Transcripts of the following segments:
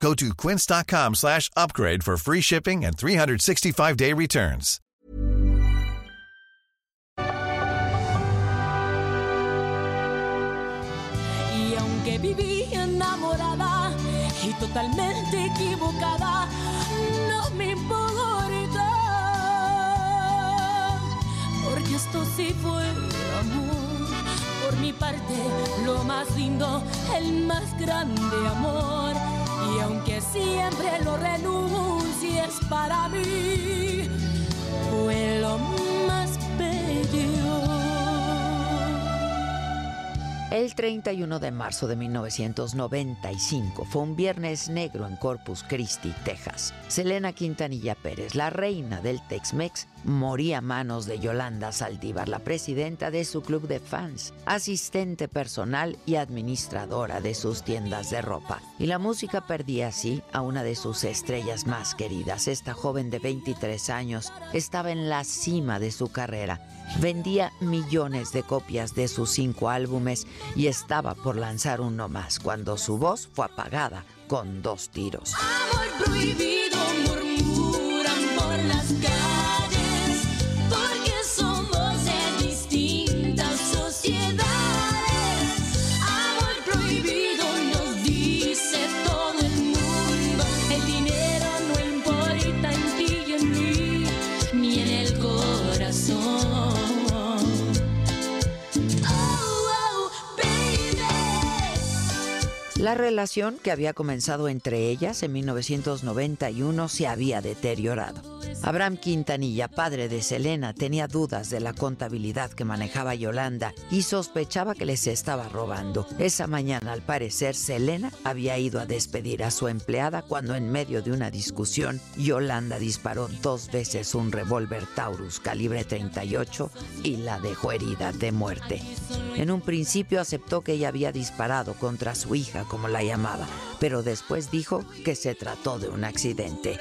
Go to quince.com slash upgrade for free shipping and 365-day returns. Y aunque viví enamorada y totalmente equivocada, no me importa. Porque esto sí fue amor. Por mi parte, lo más lindo, el más grande amor. Y aunque siempre lo renuncies para mí, fue lo más bello. El 31 de marzo de 1995 fue un viernes negro en Corpus Christi, Texas. Selena Quintanilla Pérez, la reina del Tex-Mex, moría a manos de Yolanda Saldívar, la presidenta de su club de fans, asistente personal y administradora de sus tiendas de ropa. Y la música perdía así a una de sus estrellas más queridas. Esta joven de 23 años estaba en la cima de su carrera vendía millones de copias de sus cinco álbumes y estaba por lanzar uno más cuando su voz fue apagada con dos tiros. Amor prohibido La relación que había comenzado entre ellas en 1991 se había deteriorado. Abraham Quintanilla, padre de Selena, tenía dudas de la contabilidad que manejaba Yolanda y sospechaba que les estaba robando. Esa mañana, al parecer, Selena había ido a despedir a su empleada cuando en medio de una discusión, Yolanda disparó dos veces un revólver Taurus calibre 38 y la dejó herida de muerte. En un principio aceptó que ella había disparado contra su hija, como la llamaba, pero después dijo que se trató de un accidente.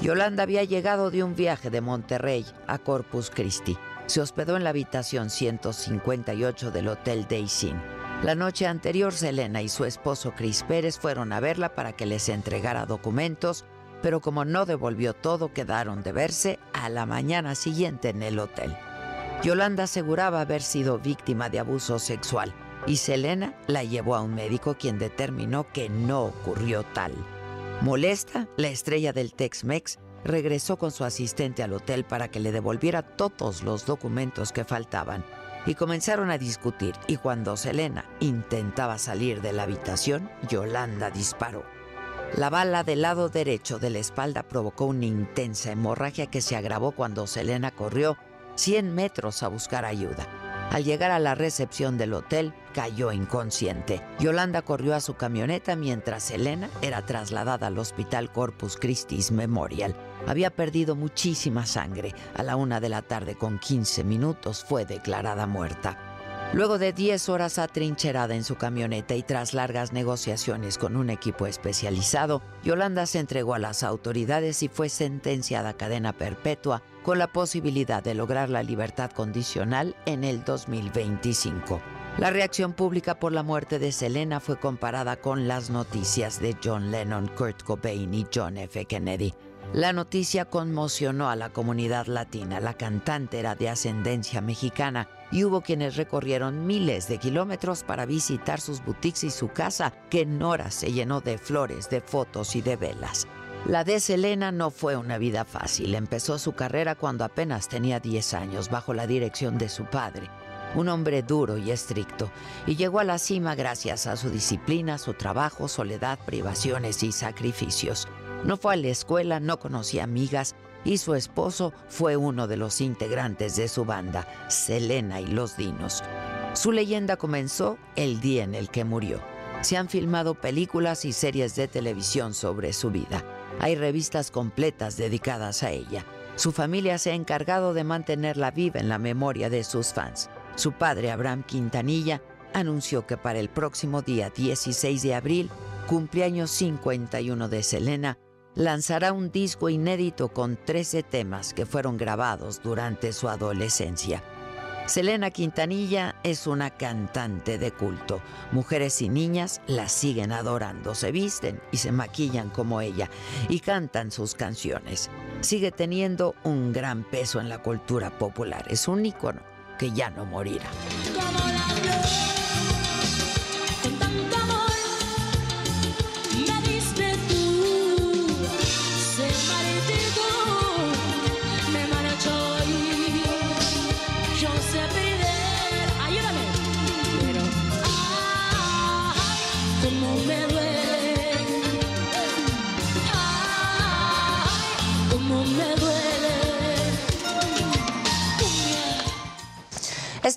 Yolanda había llegado de un viaje de Monterrey a Corpus Christi. Se hospedó en la habitación 158 del Hotel Daisy. La noche anterior, Selena y su esposo Chris Pérez fueron a verla para que les entregara documentos, pero como no devolvió todo, quedaron de verse a la mañana siguiente en el hotel. Yolanda aseguraba haber sido víctima de abuso sexual y Selena la llevó a un médico quien determinó que no ocurrió tal. Molesta, la estrella del Tex-Mex regresó con su asistente al hotel para que le devolviera todos los documentos que faltaban y comenzaron a discutir y cuando Selena intentaba salir de la habitación, Yolanda disparó. La bala del lado derecho de la espalda provocó una intensa hemorragia que se agravó cuando Selena corrió 100 metros a buscar ayuda. Al llegar a la recepción del hotel, cayó inconsciente. Yolanda corrió a su camioneta mientras Elena era trasladada al Hospital Corpus Christi Memorial. Había perdido muchísima sangre. A la una de la tarde con 15 minutos fue declarada muerta. Luego de 10 horas atrincherada en su camioneta y tras largas negociaciones con un equipo especializado, Yolanda se entregó a las autoridades y fue sentenciada a cadena perpetua con la posibilidad de lograr la libertad condicional en el 2025. La reacción pública por la muerte de Selena fue comparada con las noticias de John Lennon, Kurt Cobain y John F. Kennedy. La noticia conmocionó a la comunidad latina. La cantante era de ascendencia mexicana y hubo quienes recorrieron miles de kilómetros para visitar sus boutiques y su casa, que en horas se llenó de flores, de fotos y de velas. La de Selena no fue una vida fácil. Empezó su carrera cuando apenas tenía 10 años, bajo la dirección de su padre, un hombre duro y estricto, y llegó a la cima gracias a su disciplina, su trabajo, soledad, privaciones y sacrificios. No fue a la escuela, no conocía amigas y su esposo fue uno de los integrantes de su banda, Selena y los Dinos. Su leyenda comenzó el día en el que murió. Se han filmado películas y series de televisión sobre su vida. Hay revistas completas dedicadas a ella. Su familia se ha encargado de mantenerla viva en la memoria de sus fans. Su padre, Abraham Quintanilla, anunció que para el próximo día 16 de abril, cumpleaños 51 de Selena, lanzará un disco inédito con 13 temas que fueron grabados durante su adolescencia. Selena Quintanilla es una cantante de culto. Mujeres y niñas la siguen adorando, se visten y se maquillan como ella y cantan sus canciones. Sigue teniendo un gran peso en la cultura popular. Es un ícono que ya no morirá.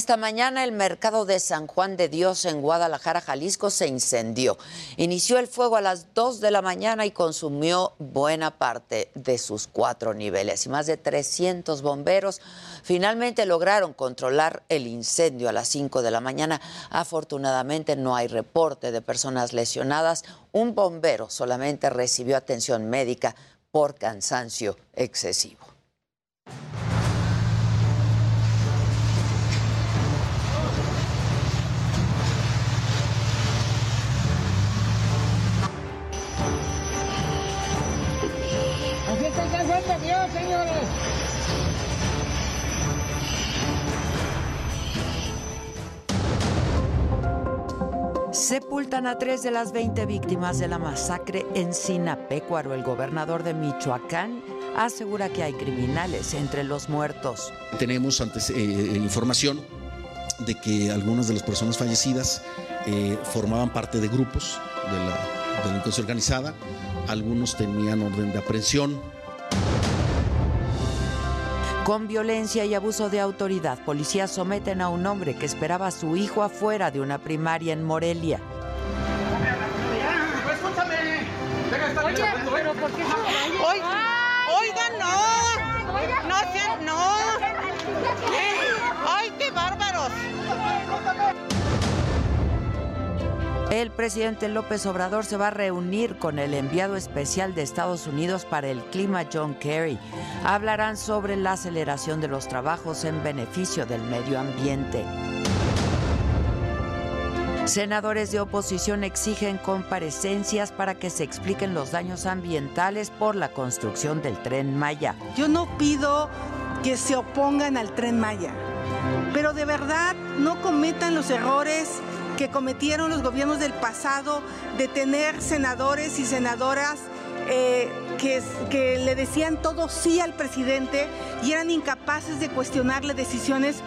Esta mañana el mercado de San Juan de Dios en Guadalajara, Jalisco, se incendió. Inició el fuego a las 2 de la mañana y consumió buena parte de sus cuatro niveles. Y más de 300 bomberos finalmente lograron controlar el incendio a las 5 de la mañana. Afortunadamente no hay reporte de personas lesionadas. Un bombero solamente recibió atención médica por cansancio excesivo. Señores. Sepultan a tres de las 20 víctimas de la masacre en Sinapecuaro. El gobernador de Michoacán asegura que hay criminales entre los muertos. Tenemos antes, eh, eh, información de que algunas de las personas fallecidas eh, formaban parte de grupos de la delincuencia organizada. Algunos tenían orden de aprehensión, con violencia y abuso de autoridad, policías someten a un hombre que esperaba a su hijo afuera de una primaria en Morelia. Oiga, no. No sean, no. Ay, qué bárbaros. El presidente López Obrador se va a reunir con el enviado especial de Estados Unidos para el clima, John Kerry. Hablarán sobre la aceleración de los trabajos en beneficio del medio ambiente. Senadores de oposición exigen comparecencias para que se expliquen los daños ambientales por la construcción del tren Maya. Yo no pido que se opongan al tren Maya, pero de verdad no cometan los errores que cometieron los gobiernos del pasado de tener senadores y senadoras eh, que, que le decían todo sí al presidente y eran incapaces de cuestionarle decisiones.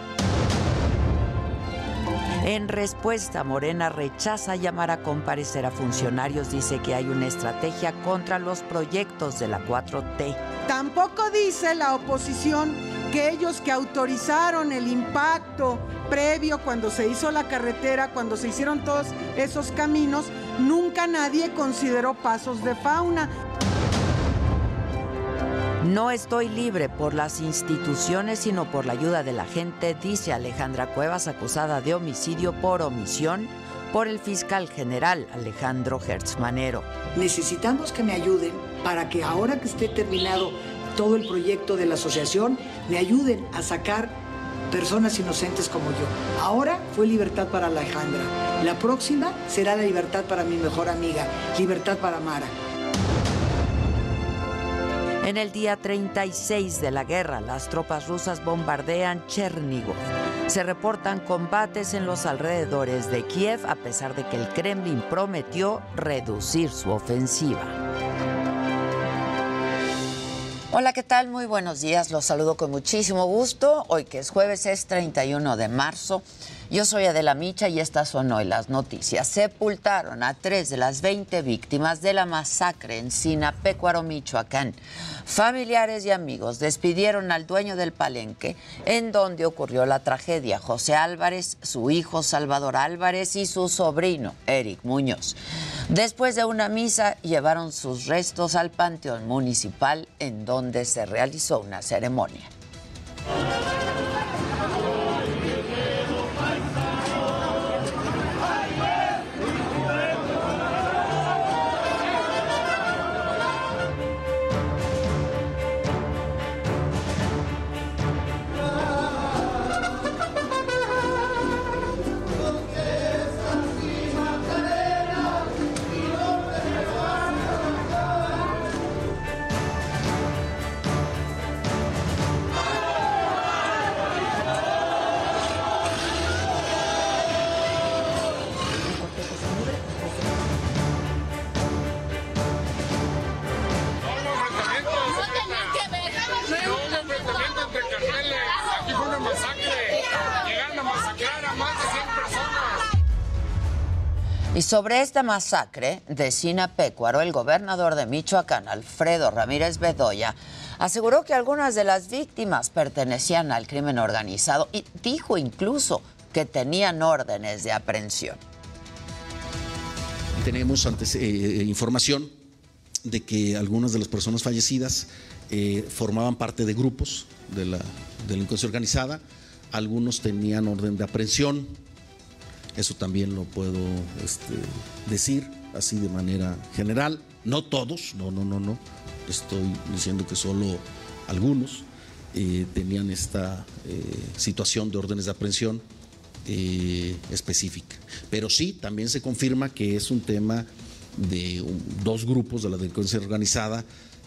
En respuesta, Morena rechaza llamar a comparecer a funcionarios, dice que hay una estrategia contra los proyectos de la 4T. Tampoco dice la oposición que ellos que autorizaron el impacto previo cuando se hizo la carretera, cuando se hicieron todos esos caminos, nunca nadie consideró pasos de fauna. No estoy libre por las instituciones, sino por la ayuda de la gente, dice Alejandra Cuevas, acusada de homicidio por omisión por el fiscal general Alejandro Hertzmanero. Necesitamos que me ayuden para que ahora que esté terminado todo el proyecto de la asociación, me ayuden a sacar personas inocentes como yo. Ahora fue libertad para Alejandra. La próxima será la libertad para mi mejor amiga, libertad para Mara. En el día 36 de la guerra, las tropas rusas bombardean Chernigov. Se reportan combates en los alrededores de Kiev a pesar de que el Kremlin prometió reducir su ofensiva. Hola, ¿qué tal? Muy buenos días. Los saludo con muchísimo gusto. Hoy que es jueves es 31 de marzo. Yo soy Adela Micha y estas son hoy las noticias. Sepultaron a tres de las 20 víctimas de la masacre en Sinapecuaro, Michoacán. Familiares y amigos despidieron al dueño del palenque en donde ocurrió la tragedia, José Álvarez, su hijo Salvador Álvarez y su sobrino, Eric Muñoz. Después de una misa, llevaron sus restos al Panteón Municipal en donde se realizó una ceremonia. Sobre esta masacre de Sinapecuaro, el gobernador de Michoacán, Alfredo Ramírez Bedoya, aseguró que algunas de las víctimas pertenecían al crimen organizado y dijo incluso que tenían órdenes de aprehensión. Tenemos antes, eh, información de que algunas de las personas fallecidas eh, formaban parte de grupos de la delincuencia organizada, algunos tenían orden de aprehensión, eso también lo puedo este, decir así de manera general. No todos, no, no, no, no. Estoy diciendo que solo algunos eh, tenían esta eh, situación de órdenes de aprehensión eh, específica. Pero sí, también se confirma que es un tema de dos grupos de la delincuencia organizada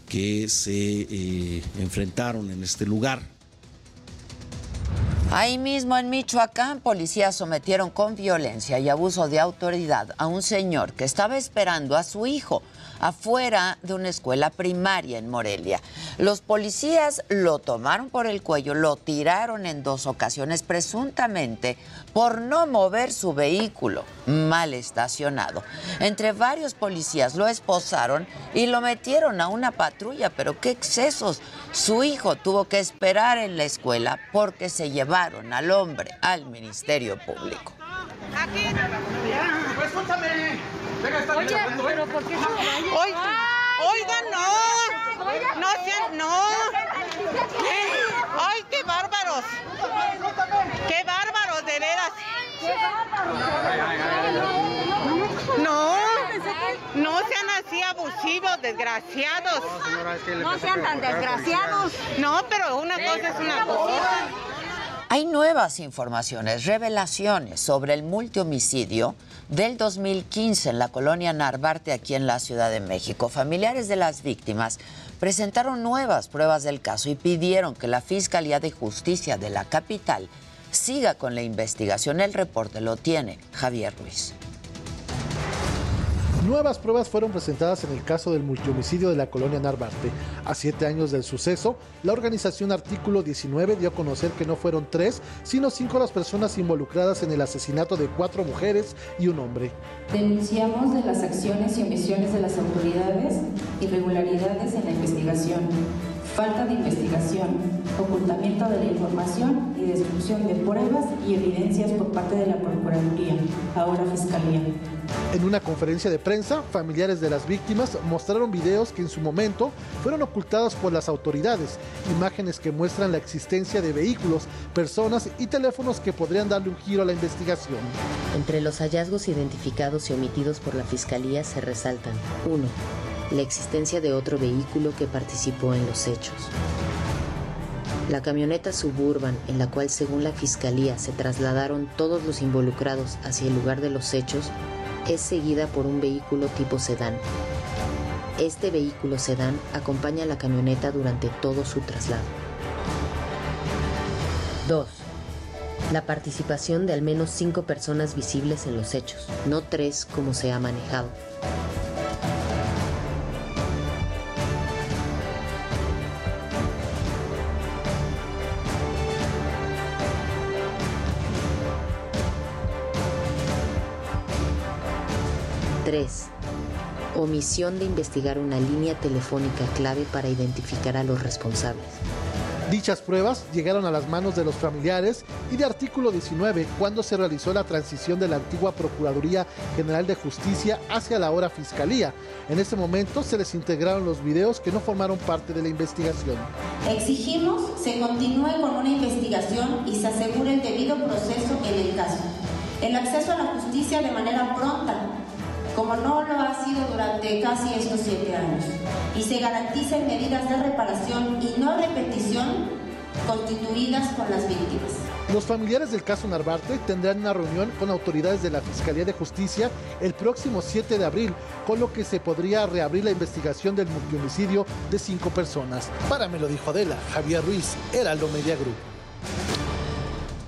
que se enfrentaron en este lugar Ahí mismo en Michoacán, policías sometieron con violencia y abuso de autoridad a un señor que estaba esperando a su hijo afuera de una escuela primaria en Morelia. Los policías lo tomaron por el cuello, lo tiraron en dos ocasiones presuntamente por no mover su vehículo mal estacionado. Entre varios policías lo esposaron y lo metieron a una patrulla, pero qué excesos. Su hijo tuvo que esperar en la escuela porque se llevaron al hombre al Ministerio Público. Aquí. Escúchame. Oye, pero ¿por qué no Oigan, no. No sean, no. Ay, qué bárbaros. Qué bárbaros, de veras. No, no sean así abusivos, desgraciados. No sean tan desgraciados. No, pero una cosa es una cosa. Hay nuevas informaciones, revelaciones sobre el multihomicidio del 2015 en la colonia Narvarte, aquí en la Ciudad de México. Familiares de las víctimas presentaron nuevas pruebas del caso y pidieron que la Fiscalía de Justicia de la capital siga con la investigación. El reporte lo tiene Javier Ruiz. Nuevas pruebas fueron presentadas en el caso del multihomicidio de la colonia Narvarte. A siete años del suceso, la organización Artículo 19 dio a conocer que no fueron tres, sino cinco las personas involucradas en el asesinato de cuatro mujeres y un hombre. Denunciamos de las acciones y omisiones de las autoridades, irregularidades en la investigación falta de investigación, ocultamiento de la información y destrucción de pruebas y evidencias por parte de la Procuraduría, ahora Fiscalía. En una conferencia de prensa, familiares de las víctimas mostraron videos que en su momento fueron ocultados por las autoridades, imágenes que muestran la existencia de vehículos, personas y teléfonos que podrían darle un giro a la investigación. Entre los hallazgos identificados y omitidos por la Fiscalía se resaltan 1 la existencia de otro vehículo que participó en los hechos. La camioneta suburban en la cual según la fiscalía se trasladaron todos los involucrados hacia el lugar de los hechos es seguida por un vehículo tipo sedán. Este vehículo sedán acompaña a la camioneta durante todo su traslado. 2. La participación de al menos cinco personas visibles en los hechos, no tres como se ha manejado. Omisión de investigar una línea telefónica clave para identificar a los responsables. Dichas pruebas llegaron a las manos de los familiares y de artículo 19 cuando se realizó la transición de la antigua Procuraduría General de Justicia hacia la ahora Fiscalía. En ese momento se les integraron los videos que no formaron parte de la investigación. Exigimos se continúe con una investigación y se asegure el debido proceso en el caso. El acceso a la justicia de manera pronta como no lo ha sido durante casi estos siete años, y se garanticen medidas de reparación y no repetición constituidas con las víctimas. Los familiares del caso Narvarte tendrán una reunión con autoridades de la Fiscalía de Justicia el próximo 7 de abril, con lo que se podría reabrir la investigación del multihomicidio de cinco personas. Para me lo dijo Adela, Javier Ruiz, Heraldo Media Group.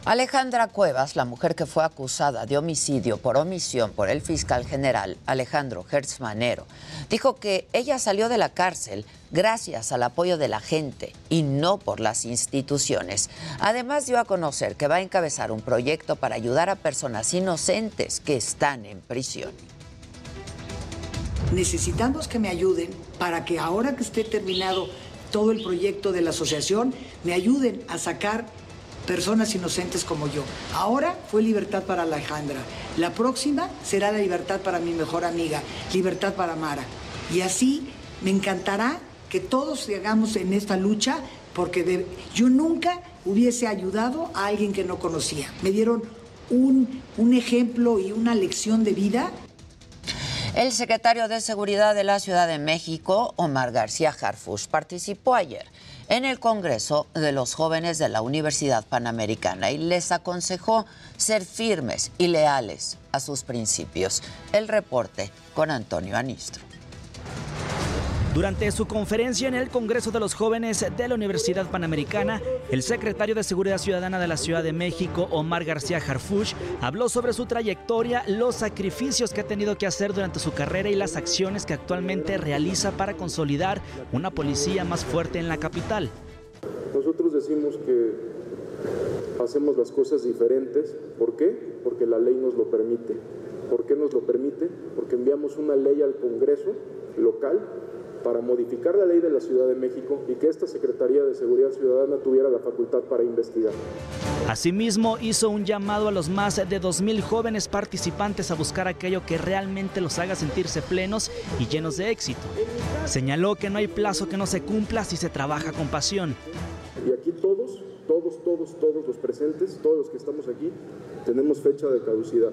Alejandra Cuevas, la mujer que fue acusada de homicidio por omisión por el fiscal general Alejandro Hertzmanero, dijo que ella salió de la cárcel gracias al apoyo de la gente y no por las instituciones. Además dio a conocer que va a encabezar un proyecto para ayudar a personas inocentes que están en prisión. Necesitamos que me ayuden para que ahora que esté terminado todo el proyecto de la asociación, me ayuden a sacar personas inocentes como yo. Ahora fue libertad para Alejandra. La próxima será la libertad para mi mejor amiga, libertad para Mara. Y así me encantará que todos llegamos en esta lucha porque yo nunca hubiese ayudado a alguien que no conocía. Me dieron un, un ejemplo y una lección de vida el secretario de Seguridad de la Ciudad de México, Omar García Harfush, participó ayer en el Congreso de los Jóvenes de la Universidad Panamericana y les aconsejó ser firmes y leales a sus principios. El reporte con Antonio Anistro. Durante su conferencia en el Congreso de los Jóvenes de la Universidad Panamericana, el secretario de Seguridad Ciudadana de la Ciudad de México, Omar García Harfuch, habló sobre su trayectoria, los sacrificios que ha tenido que hacer durante su carrera y las acciones que actualmente realiza para consolidar una policía más fuerte en la capital. Nosotros decimos que hacemos las cosas diferentes. ¿Por qué? Porque la ley nos lo permite. ¿Por qué nos lo permite? Porque enviamos una ley al Congreso local para modificar la ley de la Ciudad de México y que esta Secretaría de Seguridad Ciudadana tuviera la facultad para investigar. Asimismo, hizo un llamado a los más de 2.000 jóvenes participantes a buscar aquello que realmente los haga sentirse plenos y llenos de éxito. Señaló que no hay plazo que no se cumpla si se trabaja con pasión. Y aquí todos, todos, todos, todos los presentes, todos los que estamos aquí, tenemos fecha de caducidad.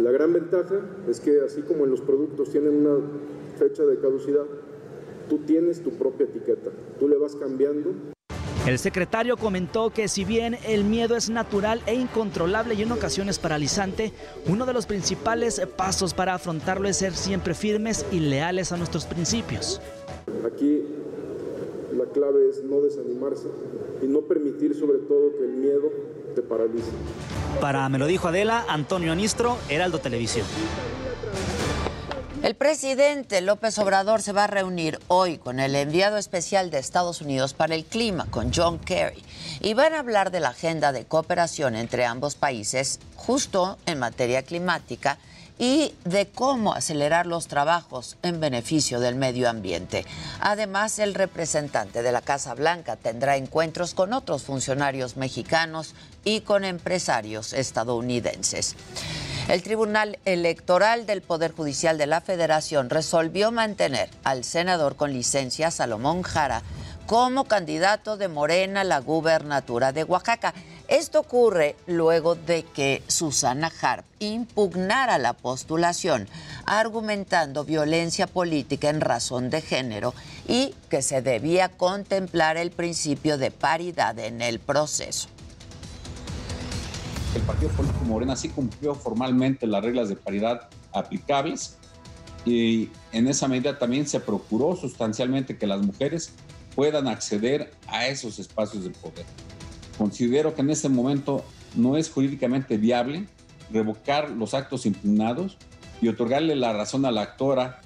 La gran ventaja es que así como en los productos tienen una fecha de caducidad, tú tienes tu propia etiqueta, tú le vas cambiando. El secretario comentó que si bien el miedo es natural e incontrolable y en ocasiones paralizante, uno de los principales pasos para afrontarlo es ser siempre firmes y leales a nuestros principios. Aquí la clave es no desanimarse y no permitir sobre todo que el miedo te paralice. Para Me lo dijo Adela, Antonio Anistro, Heraldo Televisión. El presidente López Obrador se va a reunir hoy con el enviado especial de Estados Unidos para el clima, con John Kerry, y van a hablar de la agenda de cooperación entre ambos países justo en materia climática y de cómo acelerar los trabajos en beneficio del medio ambiente. Además, el representante de la Casa Blanca tendrá encuentros con otros funcionarios mexicanos y con empresarios estadounidenses. El Tribunal Electoral del Poder Judicial de la Federación resolvió mantener al senador con licencia Salomón Jara como candidato de Morena a la gubernatura de Oaxaca. Esto ocurre luego de que Susana Harp impugnara la postulación, argumentando violencia política en razón de género y que se debía contemplar el principio de paridad en el proceso. El Partido Político Morena sí cumplió formalmente las reglas de paridad aplicables y en esa medida también se procuró sustancialmente que las mujeres puedan acceder a esos espacios de poder. Considero que en este momento no es jurídicamente viable revocar los actos impugnados y otorgarle la razón a la actora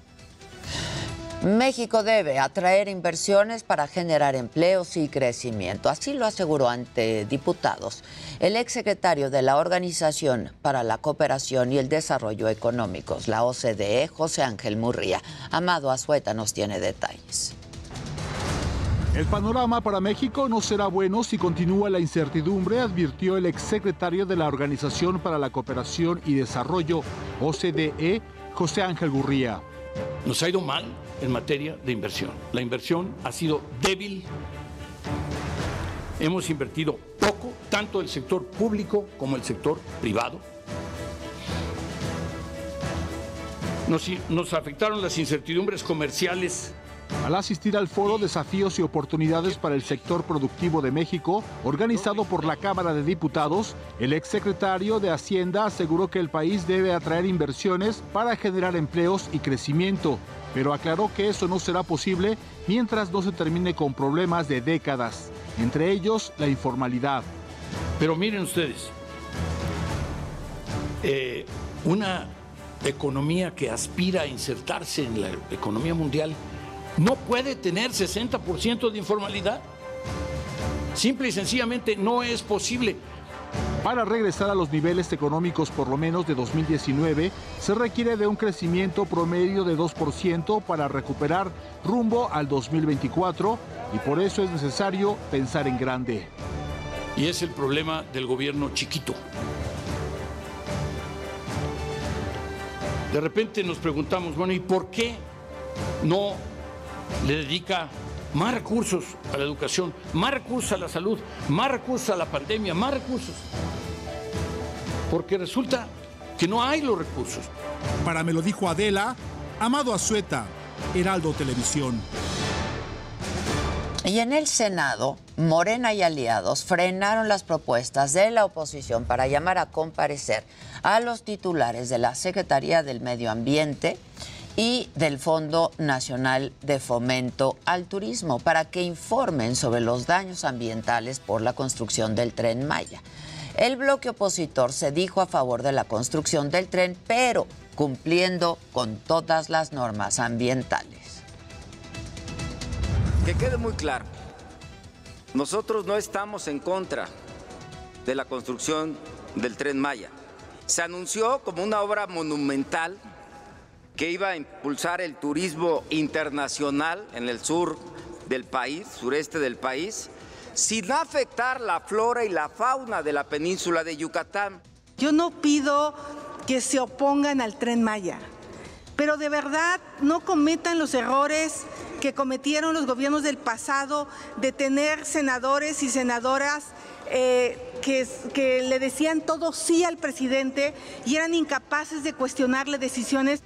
México debe atraer inversiones para generar empleos y crecimiento. Así lo aseguró ante diputados el exsecretario de la Organización para la Cooperación y el Desarrollo Económicos, la OCDE, José Ángel Murría. Amado Azueta nos tiene detalles. El panorama para México no será bueno si continúa la incertidumbre, advirtió el exsecretario de la Organización para la Cooperación y Desarrollo, OCDE, José Ángel Gurría. Nos ha ido mal en materia de inversión. La inversión ha sido débil. Hemos invertido poco, tanto el sector público como el sector privado. Nos, nos afectaron las incertidumbres comerciales al asistir al foro Desafíos y Oportunidades para el Sector Productivo de México, organizado por la Cámara de Diputados, el exsecretario de Hacienda aseguró que el país debe atraer inversiones para generar empleos y crecimiento, pero aclaró que eso no será posible mientras no se termine con problemas de décadas, entre ellos la informalidad. Pero miren ustedes, eh, una economía que aspira a insertarse en la economía mundial no puede tener 60% de informalidad. Simple y sencillamente no es posible. Para regresar a los niveles económicos por lo menos de 2019, se requiere de un crecimiento promedio de 2% para recuperar rumbo al 2024 y por eso es necesario pensar en grande. Y es el problema del gobierno chiquito. De repente nos preguntamos, bueno, ¿y por qué no le dedica más recursos a la educación, más recursos a la salud, más recursos a la pandemia, más recursos. Porque resulta que no hay los recursos. Para me lo dijo Adela, Amado Azueta, Heraldo Televisión. Y en el Senado, Morena y aliados frenaron las propuestas de la oposición para llamar a comparecer a los titulares de la Secretaría del Medio Ambiente y del Fondo Nacional de Fomento al Turismo para que informen sobre los daños ambientales por la construcción del tren Maya. El bloque opositor se dijo a favor de la construcción del tren, pero cumpliendo con todas las normas ambientales. Que quede muy claro, nosotros no estamos en contra de la construcción del tren Maya. Se anunció como una obra monumental que iba a impulsar el turismo internacional en el sur del país, sureste del país, sin afectar la flora y la fauna de la península de Yucatán. Yo no pido que se opongan al tren Maya, pero de verdad no cometan los errores que cometieron los gobiernos del pasado de tener senadores y senadoras eh, que, que le decían todo sí al presidente y eran incapaces de cuestionarle decisiones.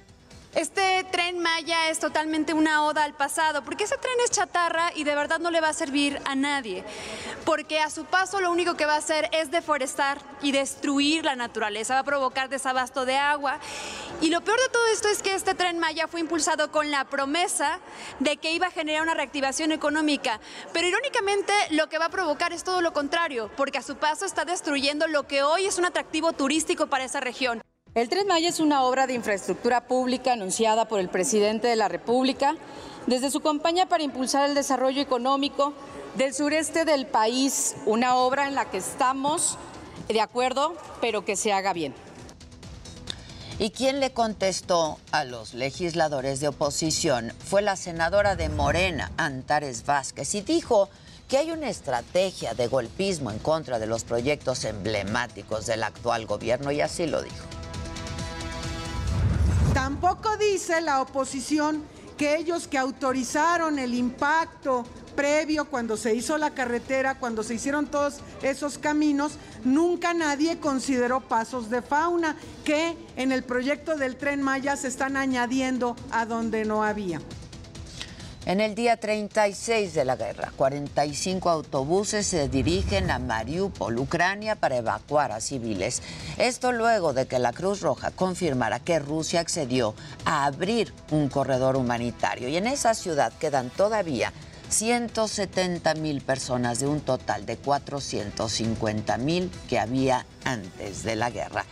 Este tren Maya es totalmente una oda al pasado, porque ese tren es chatarra y de verdad no le va a servir a nadie, porque a su paso lo único que va a hacer es deforestar y destruir la naturaleza, va a provocar desabasto de agua. Y lo peor de todo esto es que este tren Maya fue impulsado con la promesa de que iba a generar una reactivación económica, pero irónicamente lo que va a provocar es todo lo contrario, porque a su paso está destruyendo lo que hoy es un atractivo turístico para esa región. El Tren Maya es una obra de infraestructura pública anunciada por el presidente de la República desde su campaña para impulsar el desarrollo económico del sureste del país, una obra en la que estamos de acuerdo, pero que se haga bien. ¿Y quién le contestó a los legisladores de oposición? Fue la senadora de Morena, Antares Vázquez, y dijo que hay una estrategia de golpismo en contra de los proyectos emblemáticos del actual gobierno, y así lo dijo. Tampoco dice la oposición que ellos que autorizaron el impacto previo, cuando se hizo la carretera, cuando se hicieron todos esos caminos, nunca nadie consideró pasos de fauna que en el proyecto del tren Maya se están añadiendo a donde no había. En el día 36 de la guerra, 45 autobuses se dirigen a Mariupol, Ucrania, para evacuar a civiles. Esto luego de que la Cruz Roja confirmara que Rusia accedió a abrir un corredor humanitario. Y en esa ciudad quedan todavía 170 mil personas de un total de 450 mil que había antes de la guerra.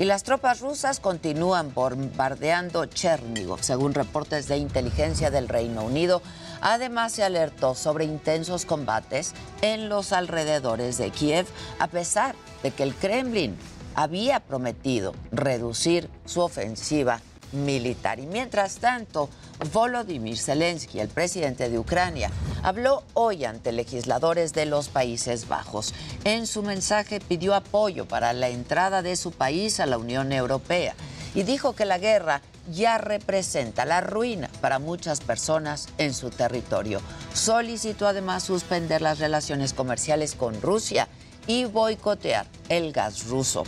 Y las tropas rusas continúan bombardeando Chernigov, según reportes de inteligencia del Reino Unido. Además, se alertó sobre intensos combates en los alrededores de Kiev, a pesar de que el Kremlin había prometido reducir su ofensiva militar. Y mientras tanto, Volodymyr Zelensky, el presidente de Ucrania, habló hoy ante legisladores de los Países Bajos. En su mensaje pidió apoyo para la entrada de su país a la Unión Europea y dijo que la guerra ya representa la ruina para muchas personas en su territorio. Solicitó además suspender las relaciones comerciales con Rusia y boicotear el gas ruso.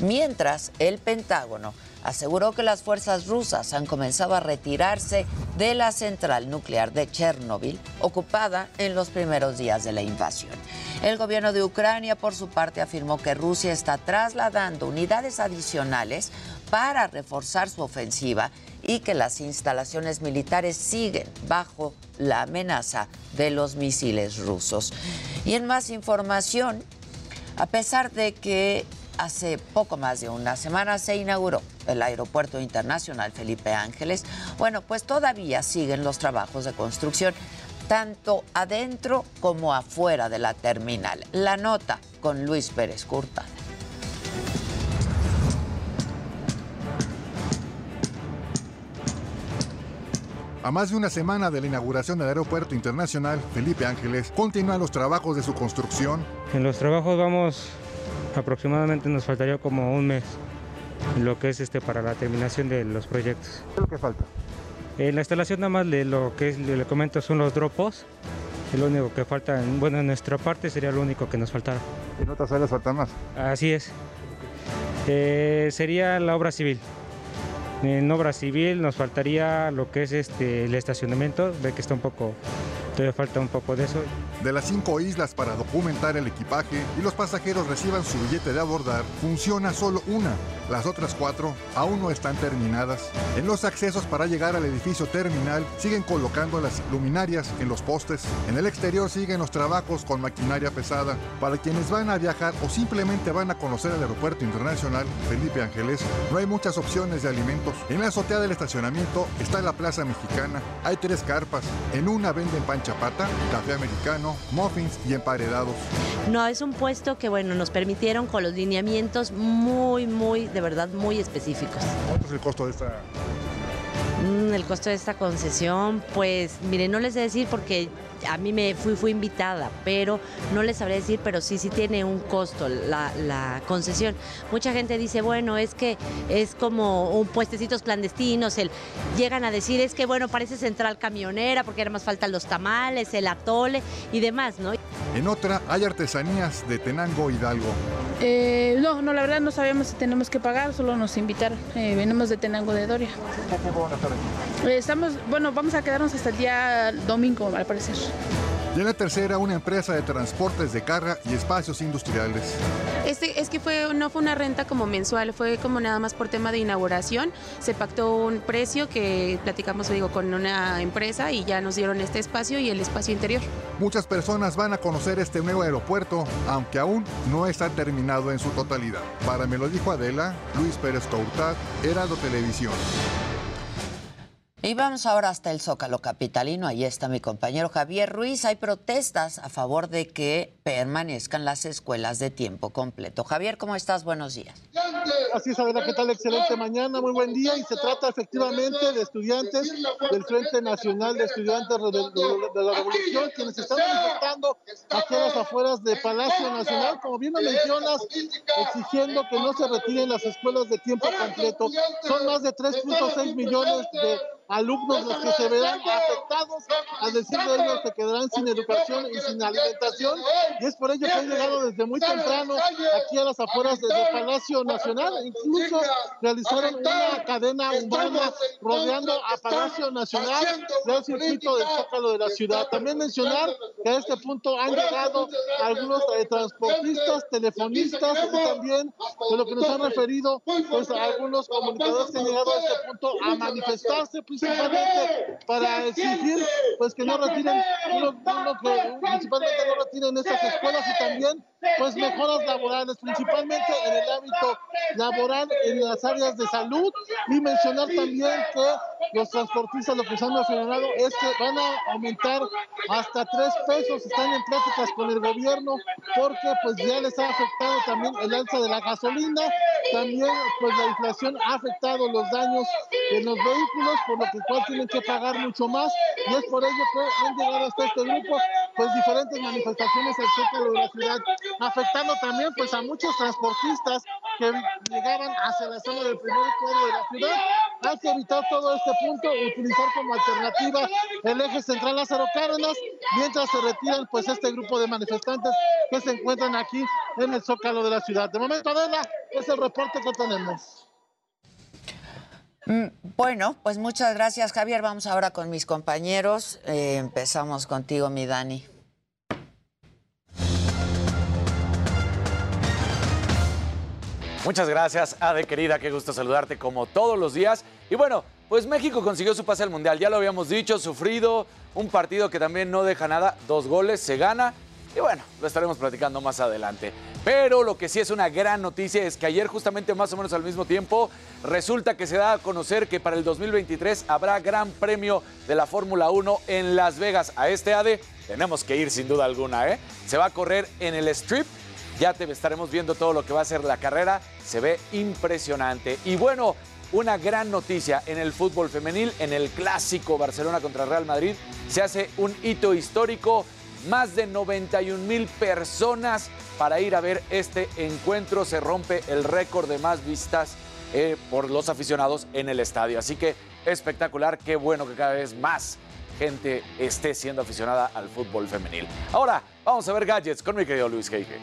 Mientras, el Pentágono aseguró que las fuerzas rusas han comenzado a retirarse de la central nuclear de Chernóbil, ocupada en los primeros días de la invasión. El gobierno de Ucrania, por su parte, afirmó que Rusia está trasladando unidades adicionales para reforzar su ofensiva y que las instalaciones militares siguen bajo la amenaza de los misiles rusos. Y en más información, a pesar de que hace poco más de una semana se inauguró el Aeropuerto Internacional Felipe Ángeles. Bueno, pues todavía siguen los trabajos de construcción tanto adentro como afuera de la terminal. La nota con Luis Pérez Curta. A más de una semana de la inauguración del Aeropuerto Internacional Felipe Ángeles, continúan los trabajos de su construcción. En los trabajos vamos aproximadamente nos faltaría como un mes lo que es este para la terminación de los proyectos. ¿Qué es lo que falta? En la instalación nada más de lo que es, le comento son los dropos. Es lo único que falta, bueno, en nuestra parte sería lo único que nos faltara. ¿En otras áreas falta más? Así es. Eh, sería la obra civil. En obra civil nos faltaría lo que es este el estacionamiento, ve que está un poco Todavía falta un poco de eso. De las cinco islas para documentar el equipaje y los pasajeros reciban su billete de abordar, funciona solo una. Las otras cuatro aún no están terminadas. En los accesos para llegar al edificio terminal siguen colocando las luminarias en los postes. En el exterior siguen los trabajos con maquinaria pesada. Para quienes van a viajar o simplemente van a conocer el aeropuerto internacional Felipe Ángeles, no hay muchas opciones de alimentos. En la azotea del estacionamiento está la Plaza Mexicana. Hay tres carpas. En una venden pancha chapata, café americano, muffins y emparedados. No, es un puesto que, bueno, nos permitieron con los lineamientos muy, muy, de verdad, muy específicos. ¿Cuánto es el costo de esta mm, el costo de esta concesión, pues mire, no les sé decir porque a mí me fui, fui invitada, pero no les sabré decir, pero sí, sí tiene un costo la, concesión. Mucha gente dice, bueno, es que es como un puestecitos clandestinos, el, llegan a decir, es que bueno, parece central camionera, porque ahora más faltan los tamales, el atole y demás, ¿no? En otra hay artesanías de Tenango Hidalgo. Eh, no, no, la verdad no sabemos si tenemos que pagar, solo nos invitaron. Eh, venimos de Tenango de Doria. ¿Qué tiempo van a estar aquí? Eh, estamos, bueno, vamos a quedarnos hasta el día domingo, al parecer. Y en la tercera, una empresa de transportes de carga y espacios industriales. Este, es que no fue una renta como mensual, fue como nada más por tema de inauguración. Se pactó un precio que platicamos digo, con una empresa y ya nos dieron este espacio y el espacio interior. Muchas personas van a conocer este nuevo aeropuerto, aunque aún no está terminado en su totalidad. Para me lo dijo Adela, Luis Pérez Courtat, Heraldo Televisión. Y vamos ahora hasta el Zócalo Capitalino. Ahí está mi compañero Javier Ruiz. Hay protestas a favor de que permanezcan las escuelas de tiempo completo. Javier, ¿cómo estás? Buenos días. Así es, Adela, ¿qué tal? Excelente mañana, muy buen día. Y se trata efectivamente de estudiantes del Frente Nacional de Estudiantes de, la Revolución, quienes están manifestando aquí a las afueras de Palacio Nacional, como bien lo mencionas, exigiendo que no se retiren las escuelas de tiempo completo. Son más de 3.6 millones de alumnos los que se verán afectados, a decir de ellos, se quedarán sin educación y sin alimentación, y es por ello que han llegado desde muy temprano aquí a las afueras de- del Palacio Nacional, incluso realizaron una cadena humana rodeando a Palacio Nacional del circuito del Zócalo de la ciudad. También mencionar que a este punto han llegado algunos transportistas, telefonistas y también de lo que nos han referido, pues algunos comunicadores que han llegado a este punto a manifestarse principalmente para exigir pues que no retiren uno, uno que principalmente no retiren estas escuelas y también pues mejoras laborales, principalmente en el ámbito laboral en las áreas de salud y mencionar también que los transportistas lo que han mencionado es que van a aumentar hasta tres pesos, están en pláticas con el gobierno porque pues ya les ha afectado también el alza de la gasolina, también pues la inflación ha afectado los daños en los vehículos, por lo que cual tienen que pagar mucho más y es por ello que han llegado hasta este grupo pues diferentes manifestaciones al centro de la ciudad, afectando también pues a muchos transportistas que llegaban hacia la zona del primer cuadro de la ciudad. Hay que evitar todo este punto, utilizar como alternativa el eje central Lázaro Cárdenas, mientras se retiran pues este grupo de manifestantes que se encuentran aquí en el Zócalo de la ciudad. De momento, Adela, es el reporte que tenemos. Mm, Bueno, pues muchas gracias, Javier. Vamos ahora con mis compañeros. Eh, empezamos contigo, mi Dani. Muchas gracias, Ade querida, qué gusto saludarte como todos los días. Y bueno, pues México consiguió su pase al Mundial, ya lo habíamos dicho, sufrido, un partido que también no deja nada, dos goles, se gana. Y bueno, lo estaremos platicando más adelante. Pero lo que sí es una gran noticia es que ayer, justamente más o menos al mismo tiempo, resulta que se da a conocer que para el 2023 habrá Gran Premio de la Fórmula 1 en Las Vegas. A este ADE tenemos que ir sin duda alguna, ¿eh? Se va a correr en el Strip ya te estaremos viendo todo lo que va a ser la carrera. Se ve impresionante. Y bueno, una gran noticia en el fútbol femenil, en el clásico Barcelona contra Real Madrid, se hace un hito histórico. Más de 91 mil personas para ir a ver este encuentro. Se rompe el récord de más vistas eh, por los aficionados en el estadio. Así que espectacular, qué bueno que cada vez más gente esté siendo aficionada al fútbol femenil. Ahora, vamos a ver gadgets con mi querido Luis Geige.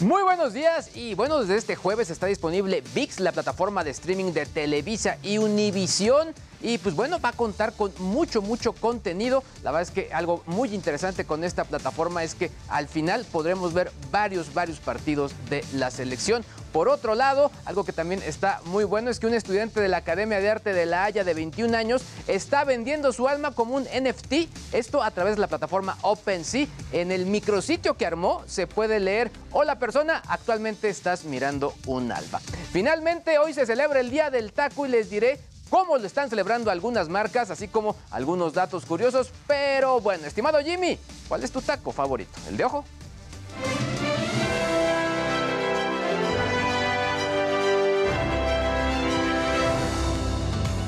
Muy buenos días y bueno, desde este jueves está disponible VIX, la plataforma de streaming de Televisa y Univisión. Y pues bueno, va a contar con mucho, mucho contenido. La verdad es que algo muy interesante con esta plataforma es que al final podremos ver varios, varios partidos de la selección. Por otro lado, algo que también está muy bueno es que un estudiante de la Academia de Arte de La Haya de 21 años está vendiendo su alma como un NFT. Esto a través de la plataforma OpenSea. En el micrositio que armó se puede leer, hola persona, actualmente estás mirando un alba. Finalmente, hoy se celebra el Día del Taco y les diré cómo lo están celebrando algunas marcas, así como algunos datos curiosos. Pero bueno, estimado Jimmy, ¿cuál es tu taco favorito? ¿El de ojo?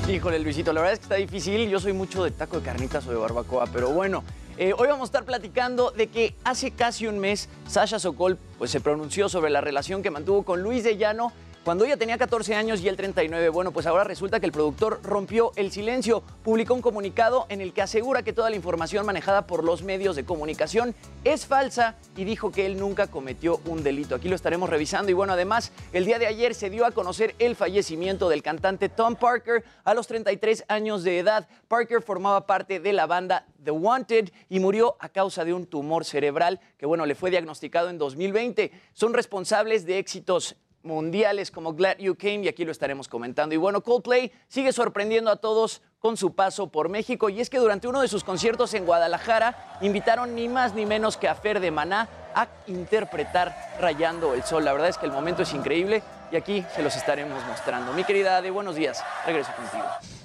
Híjole, Luisito, la verdad es que está difícil. Yo soy mucho de taco de carnitas o de barbacoa, pero bueno, eh, hoy vamos a estar platicando de que hace casi un mes Sasha Sokol pues, se pronunció sobre la relación que mantuvo con Luis de Llano cuando ella tenía 14 años y él 39. Bueno, pues ahora resulta que el productor rompió el silencio, publicó un comunicado en el que asegura que toda la información manejada por los medios de comunicación es falsa y dijo que él nunca cometió un delito. Aquí lo estaremos revisando y bueno, además, el día de ayer se dio a conocer el fallecimiento del cantante Tom Parker a los 33 años de edad. Parker formaba parte de la banda The Wanted y murió a causa de un tumor cerebral que bueno, le fue diagnosticado en 2020. Son responsables de éxitos mundiales como Glad You Came y aquí lo estaremos comentando. Y bueno, Coldplay sigue sorprendiendo a todos con su paso por México y es que durante uno de sus conciertos en Guadalajara invitaron ni más ni menos que a Fer de Maná a interpretar Rayando el Sol. La verdad es que el momento es increíble y aquí se los estaremos mostrando. Mi querida Ade, buenos días. Regreso contigo.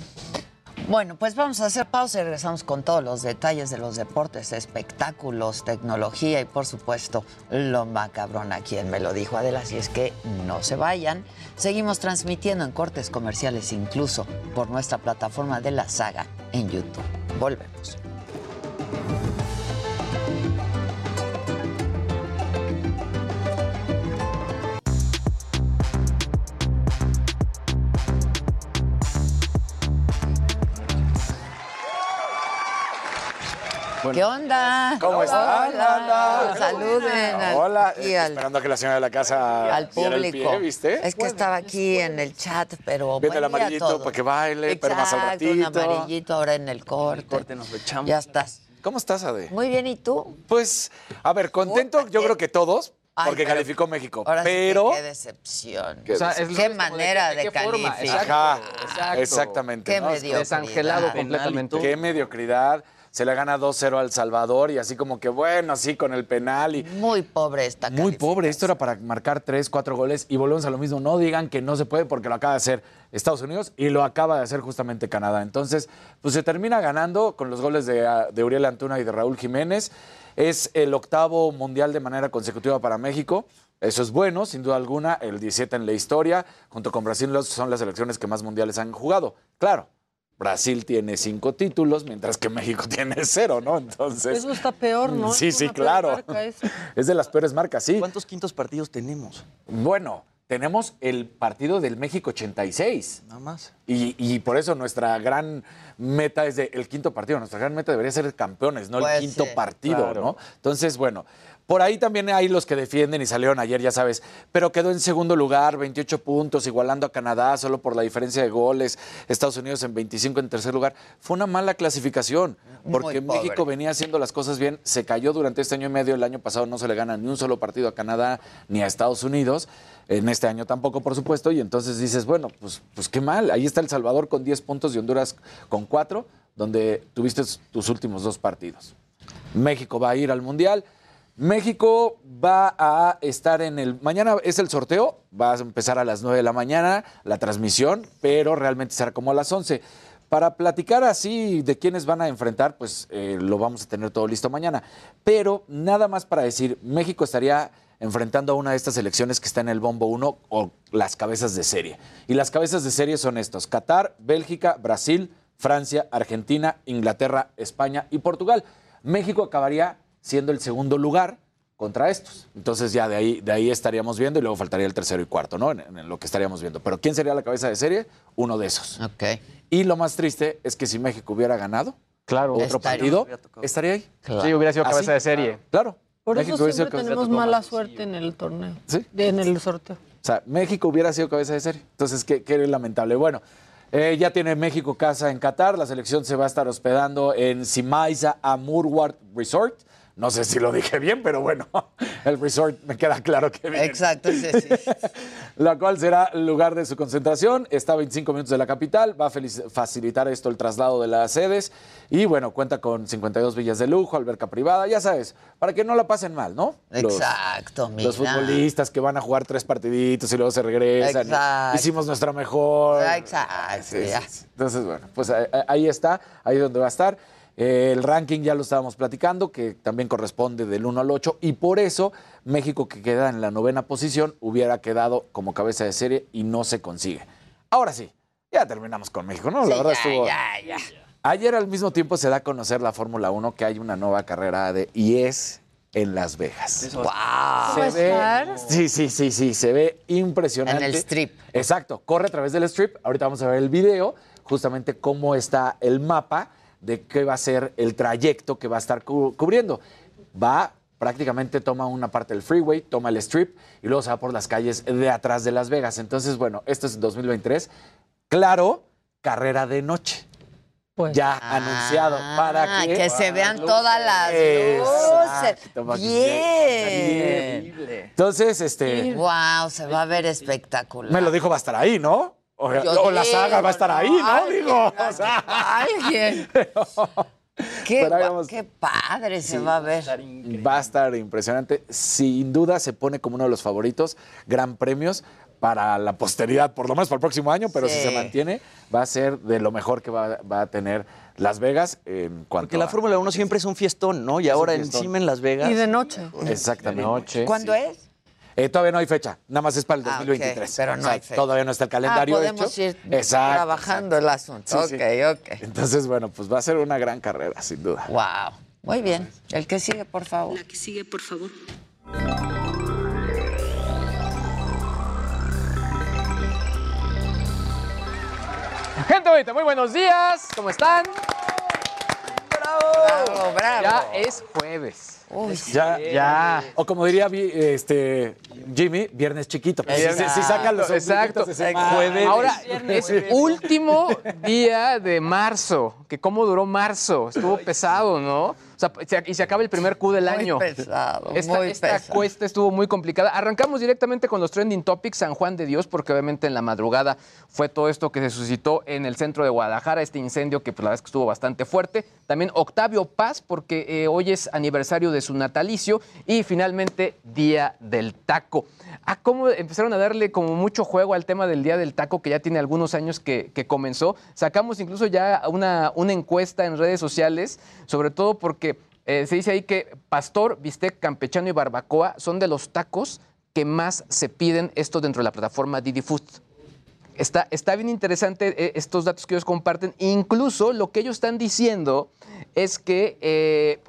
Bueno, pues vamos a hacer pausa y regresamos con todos los detalles de los deportes, espectáculos, tecnología y por supuesto lo macabrón a quien me lo dijo Adela, así es que no se vayan. Seguimos transmitiendo en cortes comerciales incluso por nuestra plataforma de la saga en YouTube. Volvemos. ¿Qué onda? ¿Cómo están? Hola. Saluden. al- Hola, y eh, al, esperando a que la señora de la casa al el público. pie, ¿viste? Es que estaba aquí en el chat, pero Viene el amarillito para que baile, pero más al Exacto, un ratito. amarillito ahora en el corte. corte nos lo echamos. Ya estás. ¿Cómo estás, Ade? Muy bien, ¿y tú? Pues, a ver, contento, yo creo que todos, Ay, porque pero- calificó México. Ahora sí pero. qué decepción. Qué O sea, es lo qué mismo, ¿de manera de, calificar. Ajá, Exacto. exactamente. Qué ¿no? mediocridad. Desangelado completamente. Qué mediocridad. Se le gana 2-0 al Salvador y así como que, bueno, así con el penal y. Muy pobre esta Muy pobre, esto era para marcar 3, 4 goles y volvemos a lo mismo. No digan que no se puede porque lo acaba de hacer Estados Unidos y lo acaba de hacer justamente Canadá. Entonces, pues se termina ganando con los goles de, ah, de Uriel Antuna y de Raúl Jiménez. Es el octavo mundial de manera consecutiva para México. Eso es bueno, sin duda alguna. El 17 en la historia, junto con Brasil, son las selecciones que más mundiales han jugado. Claro, Brasil tiene cinco títulos, mientras que México tiene cero, ¿no? Entonces. Eso está peor, ¿no? Sí, Es sí, claro. marca. Es de las peores marcas, sí. ¿Cuántos quintos partidos tenemos? Bueno, tenemos el partido del México 86. Nada más. Y, y por eso nuestra gran meta es de, el quinto partido. Nuestra gran meta debería ser campeones, no Pues el quinto sí. partido, Claro. ¿no? Entonces, bueno, por ahí también hay los que defienden y salieron ayer, ya sabes, pero quedó en segundo lugar, 28 puntos, igualando a Canadá solo por la diferencia de goles, Estados Unidos en 25 en tercer lugar. Fue una mala clasificación, porque. México venía haciendo las cosas bien, se cayó durante este año y medio, el año pasado no se le gana ni un solo partido a Canadá ni a Estados Unidos, en este año tampoco, por supuesto, y entonces dices, bueno, pues, pues qué mal, ahí está El Salvador con 10 puntos y Honduras con 4, donde tuviste tus últimos dos partidos. México va a ir al Mundial. México va a estar en el... Mañana es el sorteo, va a empezar a las 9 de la mañana la transmisión, pero realmente será como a las 11. Para platicar así de quiénes van a enfrentar, pues eh, lo vamos a tener todo listo mañana. Pero nada más para decir, México estaría enfrentando a una de estas elecciones que está en el bombo 1 o las cabezas de serie. Y las cabezas de serie son estos, Qatar, Bélgica, Brasil, Francia, Argentina, Inglaterra, España y Portugal. México acabaría siendo el segundo lugar contra estos. Entonces ya de ahí, de ahí estaríamos viendo y luego faltaría el tercero y cuarto, ¿no? En, en lo que estaríamos viendo. Pero ¿quién sería la cabeza de serie? Uno de esos. Ok. Y lo más triste es que si México hubiera ganado Claro. otro Estaría. partido, estaría ahí. Sí, hubiera sido ¿Ah, cabeza de serie. Claro. Por México eso hubiera sido siempre cabeza- tenemos mala suerte en el torneo. Sí. En el sorteo. O sea, México hubiera sido cabeza de serie. Entonces, qué, qué lamentable. Bueno, eh, ya tiene México casa en Qatar. La selección se va a estar hospedando en Simaiza Amurward Resort. No sé si lo dije bien, pero bueno, el resort me queda claro que bien. Exacto, sí, sí. La cual será el lugar de su concentración. Está a 25 minutos de la capital. Va a facilitar esto el traslado de las sedes. Y bueno, cuenta con 52 villas de lujo, alberca privada, ya sabes, para que no la pasen mal, ¿no? Los- Exacto, mira. los futbolistas que van a jugar tres partiditos y luego se regresan. Exacto. Hicimos nuestra mejor. Exacto, Sí, sí. Entonces, bueno, pues ahí, ahí está, ahí es donde va a estar. Eh, el ranking ya lo estábamos platicando, que también corresponde del 1 al 8, y por eso México, que queda en la novena posición, hubiera quedado como cabeza de serie y no se consigue. Ahora sí, ya terminamos con México, ¿no? La Sí, verdad ya, estuvo. ya, ya. Ayer al mismo tiempo se da a conocer la Fórmula 1 que hay una nueva carrera de y es en Las Vegas. ¡Wow! Se ¿Va a ve, sí, sí, sí, sí, se ve impresionante. En el strip. Exacto, corre a través del strip. Ahorita vamos a ver el video, justamente cómo está el mapa de qué va a ser el trayecto que va a estar cu- cubriendo. Va, prácticamente toma una parte del freeway, toma el strip y luego se va por las calles de atrás de Las Vegas. Entonces, bueno, esto es 2023. Claro, carrera de noche. Pues. Ya anunciado para Ah, que... que se vean todas las luces. Bien. Entonces, este... Wow, se va a ver espectacular. Me lo dijo, va a estar ahí, ¿no? O, la saga va a estar ahí, ¿no? alguien, Digo, o sea, Alguien. Qué, padre se Sí, va a ver. va a estar impresionante. Sin duda se pone como uno de los favoritos, gran premios, para la posteridad, por lo menos para el próximo año, pero si se mantiene, va a ser de lo mejor que va, va a tener Las Vegas en cuanto Porque la a- Fórmula 1 siempre es un fiestón, ¿no? Y Es ahora encima en Las Vegas. Y de noche. Exactamente. ¿Cuándo es? Eh, todavía no hay fecha, nada más es para el Ah, ok, 2023. pero no O sea, hay fecha. Todavía no está el calendario Ah, podemos hecho. ir Exacto, trabajando el asunto. Sí, sí. ok, ok. Entonces, bueno, pues va a ser una gran carrera, sin duda. Wow. Muy bien. El que sigue, por favor. La que sigue, por favor. Gente bonita, muy buenos días. ¿Cómo están? Bravo, bravo. Ya es jueves. Ya, Ya. O como diría este, Jimmy, viernes chiquito. Si, si- sacan los Exacto. Jueves. Ahora es último día de marzo. Que cómo duró marzo. Estuvo pesado, ¿no? O sea, se- y se acaba el primer Q del Muy año. pesado, Esta, muy esta pesado. cuesta estuvo muy complicada. Arrancamos directamente con los trending topics San Juan de Dios, porque obviamente en la madrugada fue todo esto que se suscitó en el centro de Guadalajara, este incendio que pues, la verdad es que estuvo bastante fuerte. También Octavio Paz, porque eh, hoy es aniversario de su natalicio. Y finalmente, Día del Taco. Ah, cómo empezaron a darle como mucho juego al tema del Día del Taco, que ya tiene algunos años que, que comenzó. Sacamos incluso ya una, una encuesta en redes sociales, sobre todo porque eh, se dice ahí que pastor, bistec, campechano y barbacoa son de los tacos que más se piden esto dentro de la plataforma Didi Food. Está, está bien interesante eh, estos datos que ellos comparten. Incluso lo que ellos están diciendo es que eh,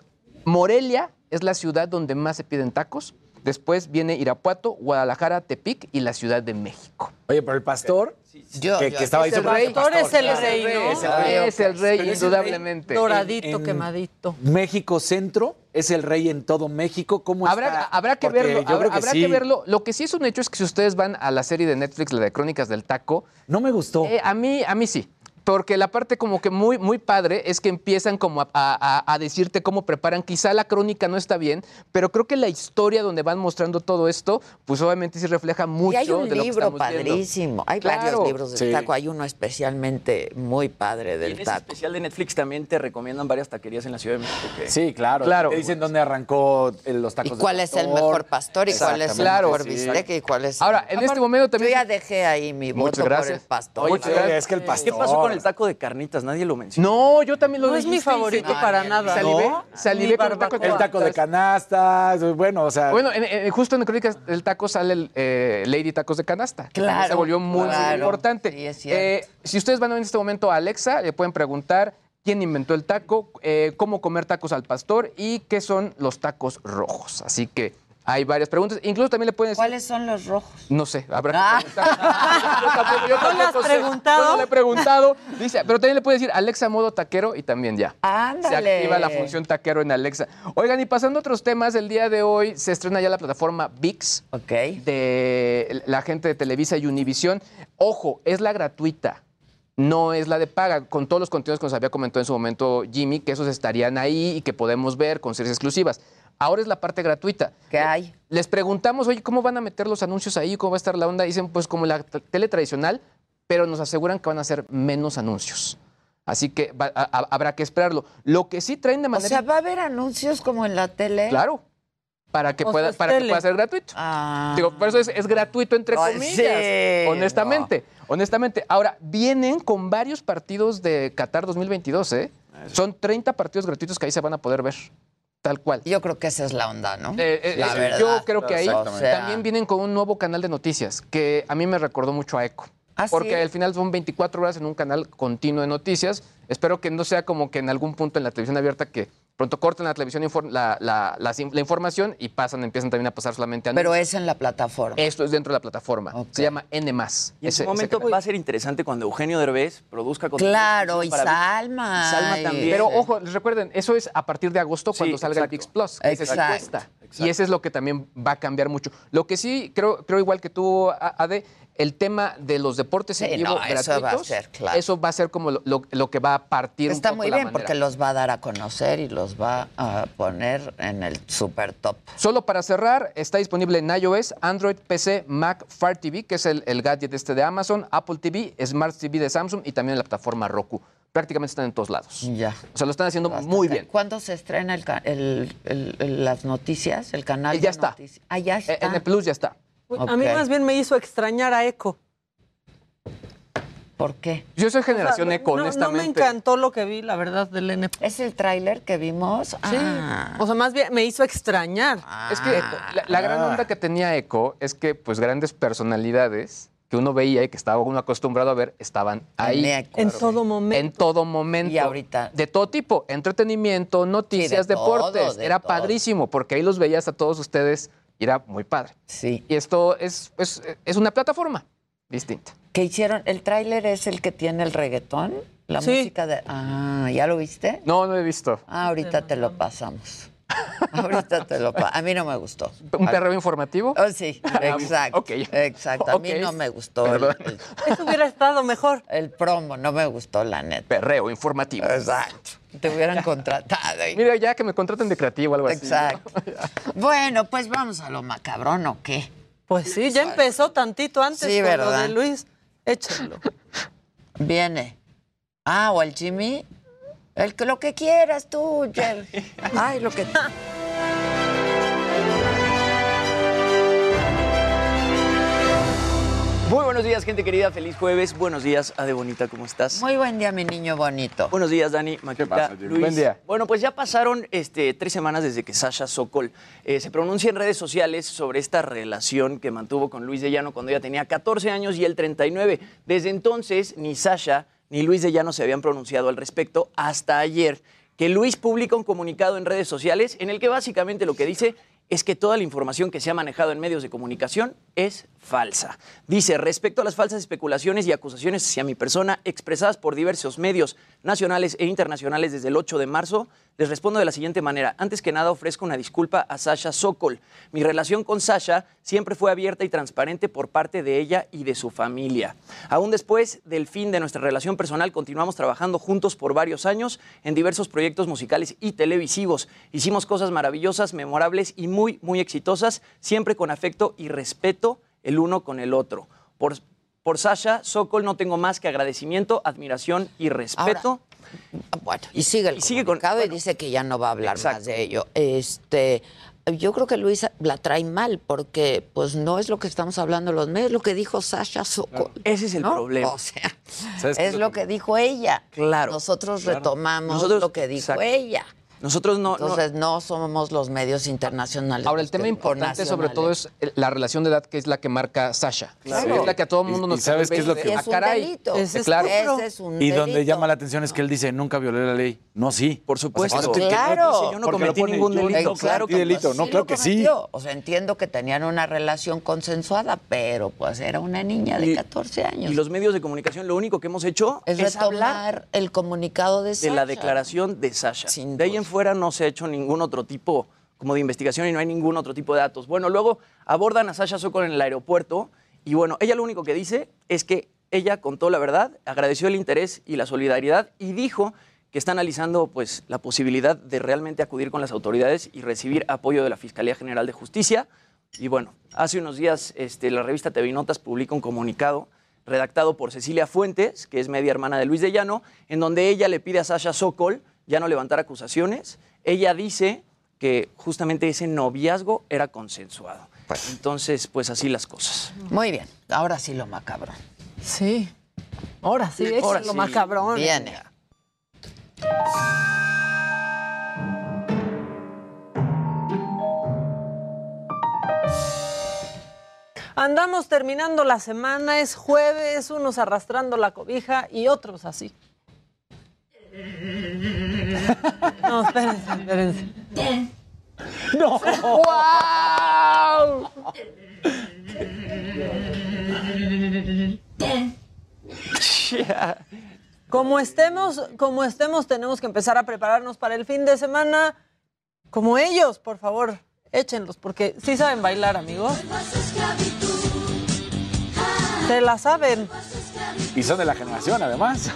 Morelia es la ciudad donde más se piden tacos. Después viene Irapuato, Guadalajara, Tepic y la Ciudad de México. Oye, pero el pastor, Yo, que, yo- que estaba ahí el súper- rey. Pastor es el claro. rey, ¿no? Es el rey. Es el rey, indudablemente. Doradito, En- en- quemadito. México Centro es el rey en todo México. ¿Cómo Habrá, está? habrá que Porque verlo, yo habrá, creo que habrá sí. que verlo. Lo que sí es un hecho es que si ustedes van a la serie de Netflix, la de Crónicas del Taco, No me gustó. eh, a mí, a mí sí. Porque la parte como que muy, muy padre es que empiezan como a, a- a decirte cómo preparan. Quizá la crónica no está bien, pero creo que la historia donde van mostrando todo esto, pues obviamente sí refleja mucho Y hay un de lo que libro viendo. padrísimo. Hay Claro. varios libros del Sí. taco. Hay uno especialmente muy padre Y en del ese taco. especial de Netflix también te recomiendan varias taquerías en la Ciudad de México. que- Sí, claro. Claro. Te dicen dónde arrancó eh, los ¿Y tacos de cuál es el mejor pastor y cuál es el mejor sí. bistec y cuál es... Ahora, en este momento Yo también... ya dejé ahí mi voto por gracias. el pastor. Oye, Muchas es que el pastor. ¿Qué pasó con el taco de carnitas? Nadie lo mencionó. No, yo también lo No es mi dijiste y favorito se- para nada. Salivé, ¿No? salivé Ni con el taco de El taco de canastas, bueno, o sea. Bueno, en- en- justo en Crónicas del Taco sale el, eh, Lady Tacos de Canasta. que Claro, Se volvió muy, muy claro. importante. Sí, es cierto. Eh, si ustedes van a ver en este momento a Alexa, le pueden preguntar quién inventó el taco, eh, cómo comer tacos al pastor y qué son los tacos rojos. Así que hay varias preguntas. Incluso también le pueden decir... ¿Cuáles son los rojos? No sé, habrá que Ah. preguntar. Yo tampoco, yo ¿No has sé. preguntado? Yo no le he preguntado. Dice, pero también le puede decir Alexa modo taquero y también ya. Se Ándale. activa la función taquero en Alexa. Oigan, y pasando a otros temas, el día de hoy se estrena ya la plataforma VIX Ok. de la gente de Televisa y Univisión. Ojo, es la gratuita. No es la de paga, con todos los contenidos que nos había comentado en su momento Jimmy, que esos estarían ahí y que podemos ver con series exclusivas. Ahora es la parte gratuita. ¿Qué hay? Les preguntamos, oye, ¿cómo van a meter los anuncios ahí? ¿Cómo va a estar la onda? Dicen, pues como la tele tradicional, pero nos aseguran que van a ser menos anuncios. Así que va- a- a- habrá que esperarlo. Lo que sí traen de O manera... sea, ¿va a haber anuncios como en la tele? Claro. Para que, O pueda, para que pueda ser gratuito. Ah. Digo, por eso es, es gratuito entre comillas. sí, honestamente, honestamente. Ahora, vienen con varios partidos de Qatar 2022, ¿eh? Son 30 partidos gratuitos que ahí se van a poder ver. Tal cual. Yo creo que esa es la onda, ¿no? Eh, eh, La eh, verdad. Yo creo que ahí O sea, también vienen con un nuevo canal de noticias que a mí me recordó mucho a Eco. ¿Ah, porque sí? al final son 24 horas en un canal continuo de noticias. Espero que no sea como que en algún punto en la televisión abierta que pronto corten la televisión la, la- la información y pasan, empiezan también a pasar solamente a Pero es en la plataforma. Esto es dentro de la plataforma. Se llama N+. Y en Ese- momento va a ser interesante cuando Eugenio Derbez produzca contenido Claro, y para. Salma. Y Salma también. Pero ojo, les recuerden, eso es a partir de agosto Sí, cuando salga exacto. el VIX Plus. que ese sí Exacto. cuesta. Y ese es lo que también va a cambiar mucho. Lo que sí, creo, creo igual que tú, Ade, el tema de los deportes Sí, en vivo no, eso va a ser, claro. eso va a ser como lo, lo- lo que va a partir Está un poco muy bien porque los va a dar a conocer y los va a poner en el super top. Solo para cerrar, está disponible en iOS, Android, PC, Mac, Fire TV, que es el, el gadget este de Amazon, Apple TV, Smart TV de Samsung y también en la plataforma Roku. Prácticamente están en todos lados. Ya. O sea, lo están haciendo Bastante. muy bien. ¿Cuándo se estrena el, el- las noticias? El canal ya de está. noticias? Ah, ya está. Eh, En el Plus ya está. A mí más bien me hizo extrañar a Eco. ¿Por qué? Yo soy O sea, generación eco, no- No, me honestamente. encantó lo que vi, la verdad, del NP. ¿Es el tráiler que vimos? Sí. Ah. O sea, más bien me hizo extrañar. Es que la, la gran onda que tenía Eco es que pues grandes personalidades que uno veía y que estaba uno acostumbrado a ver estaban ahí. En todo momento. En todo momento. Y ahorita. De todo tipo, entretenimiento, noticias, Sí, de todo, deportes. de era todo. padrísimo, porque ahí los veías a todos ustedes y era muy padre. Sí. Y esto es, es, es una plataforma distinta. ¿Qué hicieron? ¿El tráiler es el que tiene el reggaetón? La Sí. música de... Ah, ¿ya lo viste? No, no he visto. Ah, ahorita te lo pasamos. ahorita te lo pasamos. A mí no me gustó. ¿Un perreo informativo? Oh, sí, exacto. ok. Exacto. A mí no me gustó el, Eso hubiera estado mejor. el promo, no me gustó la neta. Perreo informativo. Exacto. Te hubieran contratado. y- Mira, ya que me contraten de creativo o algo así. Exacto. Bueno, pues vamos a lo macabrón, ¿o qué? Pues sí, ya empezó tantito antes Sí, con lo ¿verdad? de Luis. Échalo. Viene. Ah, o el Jimmy. El que lo que quieras tú, Jerry. Ay, lo que. Muy buenos días, gente querida. Feliz jueves. Buenos días, Ade Bonita. ¿Cómo estás? Muy buen día, mi niño bonito. Buenos días, Dani, Maquita, pasa, Jimmy? Luis. Buen día. Bueno, pues ya pasaron este, tres semanas desde que Sasha Sokol eh, se pronuncia en redes sociales sobre esta relación que mantuvo con Luis de Llano cuando ella tenía 14 años y él 39. Desde entonces, ni Sasha ni Luis de Llano se habían pronunciado al respecto hasta ayer, que Luis publica un comunicado en redes sociales en el que básicamente lo que dice es que toda la información que se ha manejado en medios de comunicación es falsa. Dice, respecto a las falsas especulaciones y acusaciones hacia mi persona expresadas por diversos medios nacionales e internacionales desde el 8 de marzo, les respondo de la siguiente manera. Antes que nada, ofrezco una disculpa a Sasha Sokol. Mi relación con Sasha siempre fue abierta y transparente por parte de ella y de su familia. Aún después del fin de nuestra relación personal, continuamos trabajando juntos por varios años en diversos proyectos musicales y televisivos. Hicimos cosas maravillosas, memorables y muy, muy exitosas, siempre con afecto y respeto el uno con el otro. Por, por Sasha Sokol no tengo más que agradecimiento, admiración y respeto. Bueno, y sigue el Y sigue con- comunicado y bueno. dice que ya no va a hablar más de ello. Este, yo creo que Luis la trae mal porque pues no es lo que estamos hablando los medios, lo que dijo Sasha Sokol. Ese es el ¿no? problema. O sea, ¿Sabes qué es lo que dijo ella. Claro. Nosotros Claro. retomamos Nosotros- lo que dijo exacto. ella. Nosotros no, Entonces no somos los medios internacionales. Ahora, el tema que- importante sobre todo es el- la relación de edad que es la que marca Sasha. Claro. Es la que a todo el mundo Y- nos y ¿sabes qué es lo que- de, Es "Ah, un caray". delito. Ese es claro. Ese es un Y donde delito. llama la atención es que él dice, nunca violé la ley. No, sí. Por supuesto. O sea, que no te- Claro. Dice, yo no cometí pone, ningún delito. Claro que delito. No, Sí claro que sí. O sea, entiendo que tenían una relación consensuada, pero pues era una niña de Y- 14 años. Y los medios de comunicación lo único que hemos hecho es, es, hablar retomar el comunicado de, de Sasha. la declaración de Sasha. Sin de ahí duda. en fuera no se ha hecho ningún otro tipo como de investigación y no hay ningún otro tipo de datos. Bueno, luego abordan a Sasha Sokol en el aeropuerto y bueno, ella lo único que dice es que ella contó la verdad, agradeció el interés y la solidaridad y dijo que está analizando pues la posibilidad de realmente acudir con las autoridades y recibir apoyo de la Fiscalía General de Justicia. Y bueno, hace unos días este, la revista TV Notas publica un comunicado redactado por Cecilia Fuentes, que es media hermana de Luis de Llano, en donde ella le pide a Sasha Sokol ya no levantar acusaciones. Ella dice que justamente ese noviazgo era consensuado. Entonces, pues así las cosas. Muy bien, ahora sí lo macabro. Sí. Ahora sí, Ahora échalo sí. macabrón. Viene. Andamos terminando la semana, es jueves, unos arrastrando la cobija y otros así. No, espérense, espérense. ¡No! ¡Wow! Como estemos, como estemos, tenemos que empezar a prepararnos para el fin de semana. Como ellos, por favor, échenlos, porque sí saben bailar, amigos. Se la saben. Y son de la generación, además.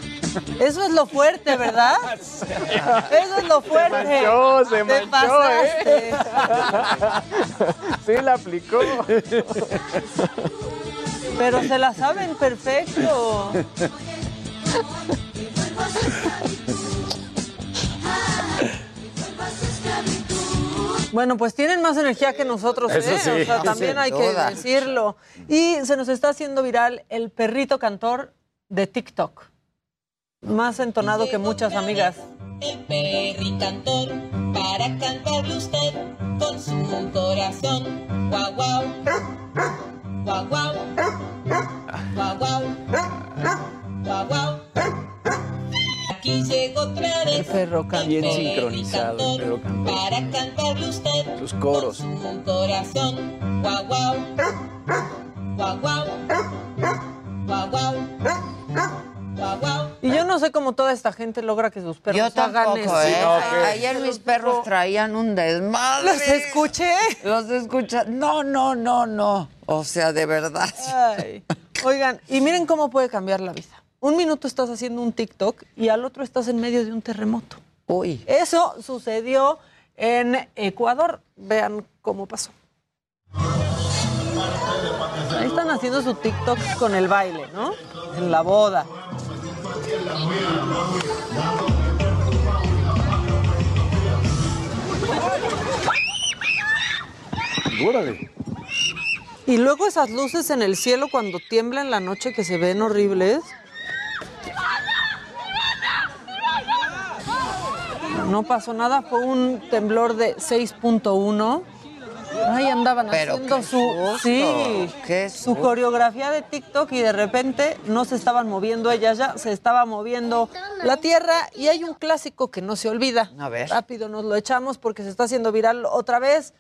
Eso es lo fuerte, ¿verdad? Eso es lo fuerte. manchó, se Te manchó, ¿eh? pasaste. Sí, la aplicó. Pero se la saben perfecto. Bueno, pues tienen más energía que nosotros, Eso ¿eh? sí. O sea, también hay que decirlo. Y se nos está haciendo viral el perrito cantor de TikTok. Más entonado que muchas amigas. El perricantor para cantarle usted con su corazón. Guau, guau. Guau, guau. Guau, guau. Guau, guau. Aquí llegó otra vez. El perro cantor. Bien sincronizado el perro cantor. Para cantarle usted Sus coros. su corazón. Guau, guau. Guau, guau. Guau, guau. Guau, guau. Y yo no sé cómo toda esta gente logra que sus perros Yo hagan tampoco, eso. ¿eh? No, Ayer mis perros traían un desmadre. ¿Los escuché? Los escuché. No, no, no, no. O sea, de verdad. Ay. Oigan, y miren cómo puede cambiar la vida. Un minuto estás haciendo un TikTok y al otro estás en medio de un terremoto. Uy. Eso sucedió en Ecuador. Vean cómo pasó. Ahí están haciendo su TikTok con el baile, ¿no? En la boda. Órale. Y luego esas luces en el cielo cuando tiembla en la noche que se ven horribles. No pasó nada, fue un temblor de 6.1. Ahí andaban Pero haciendo qué su, susto, sí, qué su coreografía de TikTok y de repente no se estaban moviendo ellas ya, se estaba moviendo la tierra y hay un clásico que no se olvida. A ver. Rápido nos lo echamos porque se está haciendo viral otra vez.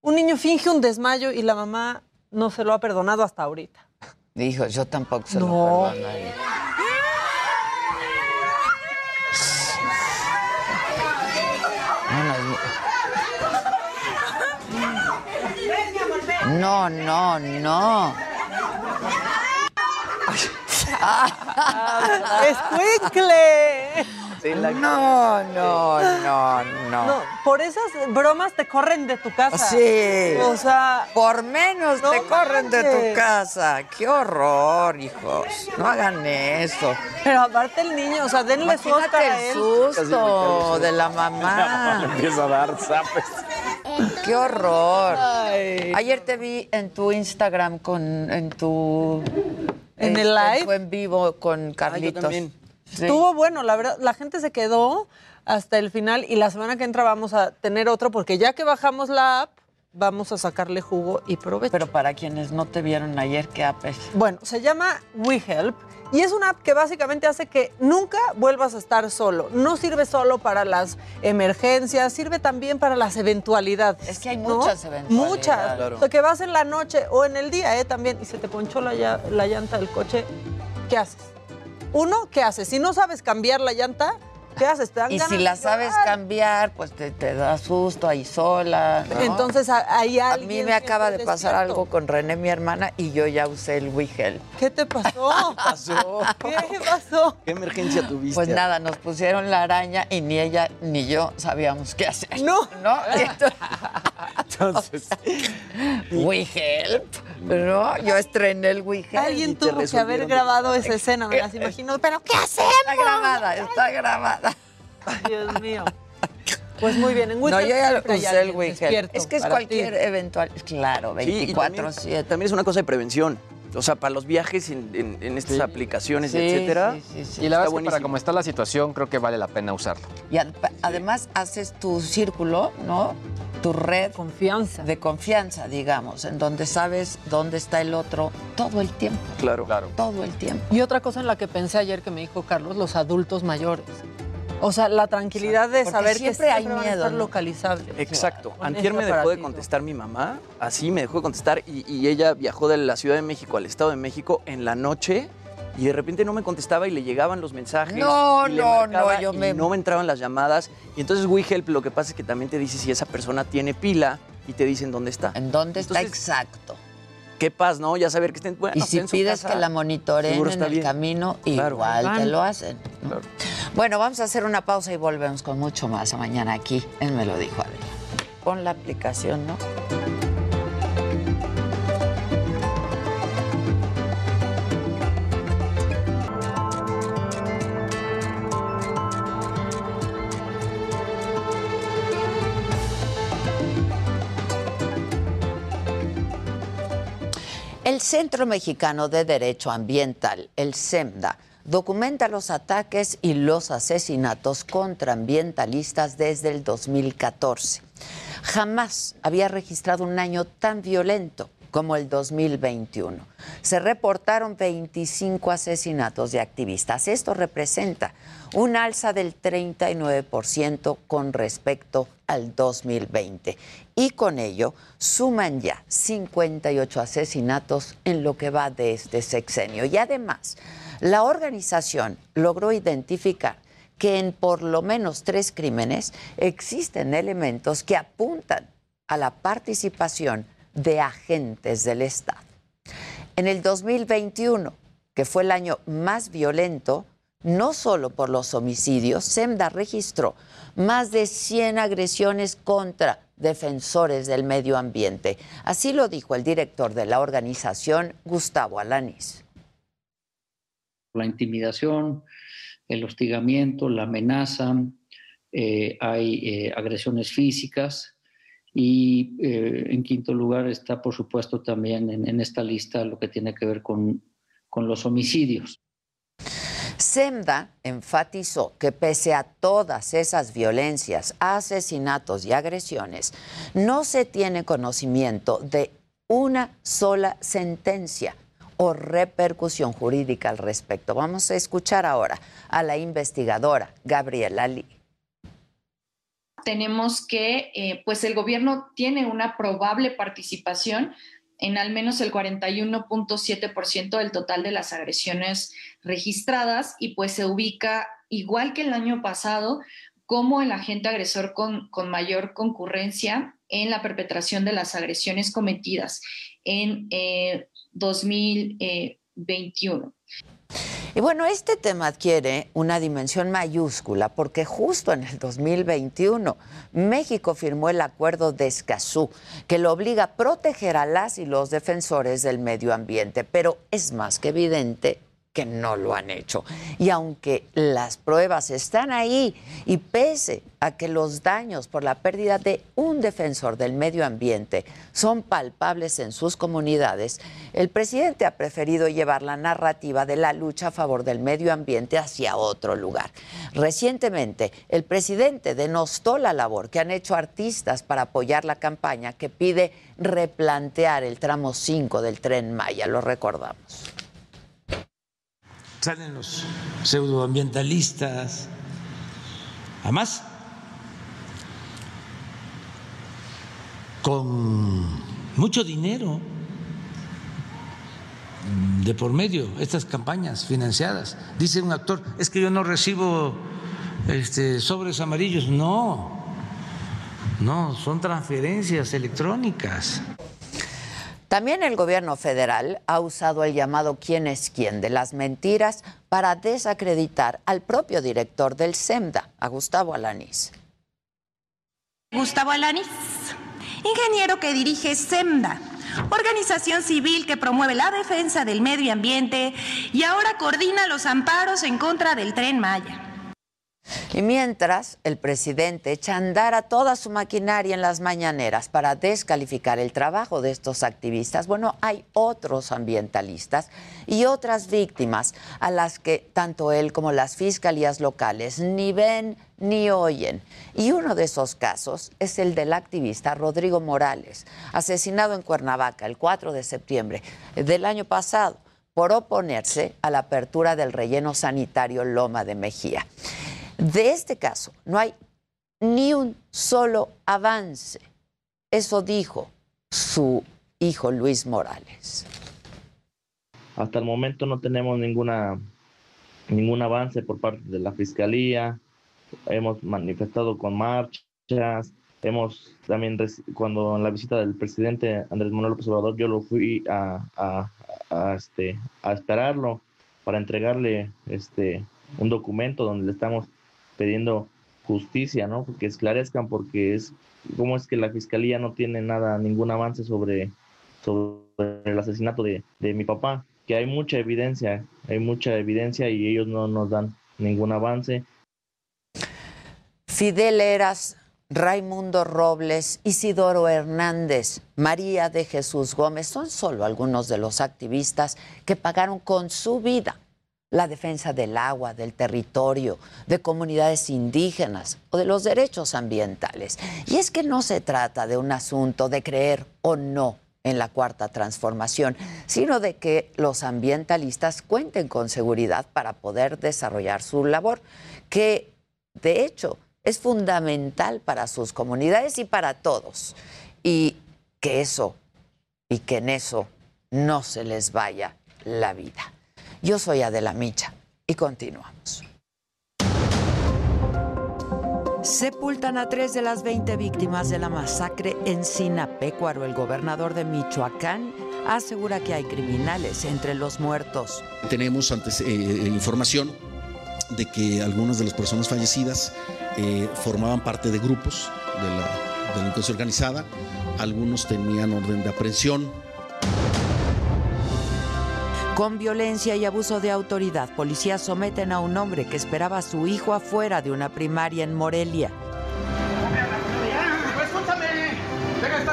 Un niño finge un desmayo y la mamá no se lo ha perdonado hasta ahorita. Dijo, yo tampoco se No. lo perdonaría. No, no, no. No, no, no, no. No, por esas bromas te corren de tu casa. Sí. O sea. Por menos no te corren de tu casa. Qué horror, hijos. No hagan eso. Pero aparte el niño, o sea, denle su Oscar a el susto de la mamá. empieza a dar zapes. Qué horror. Ayer te vi en tu Instagram con en tu ¿En el este, live? tu en vivo con Carlitos. también. Sí. Estuvo bueno, la verdad, la gente se quedó hasta el final y la semana que entra vamos a tener otro porque ya que bajamos la app, vamos a sacarle jugo y provecho. Pero para quienes no te vieron ayer, ¿qué app es? Bueno, se llama WeHelp y es una app que básicamente hace que nunca vuelvas a estar solo. No sirve solo para las emergencias, sirve también para las eventualidades. Es que hay ¿no? muchas eventualidades. Muchas. Claro. O sea, que vas en la noche o en el día ¿eh? también y se te ponchó la, la llanta del coche, ¿qué haces? Uno, ¿qué haces? Si no sabes cambiar la llanta, ¿qué haces? ¿Te dan Y ganas si de la sabes llorar? cambiar, pues te, te da susto ahí sola. ¿no? Entonces a- hay a mí me acaba de pasar despierto. algo con René, mi hermana, y yo ya usé el WeHelp. ¿Qué te pasó? pasó? ¿Qué pasó? ¿Qué emergencia tuviste? Pues nada, nos pusieron la araña y ni ella ni yo sabíamos qué hacer. No. ¿No? Entonces, Entonces, WeHelp. ¿No? Yo estrené el WeHelp. Alguien tuvo que haber grabado esa escena, me las imagino. ¿Pero qué hacemos? Está grabada, está grabada. Dios mío. Pues muy bien, en No, Wicked yo ya usé el Es que es cualquier ti. eventual. Claro, Sí, y también, 24-7. también es una cosa de prevención. O sea, para los viajes en, en- en estas aplicaciones, Sí, etcétera. sí, sí, sí. Y la verdad es que para como está la situación, creo que vale la pena usarlo. Y ad- además haces tu círculo, ¿no? Tu red. Confianza. De confianza, digamos, en donde sabes dónde está el otro todo el tiempo. Claro. Claro. Todo el tiempo. Y otra cosa en la que pensé ayer que me dijo Carlos, los adultos mayores. O sea, la tranquilidad de Porque saber que siempre hay siempre van a miedo, estar ¿no? localizables. Exacto. Antier me dejó de contestar mi mamá, así me dejó de contestar y, y ella viajó de la Ciudad de México al Estado de México en la noche y de repente no me contestaba y le llegaban los mensajes. No, no, no, yo y me- no me entraban las llamadas. Y entonces WeHelp lo que pasa es que también te dice si esa persona tiene pila y te dicen dónde está. ¿En dónde está exacto? Qué paz, ¿no? Ya saber que estén bueno, y si en su pides casa, que la monitoreen en el bien. camino, Claro. igual te lo hacen. ¿no? Bueno, vamos a hacer una pausa y volvemos con mucho más mañana aquí en Me lo dijo Adela. Pon la aplicación, ¿no? El Centro Mexicano de Derecho Ambiental, el CEMDA, documenta los ataques y los asesinatos contra ambientalistas desde el 2014. Jamás había registrado un año tan violento como el 2021. Se reportaron 25 asesinatos de activistas. Esto representa un alza del 39% con respecto al 2020. Y con ello suman ya 58 asesinatos en lo que va de este sexenio. Y además, la organización logró identificar que en por lo menos tres crímenes existen elementos que apuntan a la participación de agentes del Estado. En el 2021, que fue el año más violento, no solo por los homicidios, SEMDA registró más de 100 agresiones contra defensores del medio ambiente. Así lo dijo el director de la organización, Gustavo Alanis. La intimidación, el hostigamiento, la amenaza, eh, hay eh, agresiones físicas, y eh, en quinto lugar está, por supuesto, también en, esta lista lo que tiene que ver con, con los homicidios. SEMDA enfatizó que pese a todas esas violencias, asesinatos y agresiones, no se tiene conocimiento de una sola sentencia o repercusión jurídica al respecto. Vamos a escuchar ahora a la investigadora Gabriela Lee tenemos que, eh, pues el gobierno tiene una probable participación en al menos el 41.7% del total de las agresiones registradas y pues se ubica igual que el año pasado como el agente agresor con, con mayor concurrencia en la perpetración de las agresiones cometidas en 2021. Y bueno, este tema adquiere una dimensión mayúscula porque justo en el 2021 México firmó el acuerdo de Escazú que lo obliga a proteger a las y los defensores del medio ambiente. Pero es más que evidente que no lo han hecho. Y aunque las pruebas están ahí y pese a que los daños por la pérdida de un defensor del medio ambiente son palpables en sus comunidades, el presidente ha preferido llevar la narrativa de la lucha a favor del medio ambiente hacia otro lugar. Recientemente, el presidente denostó la labor que han hecho artistas para apoyar la campaña que pide replantear el tramo 5 del tren Maya. Lo recordamos salen los pseudoambientalistas. Además, con mucho dinero de por medio, estas campañas financiadas. Dice un actor, es que yo no recibo este, sobres amarillos. No, no, son transferencias electrónicas. También el gobierno federal ha usado el llamado quién es quién de las mentiras para desacreditar al propio director del SEMDA, a Gustavo Alanis. Gustavo Alanis, ingeniero que dirige SEMDA, organización civil que promueve la defensa del medio ambiente y ahora coordina los amparos en contra del tren Maya. Y mientras el presidente echa a andar a toda su maquinaria en las mañaneras para descalificar el trabajo de estos activistas, bueno, hay otros ambientalistas y otras víctimas a las que tanto él como las fiscalías locales ni ven ni oyen. Y uno de esos casos es el del activista Rodrigo Morales, asesinado en Cuernavaca el 4 de septiembre del año pasado por oponerse a la apertura del relleno sanitario Loma de Mejía. De este caso no hay ni un solo avance. Eso dijo su hijo Luis Morales. Hasta el momento no tenemos ninguna ningún avance por parte de la fiscalía. Hemos manifestado con marchas. Hemos también, cuando en la visita del presidente Andrés Manuel López Obrador, yo lo fui a, este, esperarlo para entregarle este, un documento donde le estamos pidiendo justicia, ¿no? Que esclarezcan porque es cómo es que la fiscalía no tiene nada, ningún avance sobre, sobre el asesinato de, de mi papá, que hay mucha evidencia, hay mucha evidencia y ellos no nos dan ningún avance. Fidel Eras Raimundo Robles, Isidoro Hernández, María de Jesús Gómez son solo algunos de los activistas que pagaron con su vida la defensa del agua, del territorio, de comunidades indígenas o de los derechos ambientales. Y es que no se trata de un asunto de creer o no en la cuarta transformación, sino de que los ambientalistas cuenten con seguridad para poder desarrollar su labor, que de hecho es fundamental para sus comunidades y para todos. Y que eso, y que en eso no se les vaya la vida. Yo soy Adela Micha y continuamos. Sepultan a tres de las 20 víctimas de la masacre en Sinapecuaro. El gobernador de Michoacán asegura que hay criminales entre los muertos. Tenemos antes, eh, información de que algunas de las personas fallecidas eh, formaban parte de grupos de la delincuencia organizada, algunos tenían orden de aprehensión, con violencia y abuso de autoridad, policías someten a un hombre que esperaba a su hijo afuera de una primaria en Morelia.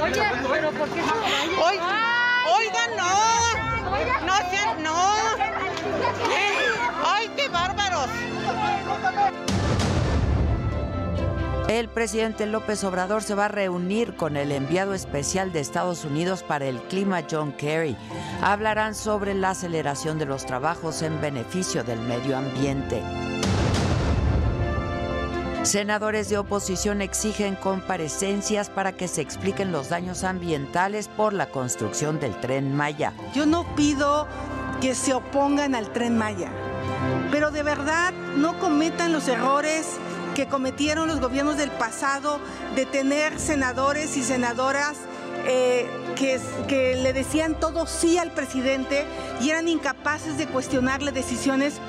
Oye, pero ¿por qué no? Oiga, no. No, sean- no. Ay, qué bárbaros. El presidente López Obrador se va a reunir con el enviado especial de Estados Unidos para el clima, John Kerry. Hablarán sobre la aceleración de los trabajos en beneficio del medio ambiente. Senadores de oposición exigen comparecencias para que se expliquen los daños ambientales por la construcción del tren Maya. Yo no pido que se opongan al tren Maya, pero de verdad no cometan los errores que cometieron los gobiernos del pasado de tener senadores y senadoras eh, que, que le decían todo sí al presidente y eran incapaces de cuestionarle decisiones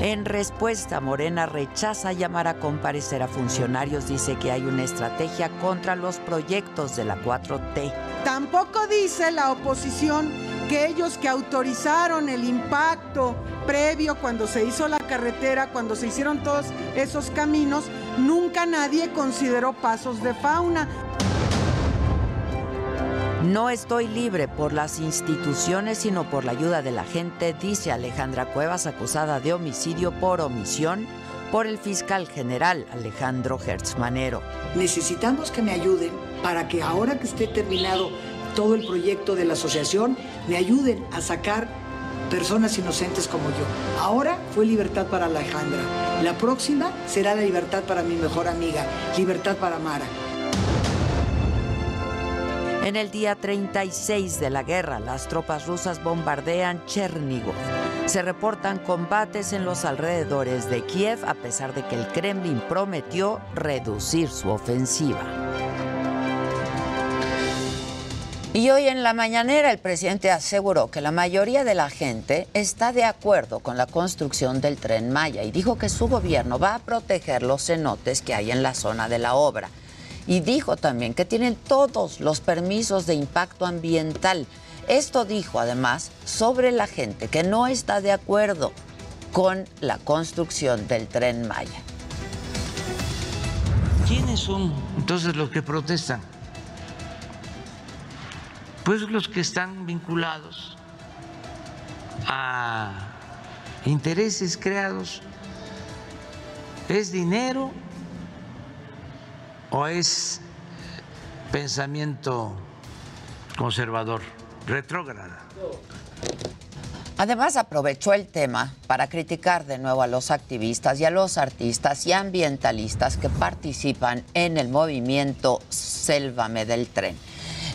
En respuesta, Morena rechaza llamar a comparecer a funcionarios. Dice que hay una estrategia contra los proyectos de la 4T. Tampoco dice la oposición que ellos que autorizaron el impacto previo cuando se hizo la carretera, cuando se hicieron todos esos caminos, nunca nadie consideró pasos de fauna. No estoy libre por las instituciones, sino por la ayuda de la gente, dice Alejandra Cuevas, acusada de homicidio por omisión por el fiscal general Alejandro Hertzmanero. Necesitamos que me ayuden para que ahora que esté terminado todo el proyecto de la asociación, me ayuden a sacar personas inocentes como yo. Ahora fue libertad para Alejandra. La próxima será la libertad para mi mejor amiga, libertad para Mara. En el día 36 de la guerra, las tropas rusas bombardean Chernigov. Se reportan combates en los alrededores de Kiev, a pesar de que el Kremlin prometió reducir su ofensiva. Y hoy en la mañanera el presidente aseguró que la mayoría de la gente está de acuerdo con la construcción del tren Maya y dijo que su gobierno va a proteger los cenotes que hay en la zona de la obra. Y dijo también que tienen todos los permisos de impacto ambiental. Esto dijo además sobre la gente que no está de acuerdo con la construcción del tren Maya. ¿Quiénes son entonces los que protestan? Pues los que están vinculados a intereses creados. ¿Es dinero o es pensamiento conservador, retrógrada? Además, aprovechó el tema para criticar de nuevo a los activistas y a los artistas y ambientalistas que participan en el movimiento Sélvame del Tren.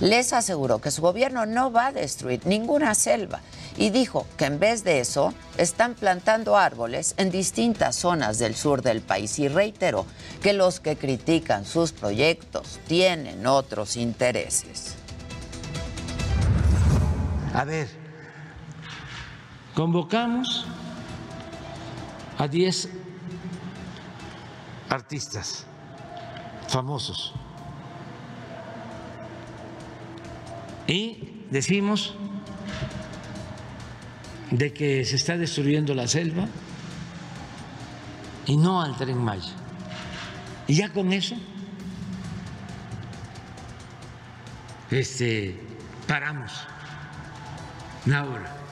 Les aseguró que su gobierno no va a destruir ninguna selva y dijo que en vez de eso están plantando árboles en distintas zonas del sur del país y reiteró que los que critican sus proyectos tienen otros intereses. A ver, convocamos a 10 artistas famosos y decimos de que se está destruyendo la selva y no al tren Maya. Y ya con eso este, paramos la obra.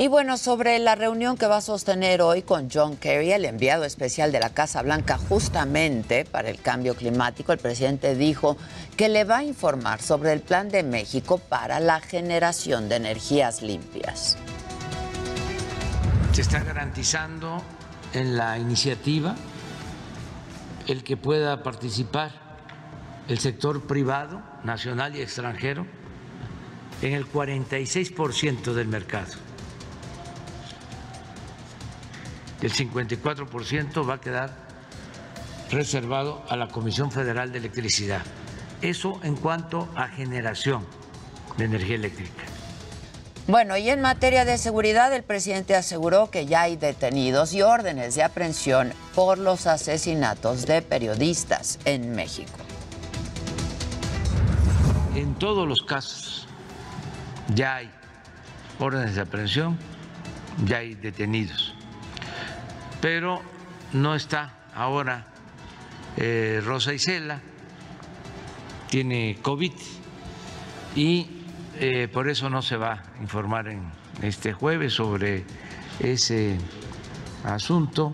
Y bueno, sobre la reunión que va a sostener hoy con John Kerry, el enviado especial de la Casa Blanca justamente para el cambio climático, el presidente dijo que le va a informar sobre el plan de México para la generación de energías limpias. Se está garantizando en la iniciativa el que pueda participar el sector privado, nacional y extranjero, en el 46% del mercado. El 54% va a quedar reservado a la Comisión Federal de Electricidad. Eso en cuanto a generación de energía eléctrica. Bueno, y en materia de seguridad, el presidente aseguró que ya hay detenidos y órdenes de aprehensión por los asesinatos de periodistas en México. En todos los casos ya hay órdenes de aprehensión, ya hay detenidos. Pero no está ahora eh, Rosa Isela, tiene COVID y eh, por eso no se va a informar en este jueves sobre ese asunto.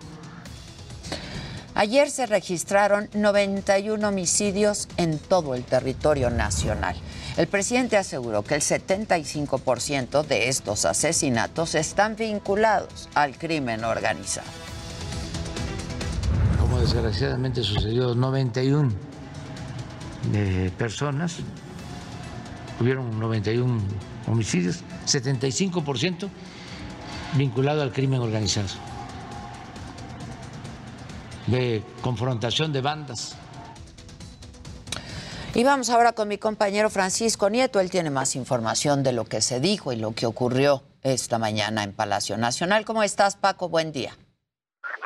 Ayer se registraron 91 homicidios en todo el territorio nacional. El presidente aseguró que el 75% de estos asesinatos están vinculados al crimen organizado. Desgraciadamente sucedió, 91 de personas hubieron 91 homicidios, 75% vinculado al crimen organizado, de confrontación de bandas. Y vamos ahora con mi compañero Francisco Nieto. Él tiene más información de lo que se dijo y lo que ocurrió esta mañana en Palacio Nacional. ¿Cómo estás, Paco? Buen día.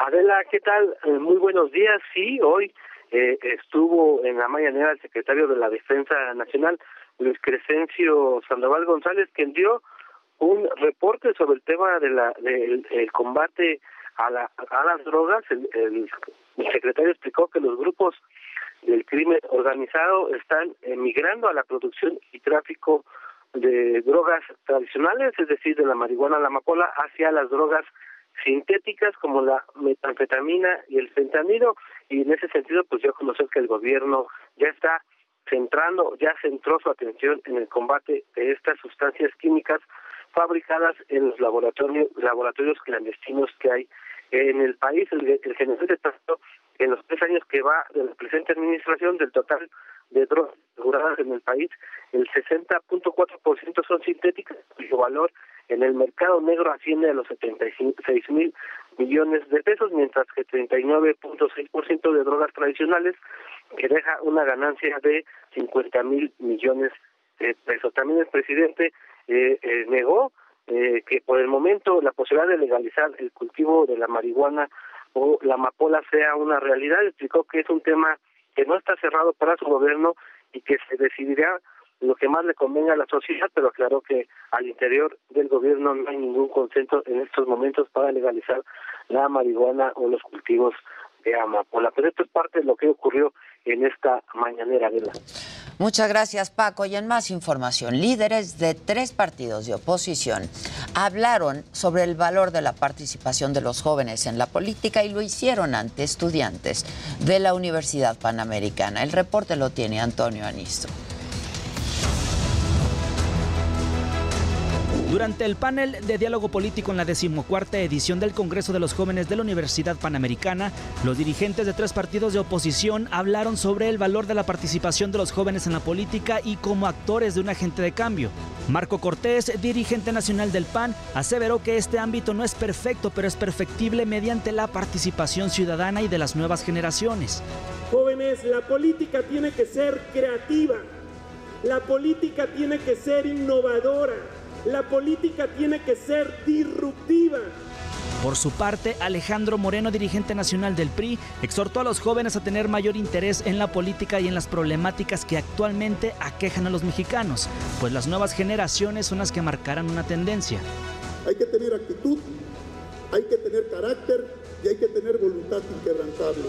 Adela, ¿qué tal? Eh, muy buenos días. Sí, hoy eh, estuvo en la mañanera el secretario de la Defensa Nacional, Luis Crescencio Sandoval González, quien dio un reporte sobre el tema de del el combate a, la, a las drogas. El, el, secretario explicó que los grupos del crimen organizado están emigrando a la producción y tráfico de drogas tradicionales, es decir, de la marihuana, la amapola, hacia las drogas sintéticas como la metanfetamina y el fentanilo y en ese sentido pues yo conocer que el gobierno ya está centrando, ya centró su atención en el combate de estas sustancias químicas fabricadas en los laboratorios, laboratorios clandestinos que hay en el país. El, el de tanto en los tres años que va de la presente administración del total de drogas aseguradas en el país, el 60.4% son sintéticas, cuyo valor en el mercado negro asciende a los 76 mil millones de pesos, mientras que 39.6% de drogas tradicionales, que deja una ganancia de 50 mil millones de pesos. También el presidente eh, eh, negó eh, que por el momento la posibilidad de legalizar el cultivo de la marihuana o la amapola sea una realidad. Explicó que es un tema que no está cerrado para su gobierno y que se decidirá lo que más le convenga a la sociedad, pero aclaró que al interior del gobierno no hay ningún consenso en estos momentos para legalizar la marihuana o los cultivos de amapola. Pero esto es parte de lo que ocurrió en esta mañanera de la. Muchas gracias, Paco. Y en más información, líderes de tres partidos de oposición hablaron sobre el valor de la participación de los jóvenes en la política y lo hicieron ante estudiantes de la Universidad Panamericana. El reporte lo tiene Antonio Anisto. Durante el panel de diálogo político en la decimocuarta edición del Congreso de los Jóvenes de la Universidad Panamericana, los dirigentes de tres partidos de oposición hablaron sobre el valor de la participación de los jóvenes en la política y como actores de un agente de cambio. Marco Cortés, dirigente nacional del PAN, aseveró que este ámbito no es perfecto, pero es perfectible mediante la participación ciudadana y de las nuevas generaciones. Jóvenes, la política tiene que ser creativa, la política tiene que ser innovadora la política tiene que ser disruptiva. Por su parte, Alejandro Moreno, dirigente nacional del PRI, exhortó a los jóvenes a tener mayor interés en la política y en las problemáticas que actualmente aquejan a los mexicanos, pues las nuevas generaciones son las que marcarán una tendencia. Hay que tener actitud, hay que tener carácter y hay que tener voluntad inquebrantable.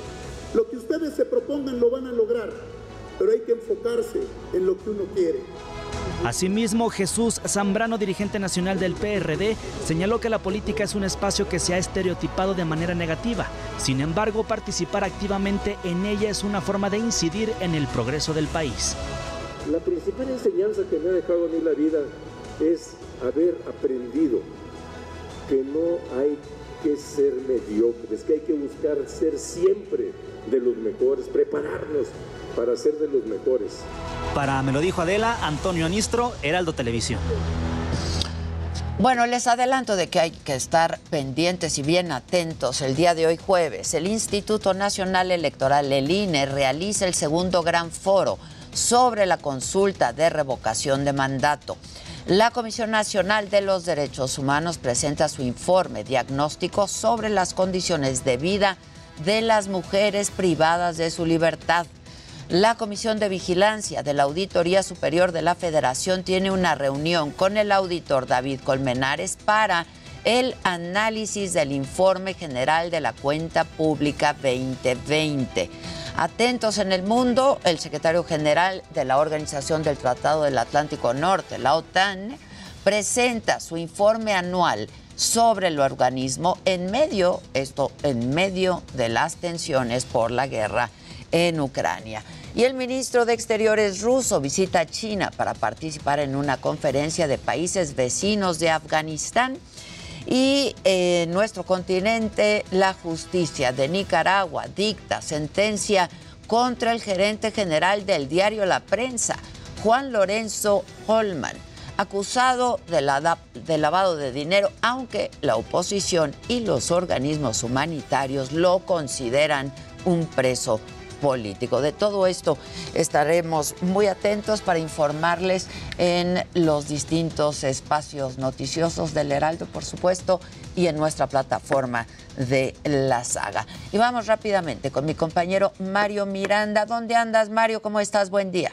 Lo que ustedes se propongan lo van a lograr, pero hay que enfocarse en lo que uno quiere. Asimismo, Jesús Zambrano, dirigente nacional del PRD, señaló que la política es un espacio que se ha estereotipado de manera negativa. Sin embargo, participar activamente en ella es una forma de incidir en el progreso del país. La principal enseñanza que me ha dejado a mí la vida es haber aprendido que no hay que ser mediocres, que hay que buscar ser siempre de los mejores, prepararnos para ser de los mejores. Para Me lo dijo Adela, Antonio Anistro, Heraldo Televisión. Bueno, les adelanto de que hay que estar pendientes y bien atentos. El día de hoy jueves, el Instituto Nacional Electoral, el INE, realiza el segundo gran foro sobre la consulta de revocación de mandato. La Comisión Nacional de los Derechos Humanos presenta su informe diagnóstico sobre las condiciones de vida de las mujeres privadas de su libertad. La Comisión de Vigilancia de la Auditoría Superior de la Federación tiene una reunión con el auditor David Colmenares para el análisis del informe general de la cuenta pública 2020. Atentos en el mundo, el secretario general de la Organización del Tratado del Atlántico Norte, la OTAN, presenta su informe anual sobre el organismo en medio, esto en medio de las tensiones por la guerra en Ucrania. Y el ministro de Exteriores ruso visita China para participar en una conferencia de países vecinos de Afganistán. Y en nuestro continente, la justicia de Nicaragua dicta sentencia contra el gerente general del diario La Prensa, Juan Lorenzo Holman, acusado de, lavado de dinero, aunque la oposición y los organismos humanitarios lo consideran un preso político. De todo esto estaremos muy atentos para informarles en los distintos espacios noticiosos del Heraldo, por supuesto, y en nuestra plataforma de la saga. Y vamos rápidamente con mi compañero Mario Miranda. ¿Dónde andas, Mario? ¿Cómo estás? Buen día.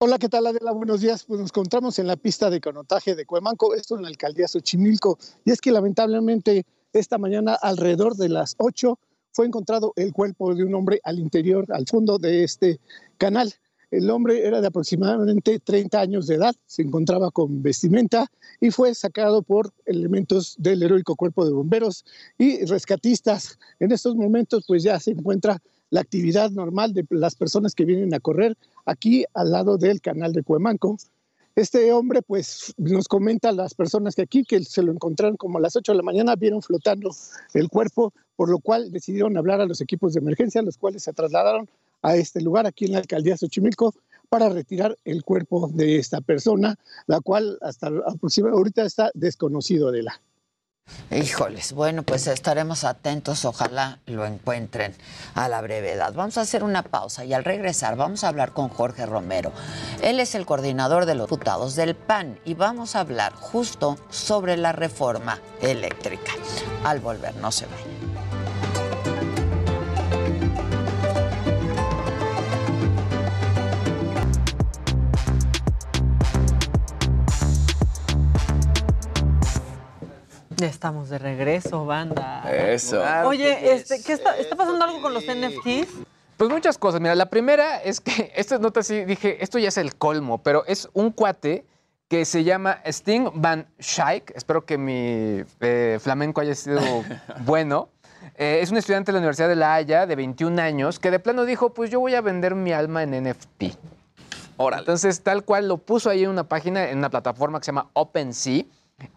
Hola, ¿qué tal Adela? Buenos días. Pues nos encontramos en la pista de canotaje de Cuemanco, esto en la alcaldía Xochimilco. Y es que lamentablemente esta mañana alrededor de las 8 fue encontrado el cuerpo de un hombre al interior, al fondo de este canal. El hombre era de aproximadamente 30 años de edad, se encontraba con vestimenta y fue sacado por elementos del heroico cuerpo de bomberos y rescatistas. En estos momentos pues ya se encuentra la actividad normal de las personas que vienen a correr aquí al lado del canal de Cuemanco. Este hombre, pues, nos comenta a las personas que aquí, que se lo encontraron como a las 8 de la mañana, vieron flotando el cuerpo, por lo cual decidieron hablar a los equipos de emergencia, los cuales se trasladaron a este lugar, aquí en la alcaldía de Xochimilco, para retirar el cuerpo de esta persona, la cual hasta ahorita está desconocido de la. Híjoles, bueno, pues estaremos atentos, ojalá lo encuentren a la brevedad. Vamos a hacer una pausa y al regresar vamos a hablar con Jorge Romero. Él es el coordinador de los diputados del PAN y vamos a hablar justo sobre la reforma eléctrica. Al volver, no se vayan. Ya estamos de regreso, banda. Eso. Oye, este, ¿qué está, está pasando algo con los NFTs? Pues muchas cosas. Mira, la primera es que esta nota sí dije, esto ya es el colmo, pero es un cuate que se llama Sting Van Schaik. Espero que mi eh, flamenco haya sido bueno. Eh, es un estudiante de la Universidad de La Haya de 21 años que de plano dijo, pues yo voy a vender mi alma en NFT. Órale. Entonces, tal cual lo puso ahí en una página, en una plataforma que se llama OpenSea.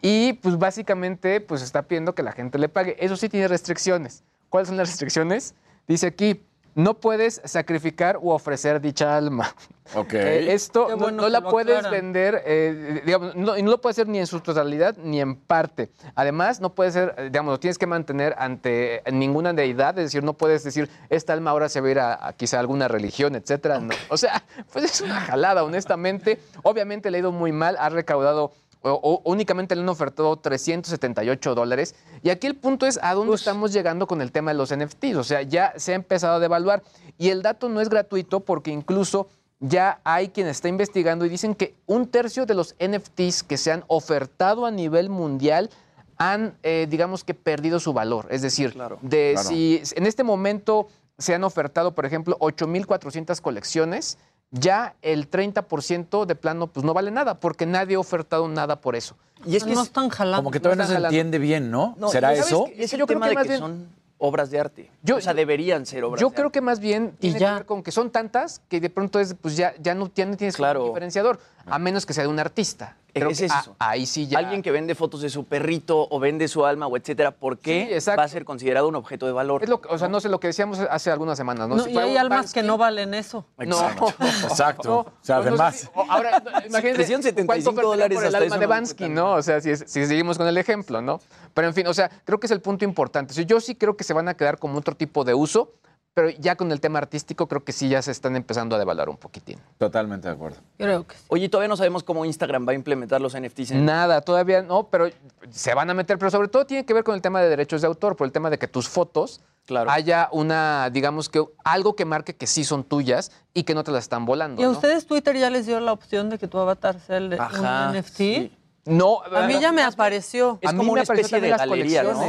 Y pues básicamente pues está pidiendo que la gente le pague. Eso sí tiene restricciones. ¿Cuáles son las restricciones? Dice aquí, no puedes sacrificar u ofrecer dicha alma. Ok. Eh, esto no, la lo puedes aclaran. vender, eh, digamos, no, y no lo puedes hacer ni en su totalidad ni en parte. Además, no puede ser, eh, digamos, lo tienes que mantener ante ninguna deidad, es decir, no puedes decir, esta alma ahora se va a ir a, a quizá alguna religión, etcétera. No. O sea, pues es una jalada, honestamente. Obviamente le ha ido muy mal, ha recaudado o- o únicamente le han ofertado 378 dólares. Y aquí el punto es a dónde estamos llegando con el tema de los NFTs. O sea, ya se ha empezado a devaluar. Y el dato no es gratuito porque incluso ya hay quien está investigando y dicen que un tercio de los NFTs que se han ofertado a nivel mundial han, eh, digamos que, perdido su valor. Es decir, de Claro. si en este momento se han ofertado, por ejemplo, 8.400 colecciones. Ya el 30% de plano pues no vale nada porque nadie ha ofertado nada por eso. Y es que no es- están jalando. Como que todavía no, se jalando. entiende bien, ¿no? No, ¿Será y ¿sabes eso? qué? Es el Yo creo tema que de más que bien- son obras de arte. Yo- o sea, deberían ser obras Yo de creo arte. que más bien tiene que ver con que son tantas que de pronto es, pues ya, ya, no, ya no tienes Claro. un diferenciador, a menos que sea de un artista. Creo Es que eso. a- ahí sí ya. Alguien que vende fotos de su perrito o vende su alma o etcétera, ¿por qué Sí, exacto. va a ser considerado un objeto de valor? Es lo, que- o sea, no sé lo que decíamos hace algunas semanas, ¿no? No, Si y hay almas que no valen eso. No. Exacto. No, o sea, no, no sé además. si- ahora, imagínense, Crecieron 75 ¿cuánto ofertarían dólares por el alma de Bansky, ¿no? O sea, si, es- si seguimos con el ejemplo, ¿no? Pero en fin, o sea, creo que es el punto importante. O sea, yo sí creo que se van a quedar como otro tipo de uso, pero ya con el tema artístico creo que sí ya se están empezando a devaluar un poquitín. Totalmente de acuerdo. Creo que sí. Oye, todavía no sabemos cómo Instagram va a implementar los NFTs. En... Nada, todavía no, pero se van a meter, pero sobre todo tiene que ver con el tema de derechos de autor, por el tema de que tus fotos Claro. haya una, digamos que algo que marque que sí son tuyas y que no te las están volando. ¿Y a ¿no? ustedes Twitter ya les dio la opción de que tu avatar sea el de Ajá, un NFT? sí. No, A mí ya me apareció. Es a mí como me una apareció especie de las galería, ¿no?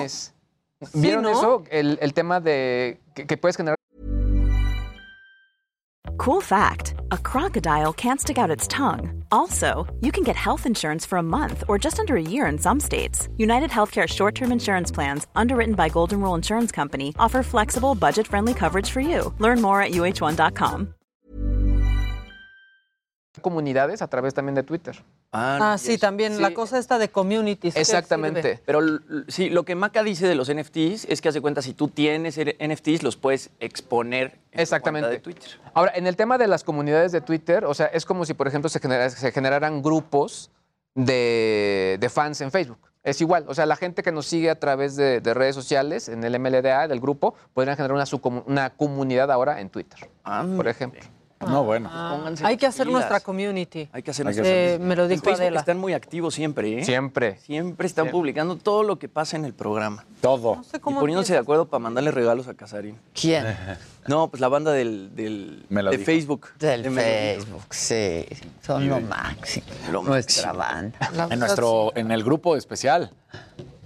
¿Vieron ¿no? eso? El, el tema de que, que puedes generar Cool fact a crocodile can't stick out its tongue. Also, you can get health insurance for a month or just under a year in some states. United Healthcare short term insurance plans, underwritten by Golden Rule Insurance Company, offer flexible, budget friendly coverage for you. Learn more at uh1.com. comunidades a través también de Twitter. Ah, sí, también la cosa esta de communities. ¿qué Exactamente. Pero sí, lo que Maca dice de los NFTs es que hace cuenta, si tú tienes er- NFTs, los puedes exponer en tu Exactamente. cuenta de Twitter. Ahora, en el tema de las comunidades de Twitter, o sea, es como si, por ejemplo, se, genera- se generaran grupos de, de fans en Facebook. Es igual, o sea, la gente que nos sigue a través de, de redes sociales, en el MLDA del grupo, podrían generar una, una comunidad ahora en Twitter, por ejemplo. No, bueno. Ah, Pónganse hay que hacer pilas. nuestra community. Hay que hacer que nuestra- Eh, me lo dijo Facebook Adela. Están muy activos siempre, ¿eh? Siempre. Siempre están publicando todo lo que pasa en el programa. Todo. sé Y cómo poniéndose de acuerdo para mandarle regalos a Casarín. ¿Quién? No, pues la banda del, del- Me lo de dijo. Facebook. Del De. Facebook, sí. Son lo máximo. Lo Nuestra máximo. banda. La En nuestro, en el grupo especial.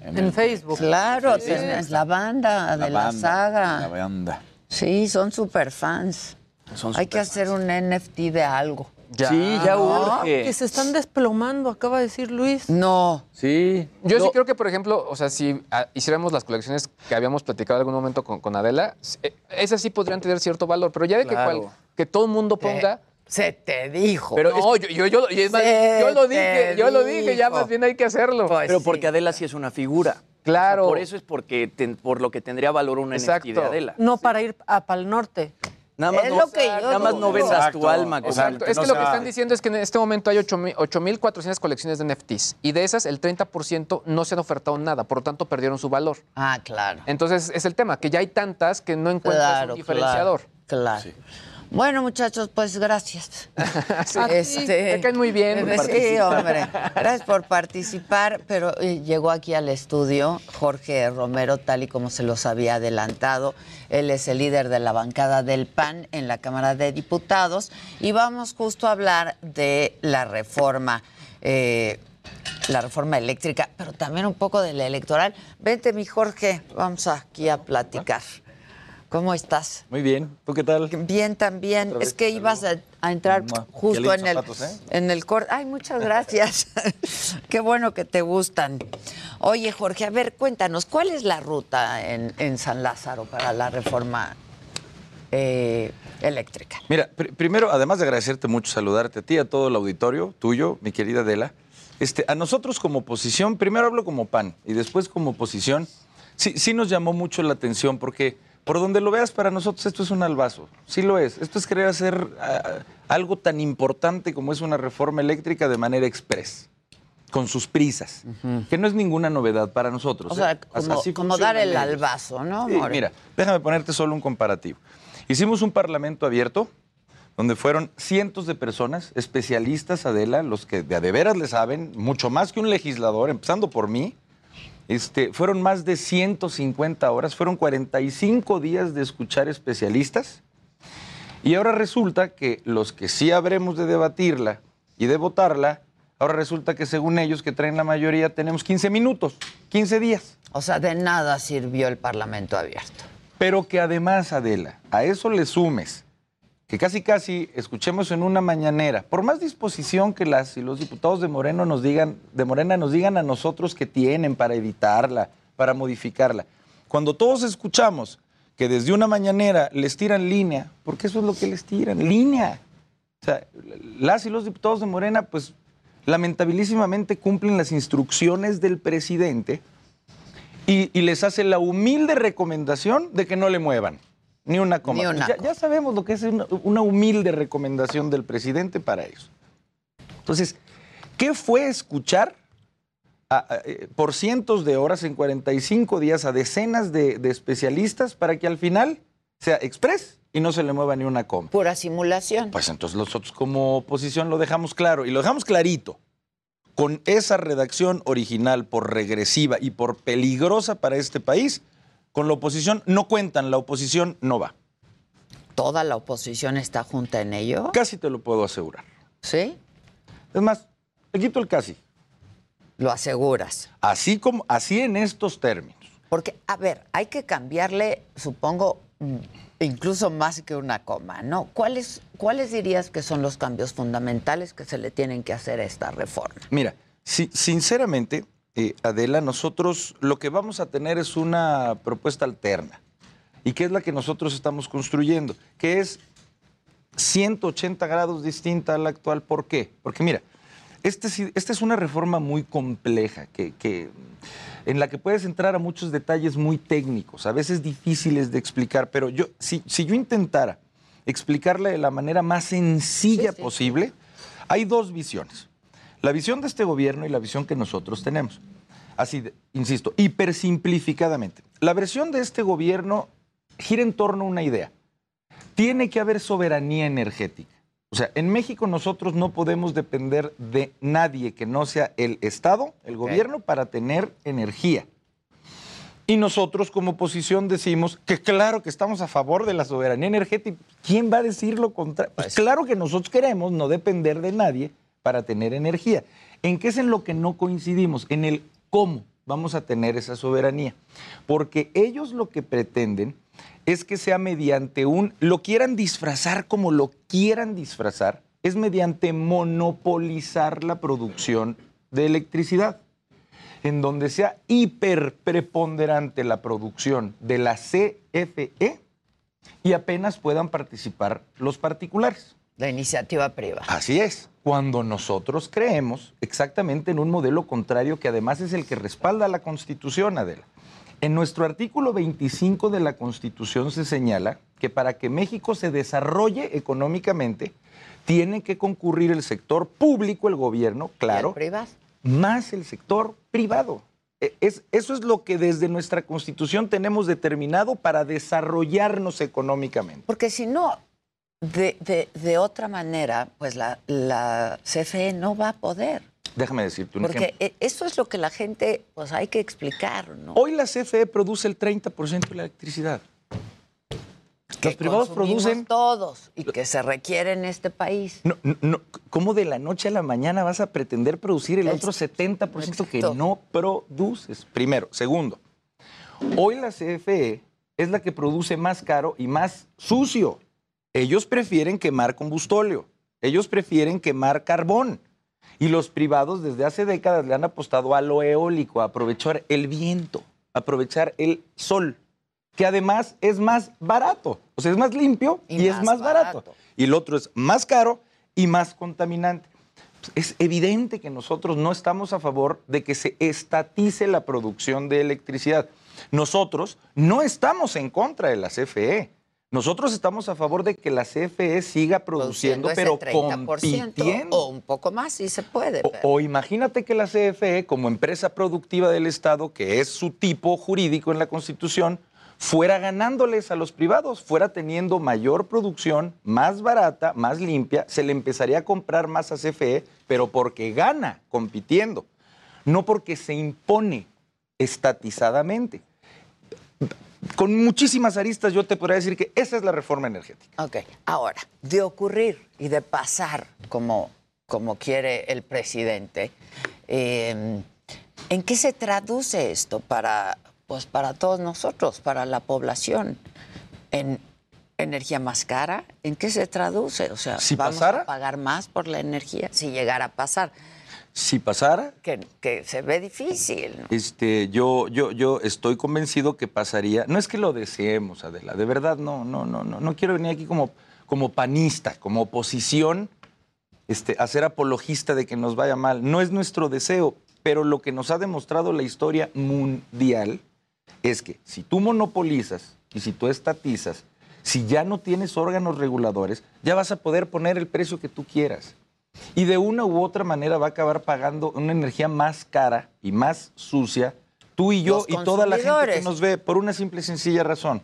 En Facebook. Claro, es la banda de la, saga. La banda. Sí, son super fans. Son Hay que hacer un NFT de algo. Sí, ya urge. Que se están desplomando, acaba de decir Luis. No. Sí. Yo sí creo que, por ejemplo, o sea, si ah, hiciéramos las colecciones que habíamos platicado en algún momento con, con Adela, eh, esas sí podrían tener cierto valor, pero ya de que, Claro. cual- que todo el mundo ponga... Se te dijo. Pero no, yo, yo, yo, y es más, yo lo dije, yo lo dije, ya más bien hay que hacerlo. Pues Pero sí. porque Adela sí es una figura. Claro. Por eso es porque ten- por lo que tendría valor un NFT Exacto. de Adela. No para ir a Pal Norte. Nada más, Es no, lo que yo nada más no vendas Exacto. tu alma. Exacto. Exacto. Es no que lo que están diciendo es que en este momento hay 8,000 8.400 colecciones de NFTs y de esas el 30% no se han ofertado nada, por lo tanto perdieron su valor. Ah, claro. Entonces es el tema, que ya hay tantas que no encuentras Claro, un diferenciador. Claro. claro. Bueno, muchachos, pues gracias. Sí. Este, caen muy bien. Sí, hombre. Gracias por participar, pero eh, llegó aquí al estudio Jorge Romero, tal y como se los había adelantado. Él es el líder de la bancada del PAN en la Cámara de Diputados y vamos justo a hablar de la reforma. eh, la reforma eléctrica, pero también un poco de la electoral. Vente, mi Jorge, vamos aquí a platicar. ¿Cómo estás? Muy bien. ¿Tú qué tal? Bien, también. Es que ibas a, a entrar Mua. justo en el, zapatos, ¿eh? en el corte. Ay, muchas gracias. Qué bueno que te gustan. Oye, Jorge, a ver, cuéntanos, ¿cuál es la ruta en, en San Lázaro para la reforma eh, eléctrica? Mira, pr- primero, además de agradecerte mucho, saludarte a ti, a todo el auditorio, tuyo, mi querida Adela. Este, a nosotros como oposición, primero hablo como PAN y después como oposición, sí, sí nos llamó mucho la atención porque por donde lo veas, para nosotros esto es un albazo. Sí lo es. Esto es querer hacer ah, algo tan importante como es una reforma eléctrica de manera express, con sus prisas, que no es ninguna novedad para nosotros. O sea, ¿eh? As- como, dar el albazo, ¿no, Sí, More? mira, déjame ponerte solo un comparativo. Hicimos un parlamento abierto donde fueron cientos de personas, especialistas, Adela, los que de a de veras le saben, mucho más que un legislador, empezando por mí. Este, fueron más de 150 horas, fueron 45 días de escuchar especialistas. Y ahora resulta que los que sí habremos de debatirla y de votarla, ahora resulta que según ellos que traen la mayoría tenemos 15 minutos, 15 días. O sea, de nada sirvió el Parlamento abierto. Pero que además, Adela, a eso le sumes que casi casi escuchemos en una mañanera, por más disposición que las y los diputados de Moreno nos digan, de Morena nos digan a nosotros que tienen para evitarla, para modificarla. Cuando todos escuchamos que desde una mañanera les tiran línea, porque eso es lo que les tiran, línea. O sea, las y los diputados de Morena, pues lamentabilísimamente cumplen las instrucciones del presidente y, y les hace la humilde recomendación de que no le muevan. Ni una coma. Ni una ya, ya sabemos lo que es una, una humilde recomendación del presidente para ellos. Entonces, ¿qué fue escuchar a- a- eh, por cientos de horas en 45 días a decenas de, de especialistas para que al final sea express y no se le mueva ni una coma? Pura simulación. Pues entonces nosotros como oposición lo dejamos claro y lo dejamos clarito. Con esa redacción original por regresiva y por peligrosa para este país, con la oposición no cuentan, la oposición no va. ¿Toda la oposición está junta en ello? Casi te lo puedo asegurar. ¿Sí? Es más, le quito el casi. Lo aseguras. Así como, así en estos términos. Porque, a ver, hay que cambiarle, supongo, incluso más que una coma, ¿no? ¿Cuáles, ¿Cuáles dirías que son los cambios fundamentales que se le tienen que hacer a esta reforma? Mira, si- sinceramente, eh, Adela, nosotros lo que vamos a tener es una propuesta alterna. ¿Y qué es la que nosotros estamos construyendo? Que es 180 grados distinta a la actual. ¿Por qué? Porque mira, este, esta es una reforma muy compleja, que, que- en la que puedes entrar a muchos detalles muy técnicos, a veces difíciles de explicar, pero yo, si, si yo intentara explicarla de la manera más sencilla posible, hay dos visiones. La visión de este gobierno y la visión que nosotros tenemos. Así, insisto, hipersimplificadamente. La versión de este gobierno gira en torno a una idea. Tiene que haber soberanía energética. O sea, en México nosotros no podemos depender de nadie que no sea el Estado, el gobierno, para tener energía. Y nosotros como oposición decimos que claro que estamos a favor de la soberanía energética. ¿Quién va a decir lo contrario? Pues claro que nosotros queremos no depender de nadie para tener energía. ¿En qué es en lo que no coincidimos? En el cómo vamos a tener esa soberanía. Porque ellos lo que pretenden es que sea mediante un, lo quieran disfrazar como lo quieran disfrazar, es mediante monopolizar la producción de electricidad en donde sea hiper preponderante la producción de la CFE y apenas puedan participar los particulares. La iniciativa privada. Así es, cuando nosotros creemos exactamente en un modelo contrario que además es el que respalda la Constitución, Adela. En nuestro artículo 25 de la Constitución se señala que para que México se desarrolle económicamente, tiene que concurrir el sector público, el gobierno, claro, más el sector privado. E- Es, eso es lo que desde nuestra Constitución tenemos determinado para desarrollarnos económicamente. Porque si no, de, de- de otra manera, pues la, la CFE no va a poder. Déjame decirte un Porque ejemplo. eh, eso es lo que la gente, pues hay que explicar, ¿no? Hoy la CFE produce el 30% de la electricidad. Que Los privados producen... todos y que se requiere en este país. No, no, ¿Cómo de la noche a la mañana vas a pretender producir el otro 70% que Exacto. no produces? Primero. Segundo, hoy la CFE es la que produce más caro y más sucio. Ellos prefieren quemar combustóleo. Ellos prefieren quemar carbón. Y los privados desde hace décadas le han apostado a lo eólico, a aprovechar el viento, a aprovechar el sol, que además es más barato. O sea, es más limpio y, Y es más más barato. barato. Y el otro es más caro y más contaminante. Es evidente que nosotros no estamos a favor de que se estatice la producción de electricidad. Nosotros no estamos en contra de la CFE. Nosotros estamos a favor de que la CFE siga produciendo, pero 30% compitiendo. O un poco más, si se puede. O, o imagínate que la CFE, como empresa productiva del Estado, que es su tipo jurídico en la Constitución, fuera ganándoles a los privados, fuera teniendo mayor producción, más barata, más limpia, se le empezaría a comprar más a CFE, pero porque gana compitiendo, no porque se impone estatizadamente. Con muchísimas aristas yo te podría decir que esa es la reforma energética. Ok, ahora, de ocurrir y de pasar como, como quiere el presidente, eh, ¿en qué se traduce esto para, pues para todos nosotros, para la población, en energía más cara, ¿en qué se traduce? O sea, Si vamos pasara- a pagar más por la energía si llegara a pasar, Si pasara, que, que se ve difícil. ¿no? Este, yo, yo, yo estoy convencido que pasaría. No es que lo deseemos, Adela. De verdad, no, no, no, no. No quiero venir aquí como, como panista, como oposición, este, a ser apologista de que nos vaya mal. No es nuestro deseo, pero lo que nos ha demostrado la historia mundial es que si tú monopolizas y si tú estatizas, si ya no tienes órganos reguladores, ya vas a poder poner el precio que tú quieras. Y de una u otra manera va a acabar pagando una energía más cara y más sucia, tú y yo y toda la gente que nos ve, por una simple y sencilla razón.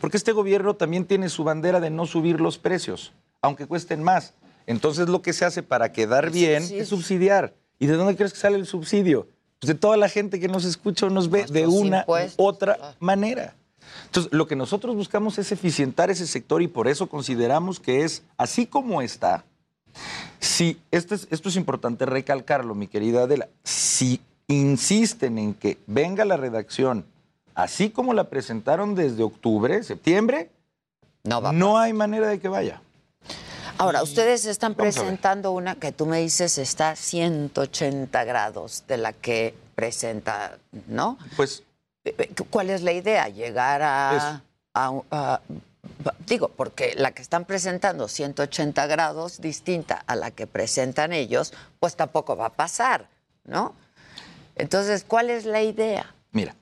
Porque este gobierno también tiene su bandera de no subir los precios, aunque cuesten más. Entonces lo que se hace para quedar bien es subsidiar. ¿Y de dónde crees que sale el subsidio? Pues de toda la gente que nos escucha o nos ve de una u impuestos, otra manera. Entonces, lo que nosotros buscamos es eficientar ese sector y por eso consideramos que es así como está. Si, esto es, esto es importante recalcarlo, mi querida Adela, si insisten en que venga la redacción así como la presentaron desde octubre, septiembre, no, hay manera de que vaya. Ahora, ustedes están Vamos presentando una que tú me dices está a 180 grados de la que presenta, ¿no? Pues ¿Cuál es la idea? Llegar a, a- a- Digo, porque la que están presentando 180 grados distinta a la que presentan ellos, pues tampoco va a pasar, ¿no? Entonces, ¿cuál es la idea? Mira,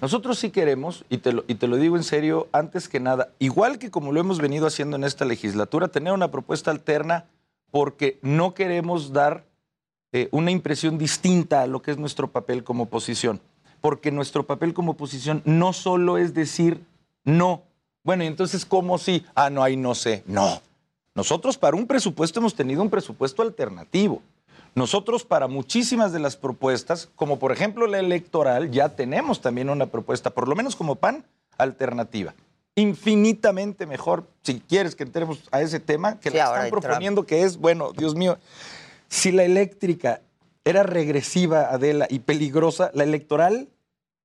nosotros sí queremos, y te, lo, y te lo digo en serio, antes que nada, igual que como lo hemos venido haciendo en esta legislatura, tener una propuesta alterna porque no queremos dar eh, una impresión distinta a lo que es nuestro papel como oposición. Porque nuestro papel como oposición no solo es decir no. Bueno, y entonces, ¿cómo sí? Ah, no, ahí no sé. No. Nosotros para un presupuesto hemos tenido un presupuesto alternativo. Nosotros para muchísimas de las propuestas, como por ejemplo la electoral, ya tenemos también una propuesta, por lo menos como PAN, alternativa. Infinitamente mejor, si quieres que entremos a ese tema, que Sí, la están Trump. proponiendo, que es, bueno, Dios mío, si la eléctrica era regresiva, Adela, y peligrosa, la electoral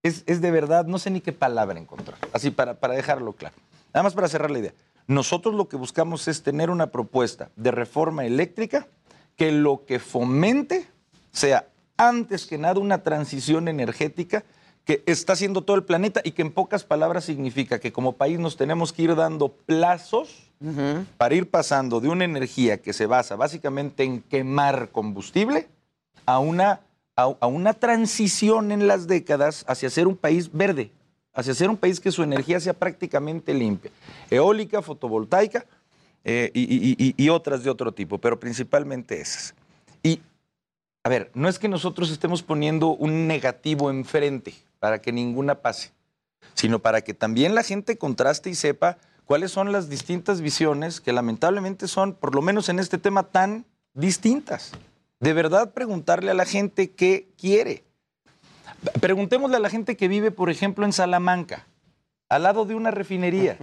es, es de verdad, no sé ni qué palabra encontrar, así para, para dejarlo claro. Nada más para cerrar la idea. Nosotros lo que buscamos es tener una propuesta de reforma eléctrica que lo que fomente sea antes que nada una transición energética que está haciendo todo el planeta y que en pocas palabras significa que como país nos tenemos que ir dando plazos para ir pasando de una energía que se basa básicamente en quemar combustible a una, a, a una transición en las décadas hacia ser un país verde, hacia ser un país que su energía sea prácticamente limpia, eólica, fotovoltaica eh, y, y- otras de otro tipo, pero principalmente esas. Y, a ver, no es que nosotros estemos poniendo un negativo enfrente para que ninguna pase, sino para que también la gente contraste y sepa cuáles son las distintas visiones que lamentablemente son, por lo menos en este tema, tan distintas. De verdad preguntarle a la gente qué quiere. Preguntémosle a la gente que vive, por ejemplo, en Salamanca, al lado de una refinería.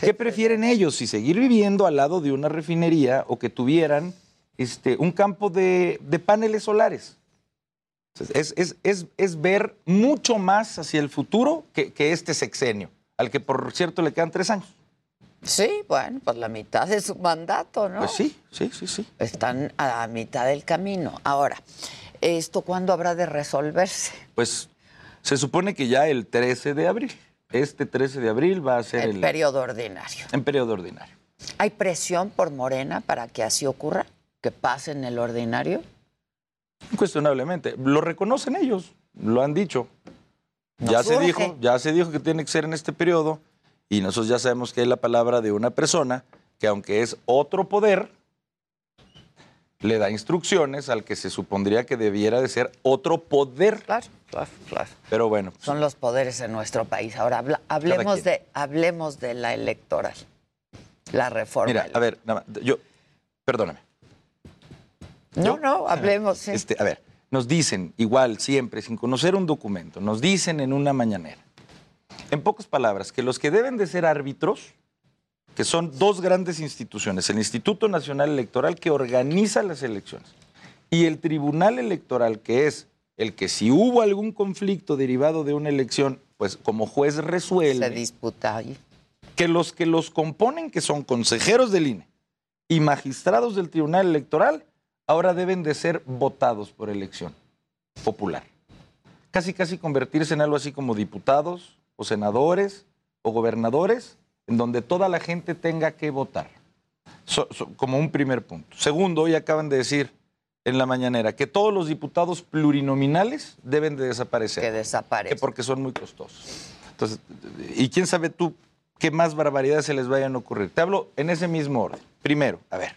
¿Qué prefieren ellos? Si seguir viviendo al lado de una refinería o que tuvieran este, un campo de, de paneles solares. Es, es- es- es ver mucho más hacia el futuro que, que este sexenio, al que por cierto le quedan tres años. Sí, bueno, pues la mitad de su mandato, ¿no? Pues sí, sí, sí, sí. Están a la mitad del camino. Ahora, ¿esto cuándo habrá de resolverse? Pues se supone que ya el 13 de abril, este 13 de abril va a ser El el, periodo ordinario. en periodo ordinario. ¿Hay presión por Morena para que así ocurra? ¿Que pase en el ordinario? Incuestionablemente. Lo reconocen ellos, lo han dicho. Nos ya se dijo, ya se dijo que tiene que ser en este periodo y nosotros ya sabemos que es la palabra de una persona que aunque es otro poder, le da instrucciones al que se supondría que debiera de ser otro poder. Claro, claro, claro. Pero bueno, Son los poderes en nuestro país. Ahora habla- hablemos de, hablemos de la electoral, la reforma. mira, a ver, nada más, yo, perdóname. no, no, hablemos. sí. Este, a ver, nos dicen, igual, siempre, sin conocer un documento, nos dicen en una mañanera, en pocas palabras, que los que deben de ser árbitros, que son dos grandes instituciones, el Instituto Nacional Electoral que organiza las elecciones y el Tribunal Electoral, que es el que si hubo algún conflicto derivado de una elección, pues como juez resuelve. Se disputa ahí. Que los que los componen, que son consejeros del INE y magistrados del Tribunal Electoral, ahora deben de ser votados por elección popular. Casi, casi convertirse en algo así como diputados o senadores o gobernadores, en donde toda la gente tenga que votar. So- so- como un primer punto. Segundo, hoy acaban de decir en la mañanera que todos los diputados plurinominales deben de desaparecer. Que desaparecen. Que porque son muy costosos. Entonces, y quién sabe tú qué más barbaridades se les vayan a ocurrir. Te hablo en ese mismo orden. Primero, a ver,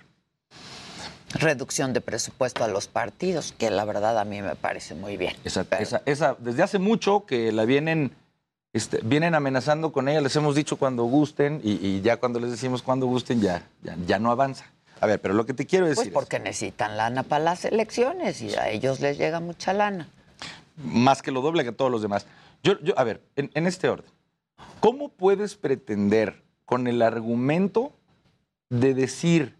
Reducción de presupuesto a los partidos, que la verdad a mí me parece muy bien. esa, esa- esa- desde hace mucho que la vienen, este, vienen amenazando con ella, les hemos dicho cuando gusten y, y ya cuando les decimos cuando gusten ya, ya, ya no avanza. A ver, pero lo que te quiero decir Pues porque necesitan lana para las elecciones y a ellos les llega mucha lana. más que lo doble que todos los demás. Yo, yo, a ver, en, en este orden, ¿cómo puedes pretender con el argumento de decir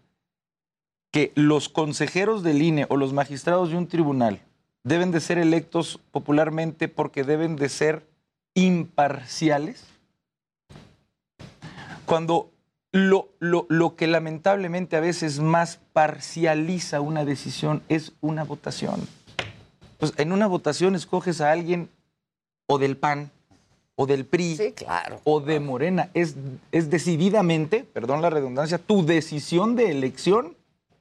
que los consejeros del INE o los magistrados de un tribunal deben de ser electos popularmente porque deben de ser imparciales? Cuando lo, lo- lo que lamentablemente a veces más parcializa una decisión es una votación. Pues en una votación escoges a alguien o del PAN, o del PRI, o de Morena. Es, es decididamente, perdón la redundancia, tu decisión de elección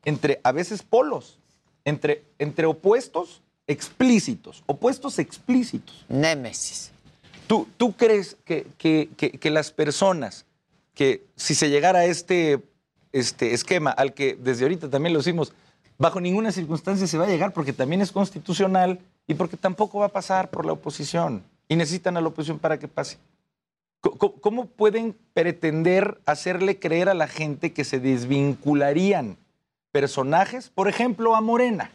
entre a veces polos, entre, entre opuestos explícitos, opuestos explícitos. Némesis. ¿Tú, tú crees que, que- que- que las personas que si se llegara a este, este esquema al que desde ahorita también lo hicimos, bajo ninguna circunstancia se va a llegar porque también es constitucional y porque tampoco va a pasar por la oposición y necesitan a la oposición para que pase? ¿Cómo pueden pretender hacerle creer a la gente que se desvincularían personajes, por ejemplo, a Morena?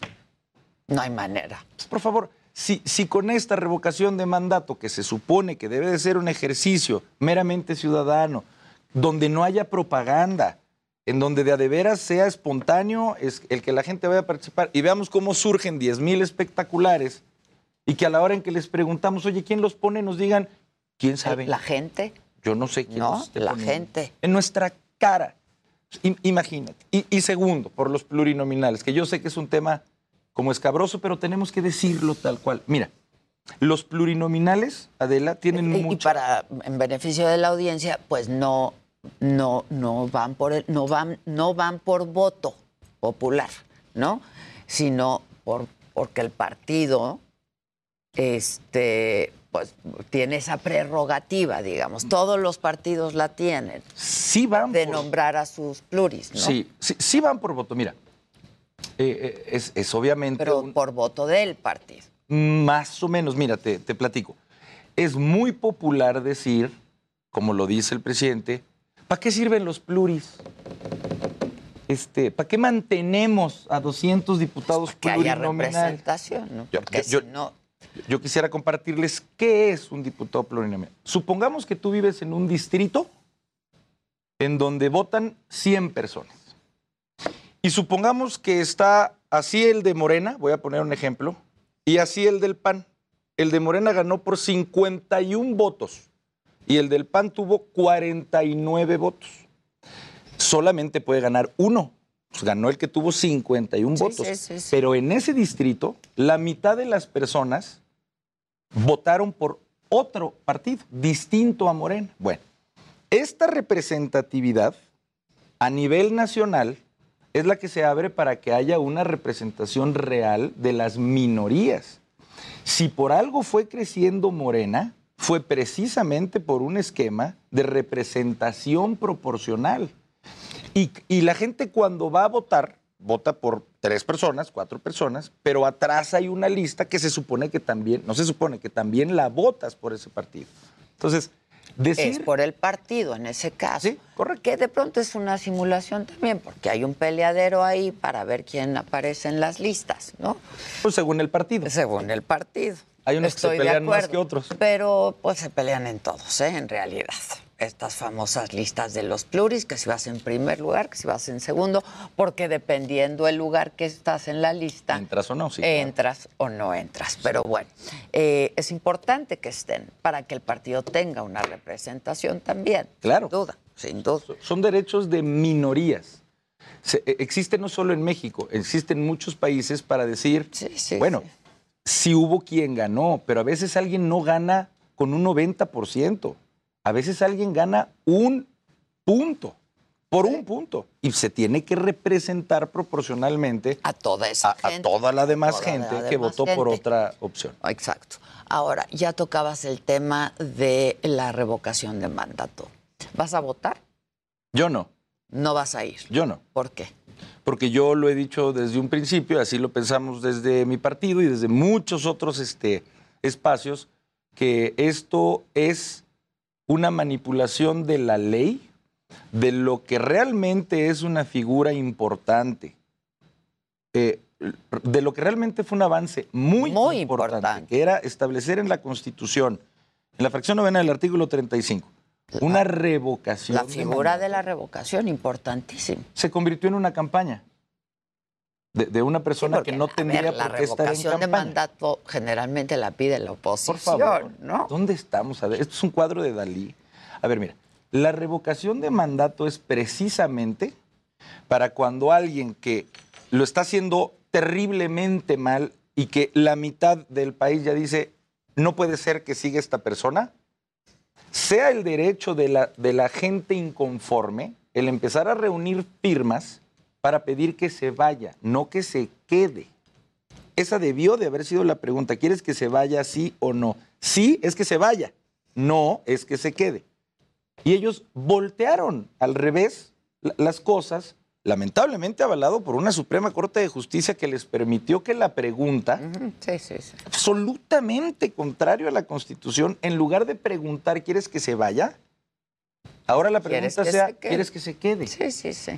No hay manera. Por favor, si, si con esta revocación de mandato, que se supone que debe de ser un ejercicio meramente ciudadano, donde no haya propaganda, en donde de a de veras sea espontáneo es el que la gente vaya a participar y veamos cómo surgen 10 mil espectaculares y que a la hora en que les preguntamos, oye, ¿quién los pone? Nos digan, ¿quién sabe? La gente. Yo no sé quién No, los la poniendo. gente. En nuestra cara. Im- imagínate. Y, y segundo, por los plurinominales, que yo sé que es un tema como escabroso, pero tenemos que decirlo tal cual. Mira, los plurinominales, Adela, tienen Y- Y mucho... para, en beneficio de la audiencia, pues no, no, no van por el- no van, no van por voto popular, ¿no? Sino por, porque el partido este, pues, tiene esa prerrogativa, digamos. Todos los partidos la tienen. Sí van De por- nombrar a sus pluris, ¿no? Sí, sí, sí van por voto. Mira, eh, eh, es, es obviamente... Pero un- por voto del partido. Más o menos, mira, te, te platico. Es muy popular decir, como lo dice el presidente, ¿para qué sirven los pluris? Este, ¿Para qué mantenemos a 200 diputados Que haya plurinominales? representación, ¿no? Yo- Porque yo- si no, Yo quisiera compartirles qué es un diputado plurinominal. Supongamos que tú vives en un distrito en donde votan 100 personas. Y supongamos que está así el de Morena, voy a poner un ejemplo, y así el del PAN. El de Morena ganó por 51 votos y el del PAN tuvo 49 votos. Solamente puede ganar uno. Pues ganó el que tuvo 51 Sí, votos. sí, sí, sí. Pero en ese distrito, la mitad de las personas votaron por otro partido, distinto a Morena. Bueno, esta representatividad a nivel nacional es la que se abre para que haya una representación real de las minorías. Si por algo fue creciendo Morena, fue precisamente por un esquema de representación proporcional. Y, la gente cuando va a votar, vota por tres personas, cuatro personas, pero atrás hay una lista que se supone que también, no se supone que también la votas por ese partido. Entonces, decir... es por el partido en ese caso. correcto. Que de pronto es una simulación también, porque hay un peleadero ahí para ver quién aparece en las listas, ¿no? Pues según el partido. Según el partido. Hay unos que se pelean más que otros. Pero pues se pelean en todos, ¿eh? En realidad. Estas famosas listas de los pluris, que si vas en primer lugar, que si vas en segundo, porque dependiendo el lugar que estás en la lista, ¿Entras o no? Sí, claro. entras o no entras. Pero bueno, eh, es importante que estén para que el partido tenga una representación también. Claro. Sin duda, sin duda. Son derechos de minorías. Se- e- existe no solo en México, existe en muchos países para decir, bueno, si hubo quien ganó, pero a veces alguien no gana con un 90%. A veces alguien gana un punto, por un punto. Y se tiene que representar proporcionalmente a toda esa a, gente. toda la demás Toda la gente que votó por otra opción. Exacto. Ahora, ya tocabas el tema de la revocación de mandato. ¿Vas a votar? Yo no. No vas a ir. Yo no. ¿Por qué? Porque yo lo he dicho desde un principio, así lo pensamos desde mi partido y desde muchos otros este, espacios, que esto es una manipulación de la ley, de lo que realmente es una figura importante, eh, de lo que realmente fue un avance muy, importante, que era establecer en la Constitución, en la fracción novena del artículo 35, una revocación. La de figura de la revocación, importantísimo. se convirtió en una campaña de, de una persona que no tendría ver, la por qué estar en revocación de mandato generalmente la pide la oposición, Por favor, ¿no? ¿dónde estamos? A ver, esto es un cuadro de Dalí. A ver, mira, la revocación de mandato es precisamente para cuando alguien que lo está haciendo terriblemente mal y que la mitad del país ya dice, no puede ser que siga esta persona, sea el derecho de la, de la gente inconforme el empezar a reunir firmas para pedir que se vaya, no que se quede. Esa debió de haber sido la pregunta. ¿Quieres que se vaya sí o no? Sí es que se vaya. No es que se quede. Y ellos voltearon al revés la- las cosas, lamentablemente avalado por una Suprema Corte de Justicia que les permitió que la pregunta, Sí, sí, sí. absolutamente contrario a la Constitución, en lugar de preguntar, ¿quieres que se vaya? Ahora la ¿Quieres pregunta sea, se? ¿quieres que se quede? Sí, sí, sí.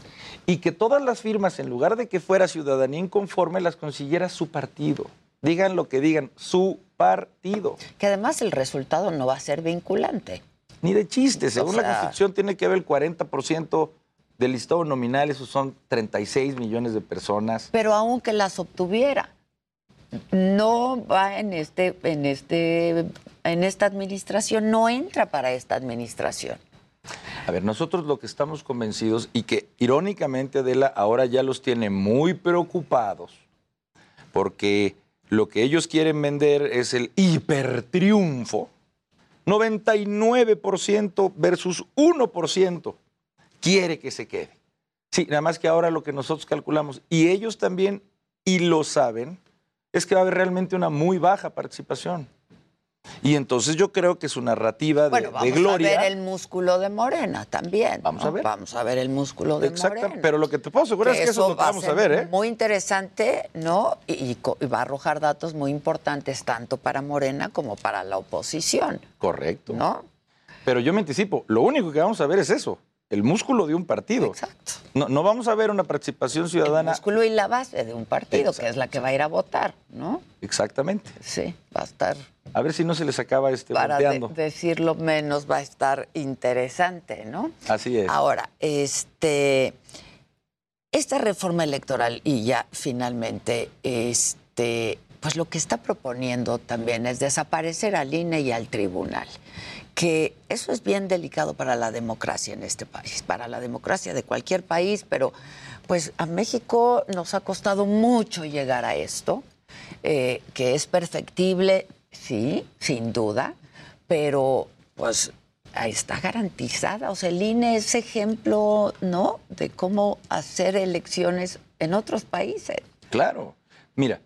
Y que todas las firmas, en lugar de que fuera ciudadanía inconforme, las consiguiera su partido. Digan lo que digan, su partido. Que además el resultado no va a ser vinculante. Ni de chiste. Según O la Constitución tiene que haber el 40% del listado nominal, esos son 36 millones de personas. Pero aunque las obtuviera, no va en este, en este, en esta administración, no entra para esta administración. A ver, nosotros lo que estamos convencidos y que irónicamente Adela ahora ya los tiene muy preocupados porque lo que ellos quieren vender es el hipertriunfo. 99% versus 1% quiere que se quede. Sí, nada más que ahora lo que nosotros calculamos, y ellos también, y lo saben, es que va a haber realmente una muy baja participación. Y entonces yo creo que su narrativa de, Bueno, de vamos gloria... a ver el músculo de Morena también. Vamos ¿no? a ver. Vamos a ver el músculo de Exacto, Morena. pero lo que te puedo asegurar es que eso es lo va vamos a ser ver, ¿eh? Muy interesante, ¿no? Y, y va a arrojar datos muy importantes tanto para Morena como para la oposición. Correcto. ¿No? Pero yo me anticipo, lo único que vamos a ver es eso, el músculo de un partido. Exacto. No, no vamos a ver una participación ciudadana. músculo y la base de un partido, que es la que va a ir a votar, ¿no? Exactamente. Sí, va a estar, A ver si no se les acaba este para de- decirlo menos, va a estar interesante, ¿no? Así es. Ahora, este, esta reforma electoral y ya finalmente, este, pues lo que está proponiendo también es desaparecer al INE y al tribunal, que eso es bien delicado para la democracia en este país, para la democracia de cualquier país, pero pues a México nos ha costado mucho llegar a esto, eh, que es perfectible, sí, sin duda, pero pues está garantizada. O sea, el INE es ejemplo, ¿no? De cómo hacer elecciones en otros países. Claro. Mira,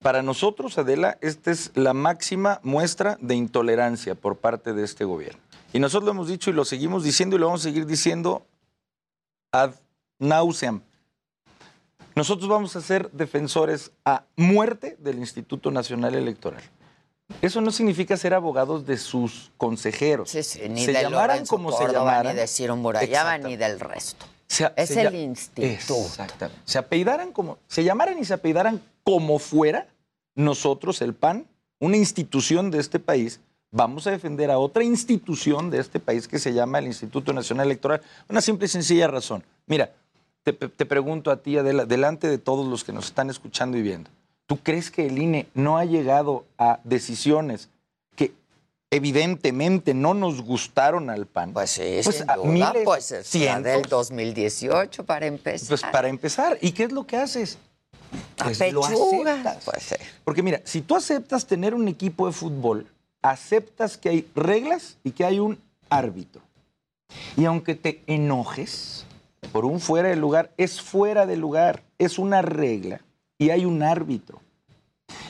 para nosotros, Adela, esta es la máxima muestra de intolerancia por parte de este gobierno. Y nosotros lo hemos dicho y lo seguimos diciendo y lo vamos a seguir diciendo ad nauseam. Nosotros vamos a ser defensores a muerte del Instituto Nacional Electoral. Eso no significa ser abogados de sus consejeros. Ni se de llamaran Lorenzo como se Córdoba, llamaran. ni de Ciro ni del resto. Se- es se el instituto. Exactamente. Se apellidaran como, se llamaran y se apellidaran como fuera nosotros, el PAN, una institución de este país, vamos a defender a otra institución de este país que se llama el Instituto Nacional Electoral. Una simple y sencilla razón. Mira, te, te pregunto a ti, Adela, delante de todos los que nos están escuchando y viendo, ¿tú crees que el INE no ha llegado a decisiones que evidentemente no nos gustaron al PAN? Pues sí, pues, sin a duda, miles, pues es la del 2018 para empezar. Pues para empezar, ¿y qué es lo que haces? Pues lo aceptas. pues sí. Porque mira, si tú aceptas tener un equipo de fútbol, aceptas que hay reglas y que hay un árbitro. Y aunque te enojes por un fuera de lugar, es fuera de lugar, es una regla y hay un árbitro.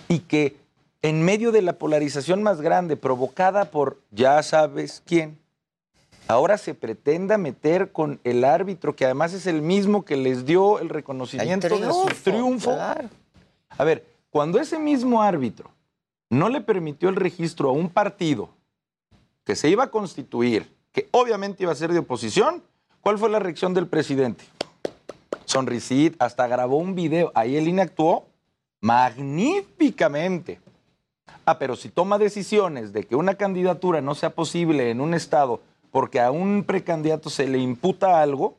Y que en medio de la polarización más grande provocada por ya sabes quién, ahora se pretenda meter con el árbitro, que además es el mismo que les dio el reconocimiento de su triunfo. A ver, cuando ese mismo árbitro no le permitió el registro a un partido que se iba a constituir, que obviamente iba a ser de oposición, ¿cuál fue la reacción del presidente? Sonrisita, hasta grabó un video. Ahí el INE actuó magníficamente. Ah, pero si toma decisiones de que una candidatura no sea posible en un estado porque a un precandidato se le imputa algo,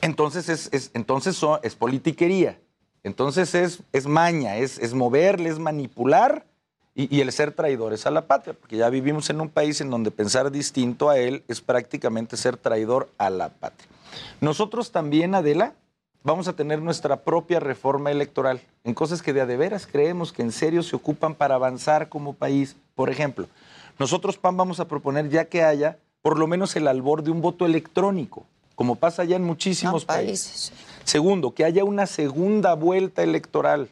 entonces es, es- entonces es politiquería. Entonces es, es maña, es, es moverle, es manipular y, y el ser traidores a la patria, porque ya vivimos en un país en donde pensar distinto a él es prácticamente ser traidor a la patria. Nosotros también, Adela, vamos a tener nuestra propia reforma electoral en cosas que de a de veras creemos que en serio se ocupan para avanzar como país. Por ejemplo, nosotros, PAN, vamos a proponer ya que haya por lo menos el albor de un voto electrónico, como pasa ya en muchísimos países. Segundo, que haya una segunda vuelta electoral.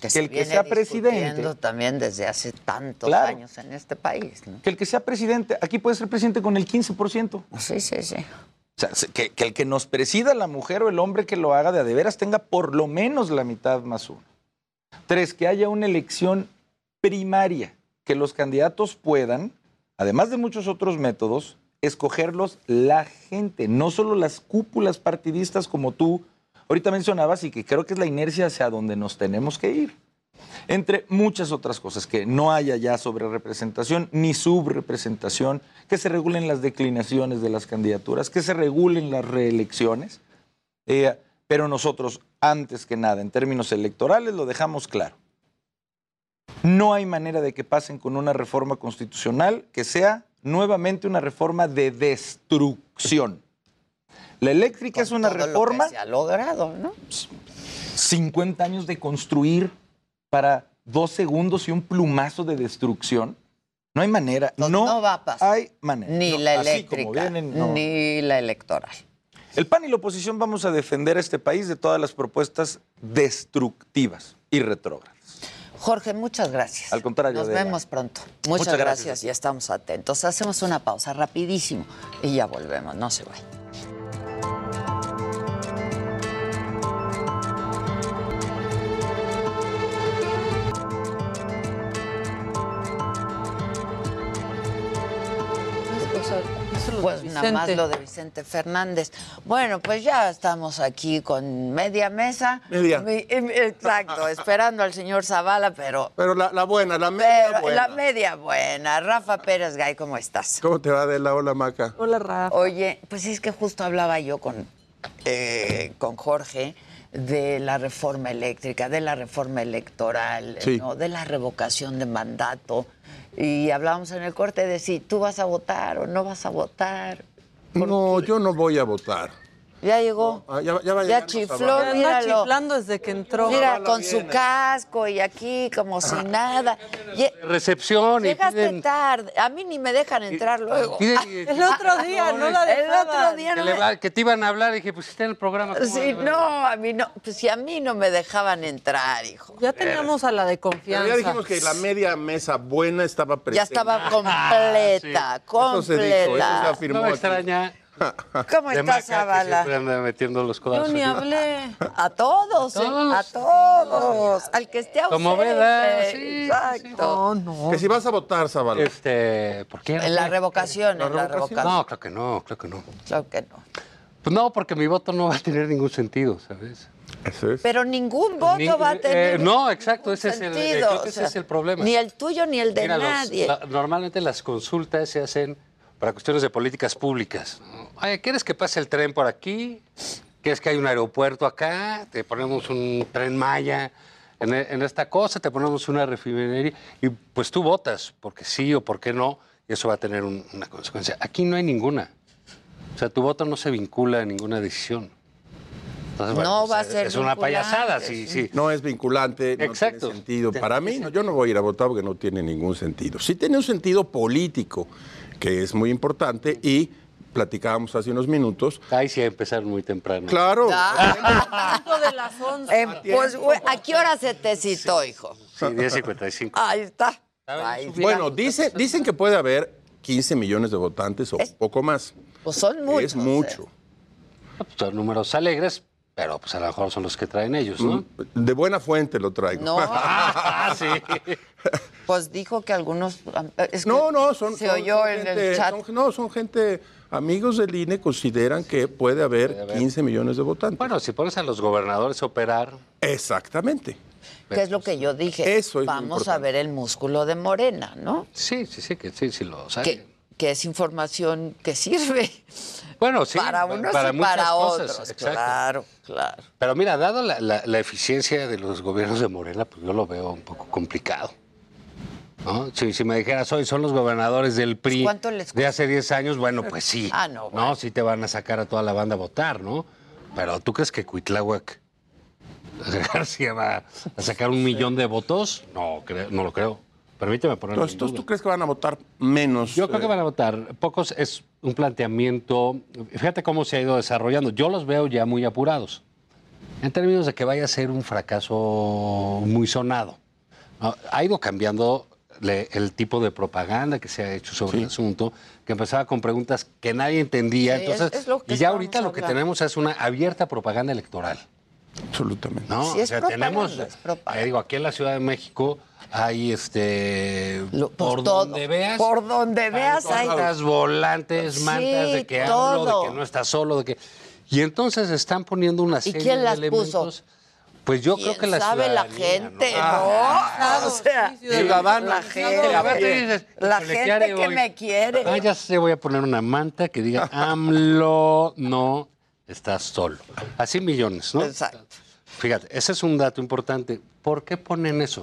Que, el que sea presidente también desde hace tantos Claro. años en este país. ¿no? que el que sea presidente, aquí puede ser presidente con el 15%. Sí, sí, sí. O sea, se- que, que el que nos presida, la mujer o el hombre que lo haga de a de veras, tenga por lo menos la mitad más uno. Tres, que haya una elección primaria, que los candidatos puedan, además de muchos otros métodos, escogerlos la gente, no solo las cúpulas partidistas como tú ahorita mencionabas y que creo que es la inercia hacia donde nos tenemos que ir. Entre muchas otras cosas, que no haya ya sobre representación ni subrepresentación, que se regulen las declinaciones de las candidaturas, que se regulen las reelecciones. Eh, pero nosotros, antes que nada, en términos electorales, lo dejamos claro. No hay manera de que pasen con una reforma constitucional que sea nuevamente una reforma de destrucción. La eléctrica es una Todo lo que reforma se ha logrado, ¿no? 50 años de construir para dos segundos y un plumazo de destrucción. No hay manera. No, no va a pasar. hay manera. Ni No, la eléctrica, vienen, ni la electoral. El PAN y la oposición vamos a defender a este país de todas las propuestas destructivas y retrógradas. Jorge, muchas gracias. Al contrario, Nos vemos pronto. Muchas, Muchas gracias. gracias. y estamos atentos. Hacemos una pausa rapidísimo y ya volvemos. No se vayan. Pues nada más Vicente. lo de Vicente Fernández. Bueno, pues ya estamos aquí con media mesa. Media. Mi- Exacto, esperando al señor Zavala, pero... Pero la, la buena, la media pero buena. La media buena. Rafa Pérez Gay, ¿cómo estás? ¿Cómo te va de la ola, Maca? Hola, Rafa. Oye, pues es que justo hablaba yo con, eh, con Jorge de la reforma eléctrica, de la reforma electoral, Sí. ¿no? de la revocación de mandato. Y hablábamos en el corte de si tú vas a votar o no vas a votar. No, yo no voy a votar. Ya llegó. Ah, ya, ya va Ya chifló. Anda míralo. chiflando desde que entró. Mira, con su casco y aquí como si nada. Lle- Recepción y Llegaste piden, tarde. A mí ni me dejan entrar luego. piden- El otro día, no la El dejaban. otro día que, no le me... va- que te iban a hablar y dije, pues está en el programa. ¿cómo Sí, van a- no, a mí no. Pues si a mí no me dejaban entrar, hijo. Ya teníamos a la de Pero confianza. ya dijimos que la media mesa buena estaba presente. Ya estaba completa, Eso se dijo, eso se completa. afirmó No me aquí. ¿Cómo de estás, Zavala? siempre anda metiendo los Yo ni hablé. A todos, ¿eh? a todos. Al que esté ausente. Como veda, sí, Exacto. No, no. Que si vas a votar, Zavala. Este, ¿por qué? En la revocación, ¿La en la revocación? No, creo que no, creo que no. Claro que no. Pues no, porque mi voto no va a tener ningún sentido, ¿sabes? Eso es. Pero ningún voto Ni- va a tener. eh, no, exacto, ese es el- sentido, eh, creo que o ese sea, es el problema. Ni el tuyo ni el de Mira, los- nadie. la- normalmente las consultas se hacen para cuestiones de políticas públicas. Oye, ¿quieres que pase el tren por aquí? ¿Quieres que hay un aeropuerto acá? Te ponemos un tren Maya en, e- en esta cosa, te ponemos una refinería y pues tú votas, porque sí o porque no, y eso va a tener un- una consecuencia. Aquí no hay ninguna. O sea, tu voto no se vincula a ninguna decisión. Entonces, bueno, No pues, va a ser Es una payasada, sí, sí. No es vinculante, no Exacto. tiene sentido. Para mí, no, yo no voy a ir a votar porque no tiene ningún sentido. Sí tiene un sentido político, que es muy importante, y platicábamos hace unos minutos. Ahí sí a empezar muy temprano. Claro. Punto de las 11. Eh, pues, güey, ¿a qué hora se te citó, hijo? Sí, 10.55. Ahí está. Ahí está. Bueno, dice- dicen que puede haber 15 millones de votantes o poco más. Pues son muchos. Es mucho. Pues son números alegres, pero pues a lo mejor son los que traen ellos, ¿no? De buena fuente lo traigo. No. Ah, sí. Pues dijo que algunos. es que No, no, son. Se son- oyó son en gente- el chat. son- no, son gente. Amigos del INE consideran que puede haber 15 millones de votantes. Bueno, si pones a los gobernadores a operar. Exactamente. Que es lo que yo dije. Eso es Vamos a ver el músculo de Morena, ¿no? Sí, sí, sí, que sí, sí lo saben. Que, que es información que sirve. Bueno, sí. para unos para y para otros. Claro, claro. Pero mira, dado la, la- la eficiencia de los gobiernos de Morena, pues yo lo veo un poco complicado. ¿no? Si, si me dijeras, hoy son los gobernadores del PRI ¿Cuánto les de hace 10 años, bueno, pues sí. Ah, no, No, sí te van a sacar a toda la banda a votar, ¿no? Pero ¿tú crees que Cuitláhuac García va a sacar un millón de votos? No, creo- no lo creo. Permíteme ponerlo Entonces, en ¿tú, duda. tú crees que van a votar menos? Yo creo que eh, van a votar. Pocos es un planteamiento. Fíjate cómo se ha ido desarrollando. Yo los veo ya muy apurados. En términos de que vaya a ser un fracaso muy sonado. ¿no? Ha ido cambiando el tipo de propaganda que se ha hecho sobre el asunto, que empezaba con preguntas que nadie entendía. Sí, Entonces, es- es lo que y ya ahorita lo que tenemos es una abierta propaganda electoral. Absolutamente. ¿no? Sí, es o sea, tenemos, eh, digo, aquí en la Ciudad de México hay este Lo- pues por todo. donde veas Por donde veas hay. mantas, volantes, Sí, mantas de que todo. hablo, de que no estás solo, de que y entonces están poniendo una serie quién de las elementos. Pues yo creo ¿Quién que la sabe la gente, ¿no? no? o sea, ciudadano. la gente, A ver, dices, la "Híjole, ¿qué gente haré que hoy?". me quiere. Ah, ya sé, voy a poner una manta que diga AMLO no estás solo. Así millones, ¿no? Exacto. Fíjate, ese es un dato importante. ¿Por qué ponen eso?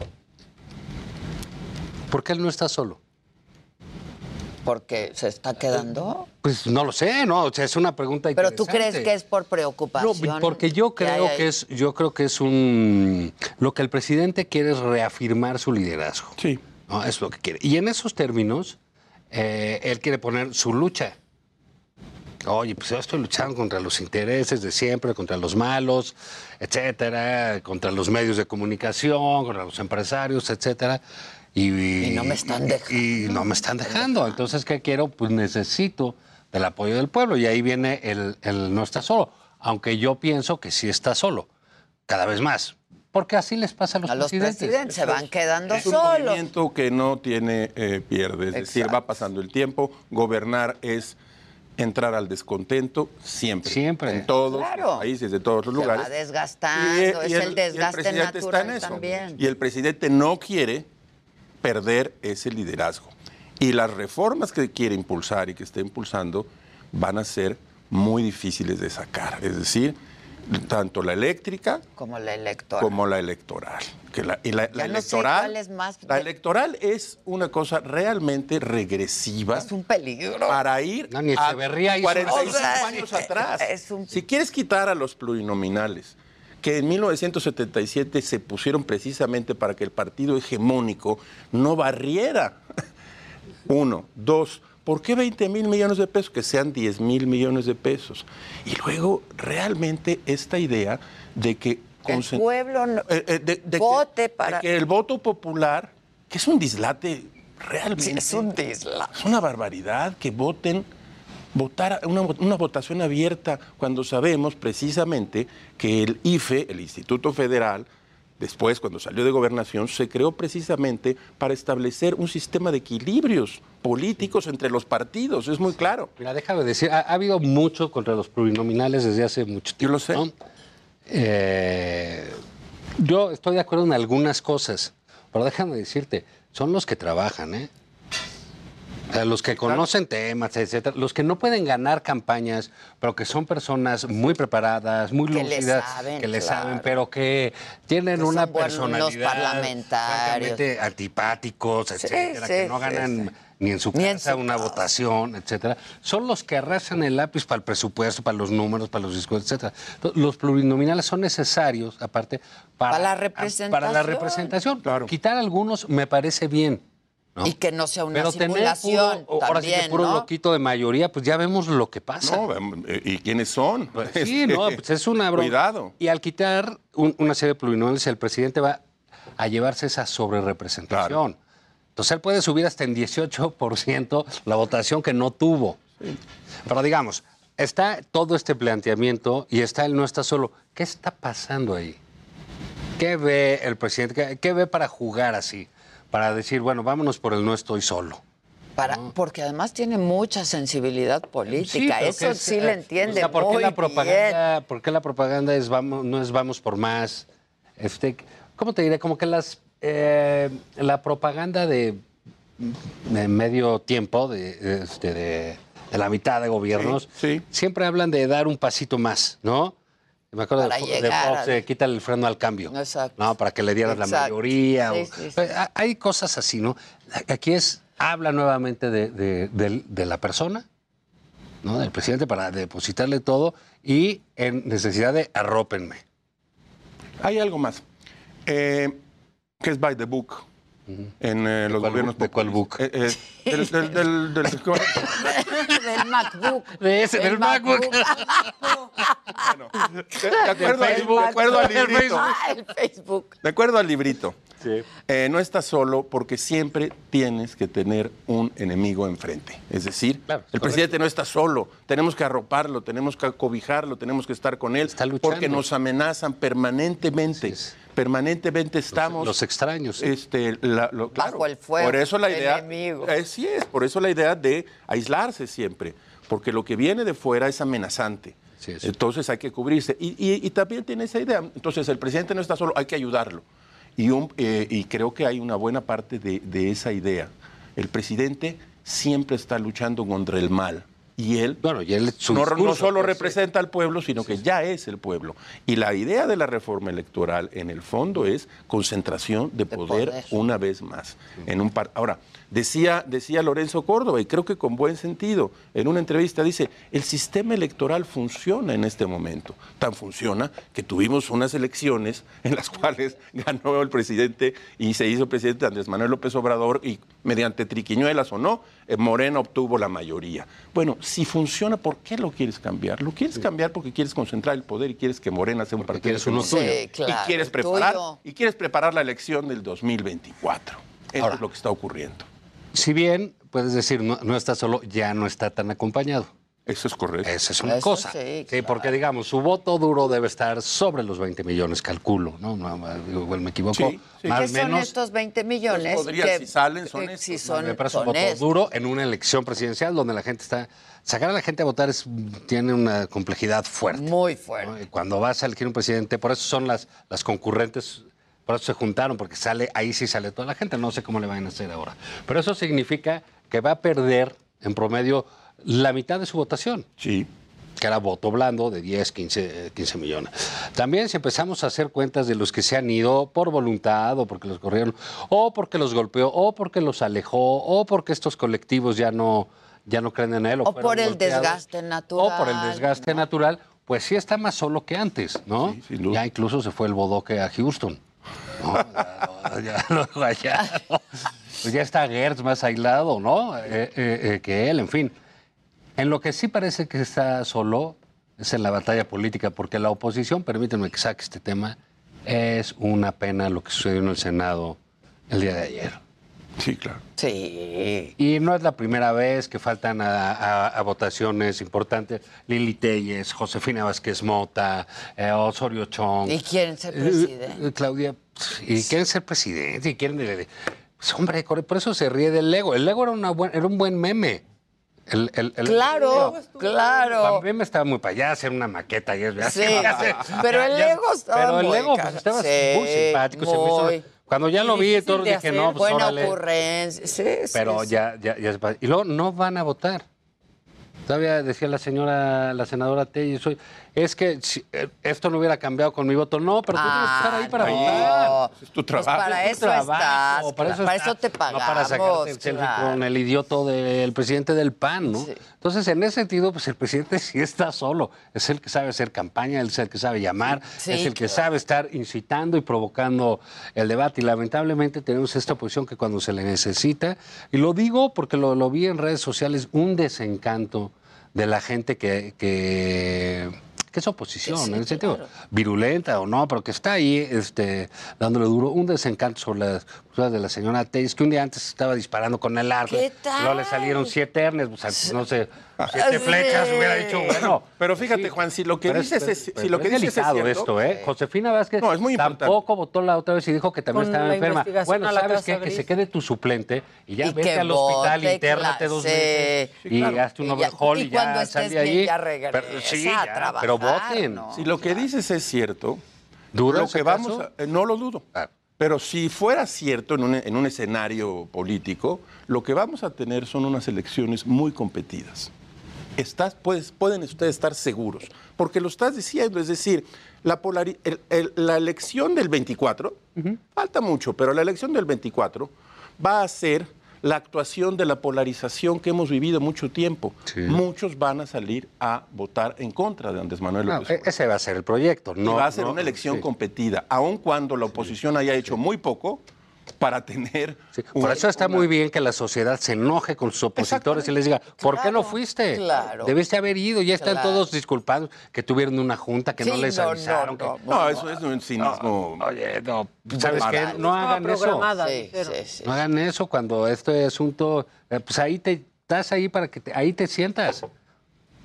¿Por qué él no está solo? Porque se está quedando. Pues no lo sé, ¿no? O sea, es una pregunta Pero tú crees que es por No, preocupación. porque yo creo que es, yo creo que es un lo que el presidente quiere es reafirmar su liderazgo. Sí. ¿no? Es lo que quiere. Y en esos términos, eh, él quiere poner su lucha. Oye, pues yo estoy luchando contra los intereses de siempre, contra los malos, etcétera, contra los medios de comunicación, contra los empresarios, etcétera. Y, Y no me están dejando. Y no me están dejando. Entonces, ¿qué quiero? Pues necesito del apoyo del pueblo. Y ahí viene el, el no está solo. Aunque yo pienso que sí está solo, cada vez más. Porque así les pasa a los A los presidentes. presidentes se van quedando Es un solos. movimiento que no tiene eh, pierde, es decir, va pasando el tiempo. Gobernar es entrar al descontento siempre. Siempre. En todos Claro. los países, de todos los Se lugares. va desgastando, Y, es y el, desgaste natural en eso. también. Y el presidente no quiere perder ese liderazgo. Y las reformas que quiere impulsar y que está impulsando van a ser muy difíciles de sacar. Es decir, tanto la eléctrica Como la electoral. como la electoral. Que la, y la, la Ya no sé electoral, cuál es más la electoral es una cosa realmente regresiva Es un peligro. para ir No, ni a Echeverría hizo 45 O sea, años atrás. es un- Si quieres quitar a los plurinominales, que en 1977 se pusieron precisamente para que el partido hegemónico no barriera. Uno. Dos. ¿Por qué 20 mil millones de pesos? Que sean 10 mil millones de pesos. Y luego, realmente, esta idea de que... El pueblo no- eh, eh, de- de que- vote de para... que el voto popular, que es un dislate realmente. Sí, es un dislate. Es una barbaridad que voten, votar una, una votación abierta cuando sabemos precisamente que el IFE, el Instituto Federal, después, cuando salió de gobernación, se creó precisamente para establecer un sistema de equilibrios políticos entre los partidos, es muy claro. Mira, déjame decir, ha, ha habido mucho contra los plurinominales desde hace mucho tiempo. Yo lo sé. yo estoy de acuerdo en algunas cosas, pero déjame decirte, son los que trabajan, ¿eh? O sea, los que conocen temas, etcétera, los que no pueden ganar campañas, pero que son personas muy preparadas, muy Que lúcidas, saben, que le claro. saben, pero que tienen Que una personalidad parlamentarios. francamente antipáticos, etcétera, sí, que no ganan sí. ni en su en casa su una votación, etcétera. Son los que arrasan el lápiz para el presupuesto, para los números, para los discursos, etcétera. Entonces, Los plurinominales son necesarios, aparte, para, Para la representación. Para la representación. Quitar algunos me parece bien. ¿No? Y que no sea una Pero tener simulación puro, ahora sí que puro ¿no? loquito de mayoría, pues ya vemos lo que pasa. No, eh, ¿Y quiénes son? Sí, no, pues es una broma. Cuidado. Y al quitar un- una serie de plurinominales, el presidente va a llevarse esa sobrerepresentación. Entonces él puede subir hasta en 18% la votación que no tuvo. Pero digamos, está todo este planteamiento y está él no está solo. ¿Qué está pasando ahí? ¿Qué ve el presidente? ¿Qué, qué ve para jugar así? Para decir, bueno, vámonos por el no estoy solo. Para, Porque además tiene mucha sensibilidad política. Eso es, sí eh, le entiende o sea, ¿por qué la bien. propaganda, ¿Por qué la propaganda es vamos, no es vamos por más? Este, ¿Cómo te diré? Como que las eh, la propaganda de, de medio tiempo, de, este, de, de la mitad de gobiernos, siempre hablan de dar un pasito más, ¿no? Me acuerdo de, de Fox, a- de quítale el freno al cambio. Exacto. No, para que le dieras la mayoría. Sí, o- sí, sí. Pues, ha- Hay cosas así, ¿no? Aquí es, habla nuevamente de, de- la persona, ¿no? Del presidente para depositarle todo y en necesidad de arrópenme. Hay algo más, eh, que es by the book en eh, los gobiernos ¿De cuál book? del- del- del MacBook. De ese, del MacBook. de acuerdo, al- de acuerdo al librito. Ah, el Facebook. De acuerdo al librito. Eh, no estás solo porque siempre tienes que tener un enemigo enfrente. Es decir, el presidente no está solo. Tenemos que arroparlo, tenemos que cobijarlo, tenemos que estar con él. Porque nos amenazan permanentemente. Permanentemente estamos. Los extraños. Este, la- lo- claro. Bajo el fuego Por eso la idea. enemigo. Así es, por eso la idea de aislarse siempre. Porque lo que viene de fuera es amenazante. Entonces hay que cubrirse. Y, y- y también tiene esa idea. Entonces el presidente no está solo, hay que ayudarlo. Y, un- eh, y creo que hay una buena parte de, de esa idea. El presidente siempre está luchando contra el mal. Y él, su no, no solo pues, representa al pueblo, sino que ya es el pueblo. Y la idea de la reforma electoral, en el fondo, es concentración de poder, poder. una vez más. En un par... Ahora, decía, decía Lorenzo Córdoba, y creo que con buen sentido, en una entrevista dice, el sistema electoral funciona en este momento. Tan funciona que tuvimos unas elecciones en las cuales ganó el presidente y se hizo presidente Andrés Manuel López Obrador y mediante triquiñuelas o no, Morena obtuvo la mayoría. Bueno, si funciona, ¿por qué lo quieres cambiar? Lo quieres cambiar porque quieres concentrar el poder y quieres que Morena sea un partido quieres uno hegemónico. tuyo. Sí, claro, y quieres preparar tuyo. y quieres preparar la elección del 2024. Eso es lo que está ocurriendo. Si bien puedes decir, no, no está solo, ya no está tan acompañado. Eso es correcto. Esa es una Eso cosa. sí, porque digamos, su voto duro debe estar sobre los 20 millones, calculo, ¿no? No, no, igual me equivoco. ¿Qué Más o son menos. estos 20 millones? Pues podrían, que- si salen, son que estos, si son, me parece un voto estos. duro en una elección presidencial donde la gente está. Sacar a la gente a votar es, tiene una complejidad fuerte. Muy fuerte. ¿no? Y Cuando vas a elegir un presidente, por eso son las, las concurrentes, por eso se juntaron, porque sale, ahí sí sale toda la gente. No sé cómo le van a hacer ahora. Pero eso significa que va a perder en promedio la mitad de su votación. Sí. Que era voto blando de 10, 15, eh, 15 millones. También si empezamos a hacer cuentas de los que se han ido por voluntad o porque los corrieron, o porque los golpeó, o porque los alejó, o porque estos colectivos ya no, ya no creen en él. O fueron por el desgaste natural. O por el desgaste natural, pues sí está más solo que antes, ¿no? ya incluso se fue el bodoque a Houston. ¿no? Ya, ya luego allá, ¿no? Pues ya está Gertz más aislado, ¿no? Eh, eh, eh, que él, en fin. En lo que sí parece que está solo es en la batalla política, porque la oposición, permítanme que saque este tema, es una pena lo que sucedió en el Senado el día de ayer. Sí, claro. Sí. Y no es la primera vez que faltan a, a- a votaciones importantes. Lili Telles, Josefina Vázquez Mota, eh, Osorio Chong. ¿Y quién se Eh, preside? eh, Claudia y quieren ser presidente y quieren... eh, Pues, hombre, por por eso se ríe del Lego. El Lego era, una buen- era un buen meme. El, el- el- Claro, claro. El meme estaba muy para allá, hacer una maqueta. Y ya Sí, se- se- pero el Lego estaba Pero el muy Lego pues, estaba sí, muy simpático. se me hizo- muy. cuando ya lo vi, todos de dije, hacer, no, pues Buena órale. ocurrencia. Sí, sí, Pero ya, ya, ya es pa- Y luego no van a votar. Todavía decía la señora, la senadora Telly, soy, es que si, eh, esto no hubiera cambiado con mi voto. No, pero tú tienes que estar ahí para no. votar. Es tu Pues trabajo. para Es tu eso trabajo, estás, para eso, para estás, eso te No para pagamos. sacarte el selfie claro. con el idioto del presidente del PAN, ¿no? Entonces, en ese sentido, pues el presidente sí está solo. Es el que sabe hacer campaña, es el que sabe llamar, Sí, es el que claro. sabe estar incitando y provocando el debate. Y lamentablemente tenemos esta posición que cuando se le necesita, y lo digo porque lo, lo vi en redes sociales, un desencanto de la gente que, que, que es oposición, Sí, en el sentido claro. virulenta o no, pero que está ahí este, dándole duro, un desencanto sobre las de la señora Teis, que un día antes estaba disparando con el arco, ¿Qué tal? luego le salieron siete hernes, o sea, no sé, siete Sí. flechas, hubiera dicho, bueno. Pero fíjate, Juan, si lo que Pero dices es, pero- si lo que es dices es delicado cierto, esto, ¿eh? Josefina Vázquez No, es muy importante. tampoco votó la otra vez y dijo que también Con estaba la enferma. Bueno, ¿sabes qué? Que se quede tu suplente y ya Y vete que al hospital, internate dos claro, meses sí. y Sí, claro. hazte un Y ya- overhaul y, ya estés sal de bien, ahí. ya Pero- regresa sí, a ya, trabajar, pero voten. ¿no? Si lo que dices es cierto, ¿Dudas lo que vamos a- eh, no lo dudo. Pero si fuera cierto en un, en un escenario político, lo que vamos a tener son unas elecciones muy competidas. Estás, puedes, pueden ustedes estar seguros, porque lo estás diciendo, es decir, la, polari- el- el- la elección del 24, falta mucho, pero la elección del 24 va a ser la actuación de la polarización que hemos vivido mucho tiempo. Muchos van a salir a votar en contra de Andrés Manuel López ese va a ser el proyecto. y No, va a ser no, una elección sí. competida, aun cuando la oposición haya hecho muy poco para tener. Por una- eso está una- muy bien que la sociedad se enoje con sus opositores y les diga, ¿por qué no fuiste? claro. Debiste haber ido, ya están Claro. todos disculpados que tuvieron una junta, que no les no, avisaron. no, que- No, eso es un cinismo. Oye, no, ¿sabes qué? No hagan eso. programada, Sí, dijeron. sí, sí. No hagan eso cuando este asunto, eh, pues ahí te estás ahí para que te- ahí te sientas.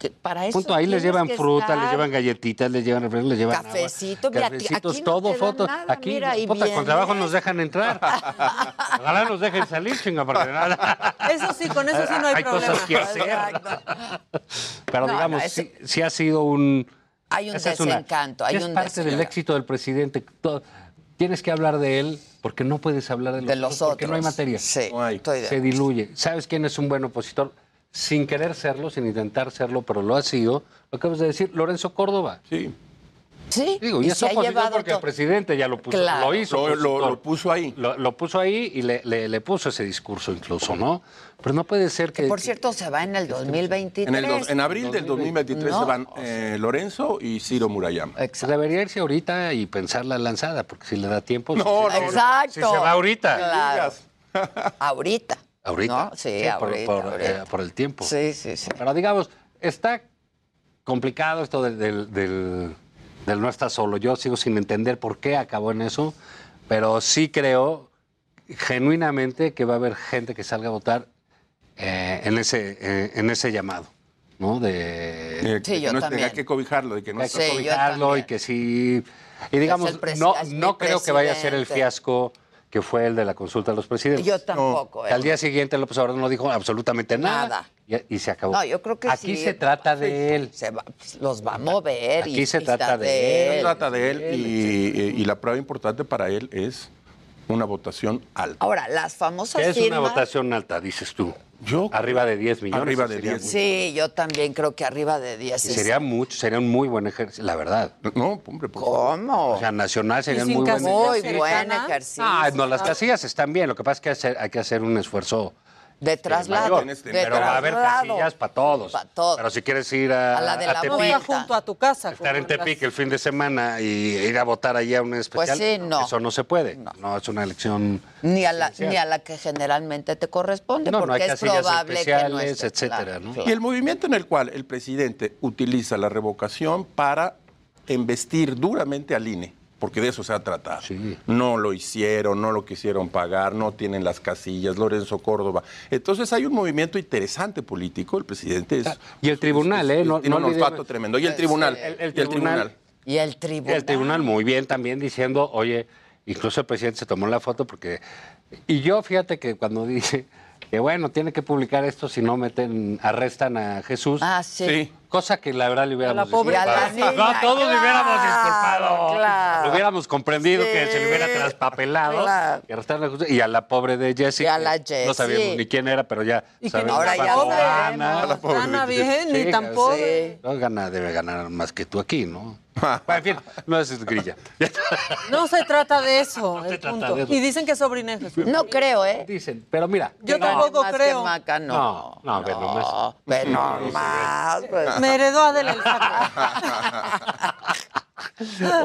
Que Para eso Punto, ahí les llevan fruta, les llevan galletitas, les llevan refrescos, les llevan agua, Cafecito, mira, aquí- cafecitos, aquí no todo, fotos. nada, Aquí, mira, y puta, con trabajo nos dejan entrar. Ojalá nos dejen salir, chinga, porque nada. Eso sí, con eso sí no hay, Hay problema. cosas que hacer. Pero No, digamos, no, sí, sí ha sido un... Hay un es desencanto, hay es un parte del éxito del presidente. Todo- tienes que hablar de él porque no puedes hablar de los, De los otros, porque no hay otros. materia. Sí, No hay. estoy de Se diluye. ¿Sabes quién es un buen opositor? Sin querer serlo, sin intentar serlo, pero lo ha sido. Lo acabas de decir, Lorenzo Córdoba. Sí. Sí, Digo, y, y es se ha opositor llevado porque el presidente ya lo puso, Claro. lo hizo. Lo, lo- opositor. lo puso ahí. Lo, lo puso ahí y le, le- le puso ese discurso incluso, ¿no? Pero no puede ser que... Por cierto, se va en el 2023. En, el dos- en abril del 2023 No. se van eh, Lorenzo y Ciro Murayama. Pues debería irse ahorita y pensar la lanzada, porque si le da tiempo... No, si- no, si- Exacto. Si se va ahorita. Claro. Ahorita. Ahorita. ¿No? Sí, por- ahorita, por, ahorita. eh, por el tiempo. Sí, sí, sí. Pero digamos, está complicado esto del, del, del- del no estar solo. Yo sigo sin entender por qué acabó en eso, pero sí creo genuinamente que va a haber gente que salga a votar eh, en, ese, eh, en ese llamado, ¿no? De, Sí, que yo no también. Hay que cobijarlo, de que no hay está que Sí, cobijarlo y que sí... Y digamos, no, no creo que vaya a ser el fiasco que fue el de la consulta de los presidentes. Yo tampoco. ¿eh? al día siguiente López Obrador no dijo absolutamente nada. Nada. Y, y se acabó. No, yo creo que Aquí sí. se trata de él. Se va- los va a mover. Aquí y, se trata de Se él. trata de él y, y la prueba importante para él es una votación alta. Ahora, las famosas ¿Qué es una votación alta, dices tú? Yo Arriba de 10 millones. Arriba de sería 10. muy- Sí, yo también creo que arriba de 10. Y es- sería mucho, sería un muy buen ejercicio, la verdad. No, hombre, por favor. ¿Cómo? O sea, nacional sería un muy buen casillas Muy ejercicio. buen ejercicio. Ah, no, las casillas están bien. Lo que pasa es que hay que hacer un esfuerzo de traslado. mayor. de Pero va a haber traslado. casillas para todos. Pa' todos. Pero si quieres ir a, A la de la Tepic, No vuelta. está junto a tu casa. estar en Tepic las- el fin de semana y ir a votar allí a un especial, sí, no. eso no se puede. No, es una elección... Ni a, la, ni a la que generalmente te corresponde, No, no porque hay es casillas probable que no especiales, esté, etcétera, claro, ¿no? claro. Y el movimiento en el cual el presidente utiliza la revocación para embestir duramente al INE, porque de eso se ha tratado. No lo hicieron, no lo quisieron pagar, no tienen las casillas, Lorenzo Córdoba. Entonces hay un movimiento interesante político, el presidente es... Y el tribunal, ¿eh? No, tiene no un olvidemos- tremendo. Y el tribunal. El, el y el tribunal, Y el tribunal. el tribunal muy bien también diciendo, oye, Incluso el presidente se tomó la foto porque... Y yo, fíjate que cuando dije que, bueno, tiene que publicar esto si no meten, arrestan a Jesús. Ah, sí. Sí. Cosa que la verdad le hubiéramos pobre- la disculpado. niña, no, todos le hubiéramos claro, disculpado. claro. Lo hubiéramos comprendido que se le hubiera traspapelado. claro. Y, arrestaron a Jesús. y a la pobre de Jessie. Y a que la No sabíamos ni quién era, pero ya. Y que sabemos ahora ya sabe, gana. ¿no? La pobre Gana bien, ni pobre. No, gana, debe ganar más que tú aquí, ¿no? Bueno, en fin, no es grilla. No se trata de eso, el trata punto. de eso. Y dicen que es Jesús. No creo, ¿eh? Dicen, pero mira. Yo Que tampoco más que creo. Maca, no. No, no, ve nomás. Ve nomás. pues. Me heredó Adela el saco.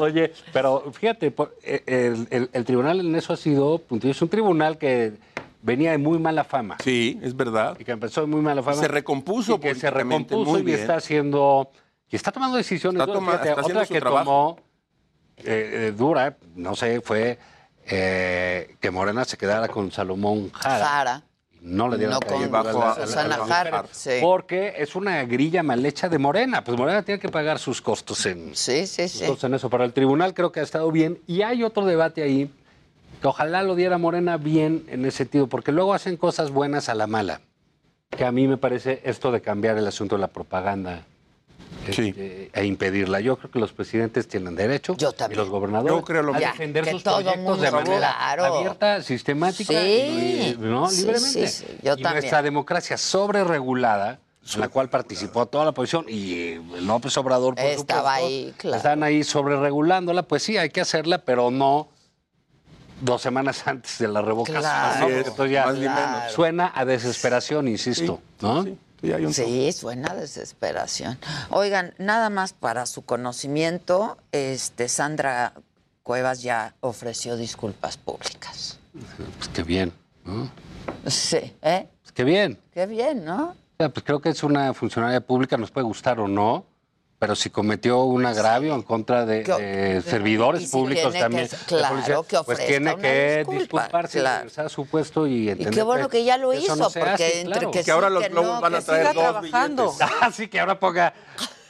Oye, pero fíjate, eh, el, el- el tribunal en eso ha sido, es un tribunal que venía de muy mala fama. Sí, es verdad. Y que empezó de muy mala fama. Se recompuso y que se recompuso muy y bien. está haciendo, y está tomando decisiones. Está toma- está haciendo otra su que trabajo. tomó eh, eh, dura, no sé, fue eh, que Morena se quedara con Salomón Jara. Jara. No le dieron No con a Susana a Jara, sí. Porque es una grilla mal hecha de Morena. Pues Morena tiene que pagar sus costos en, sí, sí, sus costos en eso. Para el tribunal creo que ha estado bien. Y hay otro debate ahí que ojalá lo diera Morena bien en ese sentido, porque luego hacen cosas buenas a la mala. Que a mí me parece esto de cambiar el asunto de la propaganda este, e impedirla. Yo creo que los presidentes tienen derecho y los gobernadores Yo creo lo a defender que sus todo proyectos de manera claro. abierta, sistemática Sí. y, ¿no? Sí, libremente. sí, sí, yo y también. nuestra democracia sobreregulada, en la cual participó toda la oposición y eh, López Obrador, por Estaba supuesto, ahí, claro. están ahí sobreregulándola, pues sí, hay que hacerla, pero no dos semanas antes de la revocación. Claro. ¿no? Entonces ya más ni menos. suena a desesperación, insisto, ¿no? Sí, suena a desesperación. Oigan, nada más para su conocimiento, este Sandra Cuevas ya ofreció disculpas públicas. Pues qué bien, ¿no? Sí, ¿eh? Pues qué bien. Qué bien, ¿no? Pues creo que es una funcionaria pública, nos puede gustar o no, pero si cometió un agravio en contra de, Que- de y servidores si públicos tiene que- también, de claro, policía, que pues tiene que disculpa, disculparse, claro. regresar a su puesto y Y entender qué bueno que ya lo hizo, no porque hace, entre claro. que, Que ahora sí, los que globos no, van a que traer dos trabajando. Así que ahora ponga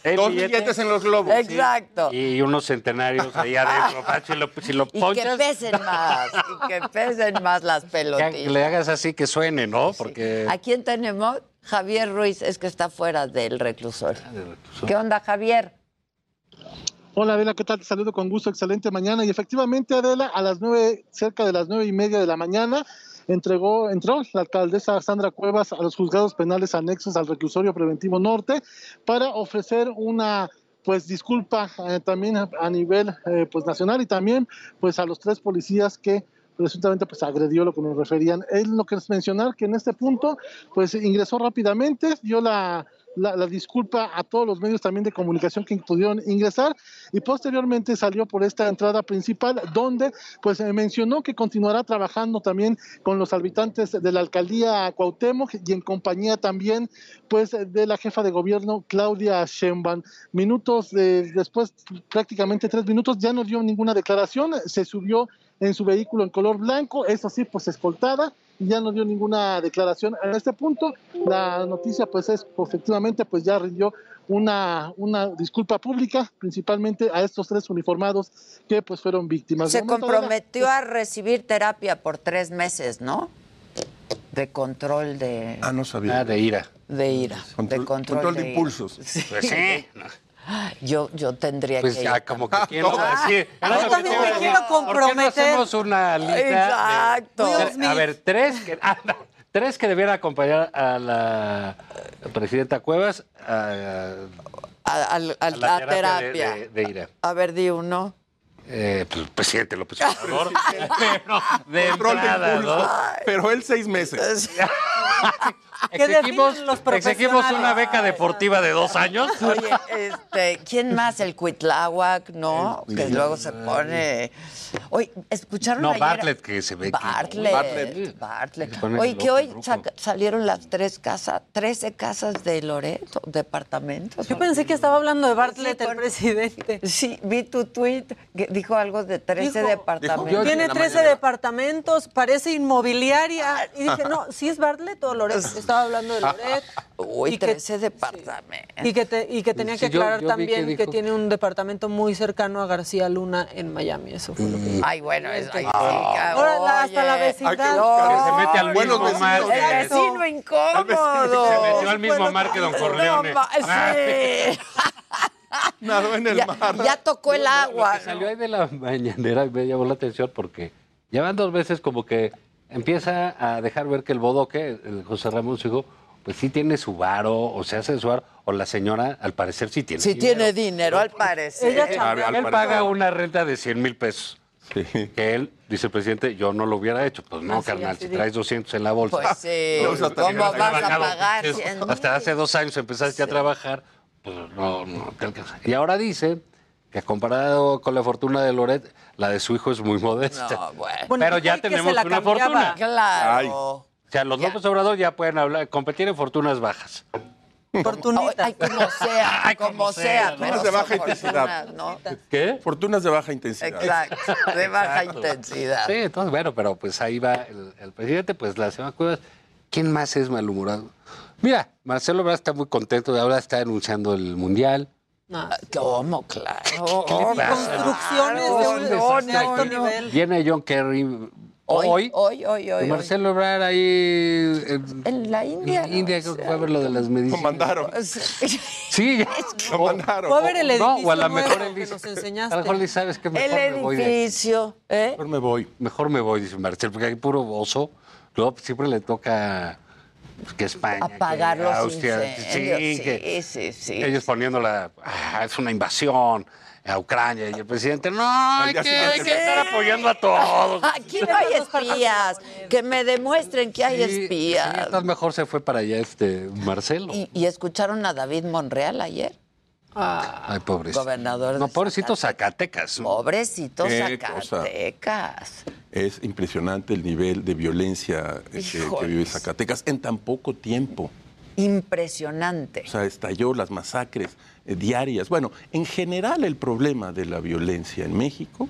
el Dos billete billetes en los globos. Exacto. y unos centenarios ahí adentro. Si lo, si lo Y que ponchas, pesen más, y que pesen más las que, pelotitas. que le hagas así que suene, ¿no? Porque ¿A quién tenemos? Javier Ruiz, es que está fuera del reclusorio. Ah, ¿Qué onda, Javier? Hola Adela, ¿qué tal? Te saludo con gusto, excelente mañana. Y efectivamente, Adela, a las nueve, cerca de las nueve y media de la mañana, entregó, entró la alcaldesa Sandra Cuevas a los juzgados penales anexos al reclusorio preventivo norte para ofrecer una pues disculpa eh, también a, a nivel eh, pues nacional y también pues a los tres policías que presuntamente pues agredió lo que nos referían. Él lo que es mencionar que en este punto pues ingresó rápidamente, dio la, la, la disculpa a todos los medios también de comunicación que pudieron ingresar y posteriormente salió por esta entrada principal donde pues eh, mencionó que continuará trabajando también con los habitantes de la alcaldía Cuauhtémoc y en compañía también pues de la jefa de gobierno Claudia Sheinbaum. Minutos de- después, prácticamente tres minutos, ya no dio ninguna declaración, se subió en su vehículo en color blanco, eso sí, pues escoltada, y ya no dio ninguna declaración. En este punto, la noticia pues es, efectivamente, pues ya rindió una, una disculpa pública, principalmente a estos tres uniformados que pues fueron víctimas. Se De momento, Adela, comprometió a recibir terapia por tres meses, ¿no? De control de, Ah, no sabía. Ah, de ira. de ira. Control, de control, control de ira. impulsos. Pues sí. Yo, yo tendría Pues que ya, ir como que quién lo va a decir. Ah, Era yo que también me decir. quiero ¿Por qué no comprometer. hacemos una lista? de- Exacto. de- a ver, tres que, ah, no, tres que debieran acompañar a la presidenta Cuevas a, A, la terapia, terapia. De, de- de ira. A ver, di uno. Eh, pues, presidente López Obrador. Pero de. Pero él seis meses. Que Exigimos, definen los exigimos una beca deportiva de dos años. Oye, este, ¿quién más? El Cuitláhuac, ¿no? Que luego se pone. Oye, ¿escucharon No, ayer? Bartlett, que se ve que- Bartlett. Bartlett. Bartlett. Oye, que hoy salieron las tres casas, 13 casas de Loreto, departamentos. Yo pensé que estaba hablando de Bartlett, el presidente. Sí, vi tu tweet que dijo algo de 13 Dijo- departamentos. Tiene 13 departamentos, parece inmobiliaria. Y dije, no, ¿sí es Bartlett o Loreto? Estaba hablando de Loret. Uy, y que- 13 departamentos. Y que, te- y que tenía que Sí, yo- aclarar yo vi también que que, dijo- tiene un departamento muy cercano a García Luna en Miami. Eso fue lo que dijo. Ay, bueno, eso ahí sí, Ahora la- hasta la vecindad. Que se mete al Buenos mismo mar. El que- vecino incómodo. Se metió al mismo mar que Don Corleone. No, ma- sí. Nadó en el ya, mar. ya tocó el Lo agua. que salió ahí de la mañanera me llamó la atención porque ya van dos veces como que empieza a dejar ver que el bodoque, el José Ramón su hijo, pues sí tiene su varo, o se hace su varo, o la señora al parecer sí tiene Si dinero. tiene dinero, al parecer. Ella Él, chambea. paga una renta de 100 mil pesos. Sí. Que él, dice el presidente, yo no lo hubiera hecho. Pues no, Así, carnal, así si traes 200 en la bolsa. Pues sí. No, ¿Cómo vas a pagar es- 100 Hasta hace dos años empezaste a trabajar, pues no, no te alcanza. Y ahora dice que comparado con la fortuna de Loret, la de su hijo es muy modesta. No, bueno. Bueno, Pero ya tenemos una cambiaba. fortuna. Claro. O sea, los Ya. López Obrador ya pueden hablar, competir en fortunas bajas. Ay, como sea, Ay, como como sea. sea, pero ¿no? de baja intensidad. fortunas, ¿no? ¿Qué? Fortunas de baja intensidad. Exacto, de baja Exacto. intensidad. Sí, entonces, bueno, pero pues ahí va el, el presidente, pues la semana Cuevas. ¿Quién más es malhumorado? Mira, Marcelo Ebrard está muy contento de ahora, está anunciando el Mundial. No. ¿Cómo? Claro. Construcciones de, un- No, de alto nivel. Viene John Kerry Hoy, hoy. hoy, hoy, Marcelo Ebrard ahí en, En la India. en India creo que fue a ver lo de las Lo medicinas. mandaron. Sí, Lo mandaron. Fue a ver el No, edificio o a lo mejor él que nos a lo enseñaste. mejor le sabes que El mejor me voy aquí. edificio, ¿eh? Mejor me voy. Mejor me voy, dice Marcelo, porque hay puro oso. Luego siempre le toca que España, Apagar que los Austria, incendios. sí, Sí, que sí, sí. ellos poniéndola, "Ah, es una invasión a Ucrania y el presidente, no, hay que, hay siguiente- que estar apoyando a todos. Aquí no hay espías. Que me demuestren que hay espías. mejor se fue para allá este Marcelo. ¿Y, y escucharon a David Monreal ayer? Ay, pobrecito. Gobernador de No, pobrecito Zacatecas. Pobrecito Qué cosa. Zacatecas. Es impresionante el nivel de violencia eh, que, que vive. Zacatecas en tan poco tiempo. Impresionante. O sea, estalló las masacres eh, diarias. Bueno, en general el problema de la violencia en México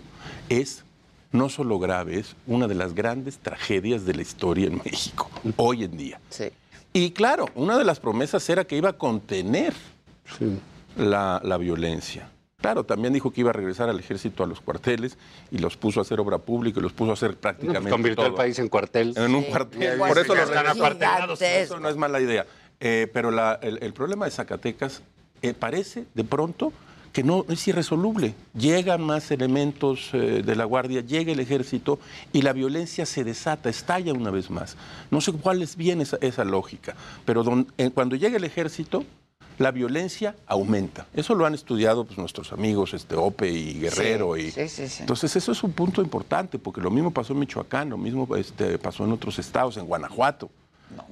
es no solo grave, es una de las grandes tragedias de la historia en México, hoy en día. Sí. Y claro, una de las promesas era que iba a contener la, la violencia. Claro, también dijo que iba a regresar al ejército a los cuarteles y los puso a hacer obra pública y los puso a hacer prácticamente Convirtió el todo. país en cuartel. En un Sí, cuartel. igual Por eso los están regresó. apartenados. Eso no es mala idea. Eh, pero la- el, el problema de Zacatecas eh, parece de pronto que no es irresoluble. Llegan más elementos eh, de la Guardia, llega el ejército y la violencia se desata, estalla una vez más. No sé cuál es bien esa, esa lógica, pero don- eh, cuando llega el ejército, la violencia aumenta. Eso lo han estudiado pues, nuestros amigos este, Ope y Guerrero. y, sí, sí, sí. Entonces eso es un punto importante, porque lo mismo pasó en Michoacán, lo mismo este, pasó en otros estados, en Guanajuato.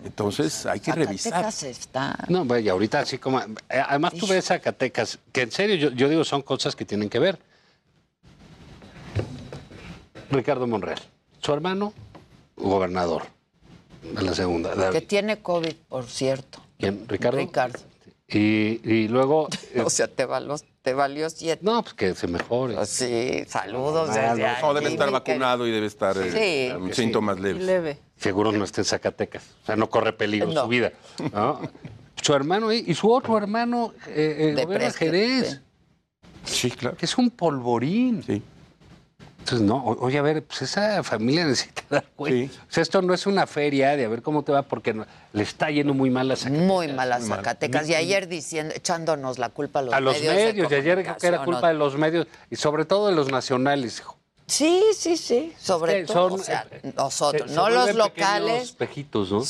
Entonces hay que revisar. Zacatecas está. No, vaya, ahorita así como... eh, Además tú ves Zacatecas, que en serio yo, yo digo son cosas que tienen que ver. Ricardo Monreal, su hermano, gobernador de la segunda. Que tiene COVID, por cierto. ¿Quién? ¿Ricardo? Ricardo. Y, y luego... eh, O sea, te valió, te valió siete. no, pues que se mejore. Pues sí, saludos Ah, desde no, No, debe estar vacunado y debe estar eh, Sí. síntomas leves. Leve. Seguro no está en Zacatecas. O sea, no corre peligro No. su vida. ¿no? Su hermano y y su otro hermano eh, eh, Jerez, Sí, claro. que es un polvorín. Sí. Entonces, no, oye, a ver, pues esa familia necesita dar cuenta. Sí. O sea, esto no es una feria de a ver cómo te va, porque no- le está yendo muy mal a Zacatecas. Muy mal. Zacatecas. Y ayer diciendo, echándonos la culpa a los a los medios. medios, de y ayer que era culpa de los medios, y sobre todo de los nacionales. hijo. Sí, sí, sí. Sobre que todo. son, o sea, eh, nosotros, Se- no se los locales. espejitos, ¿no?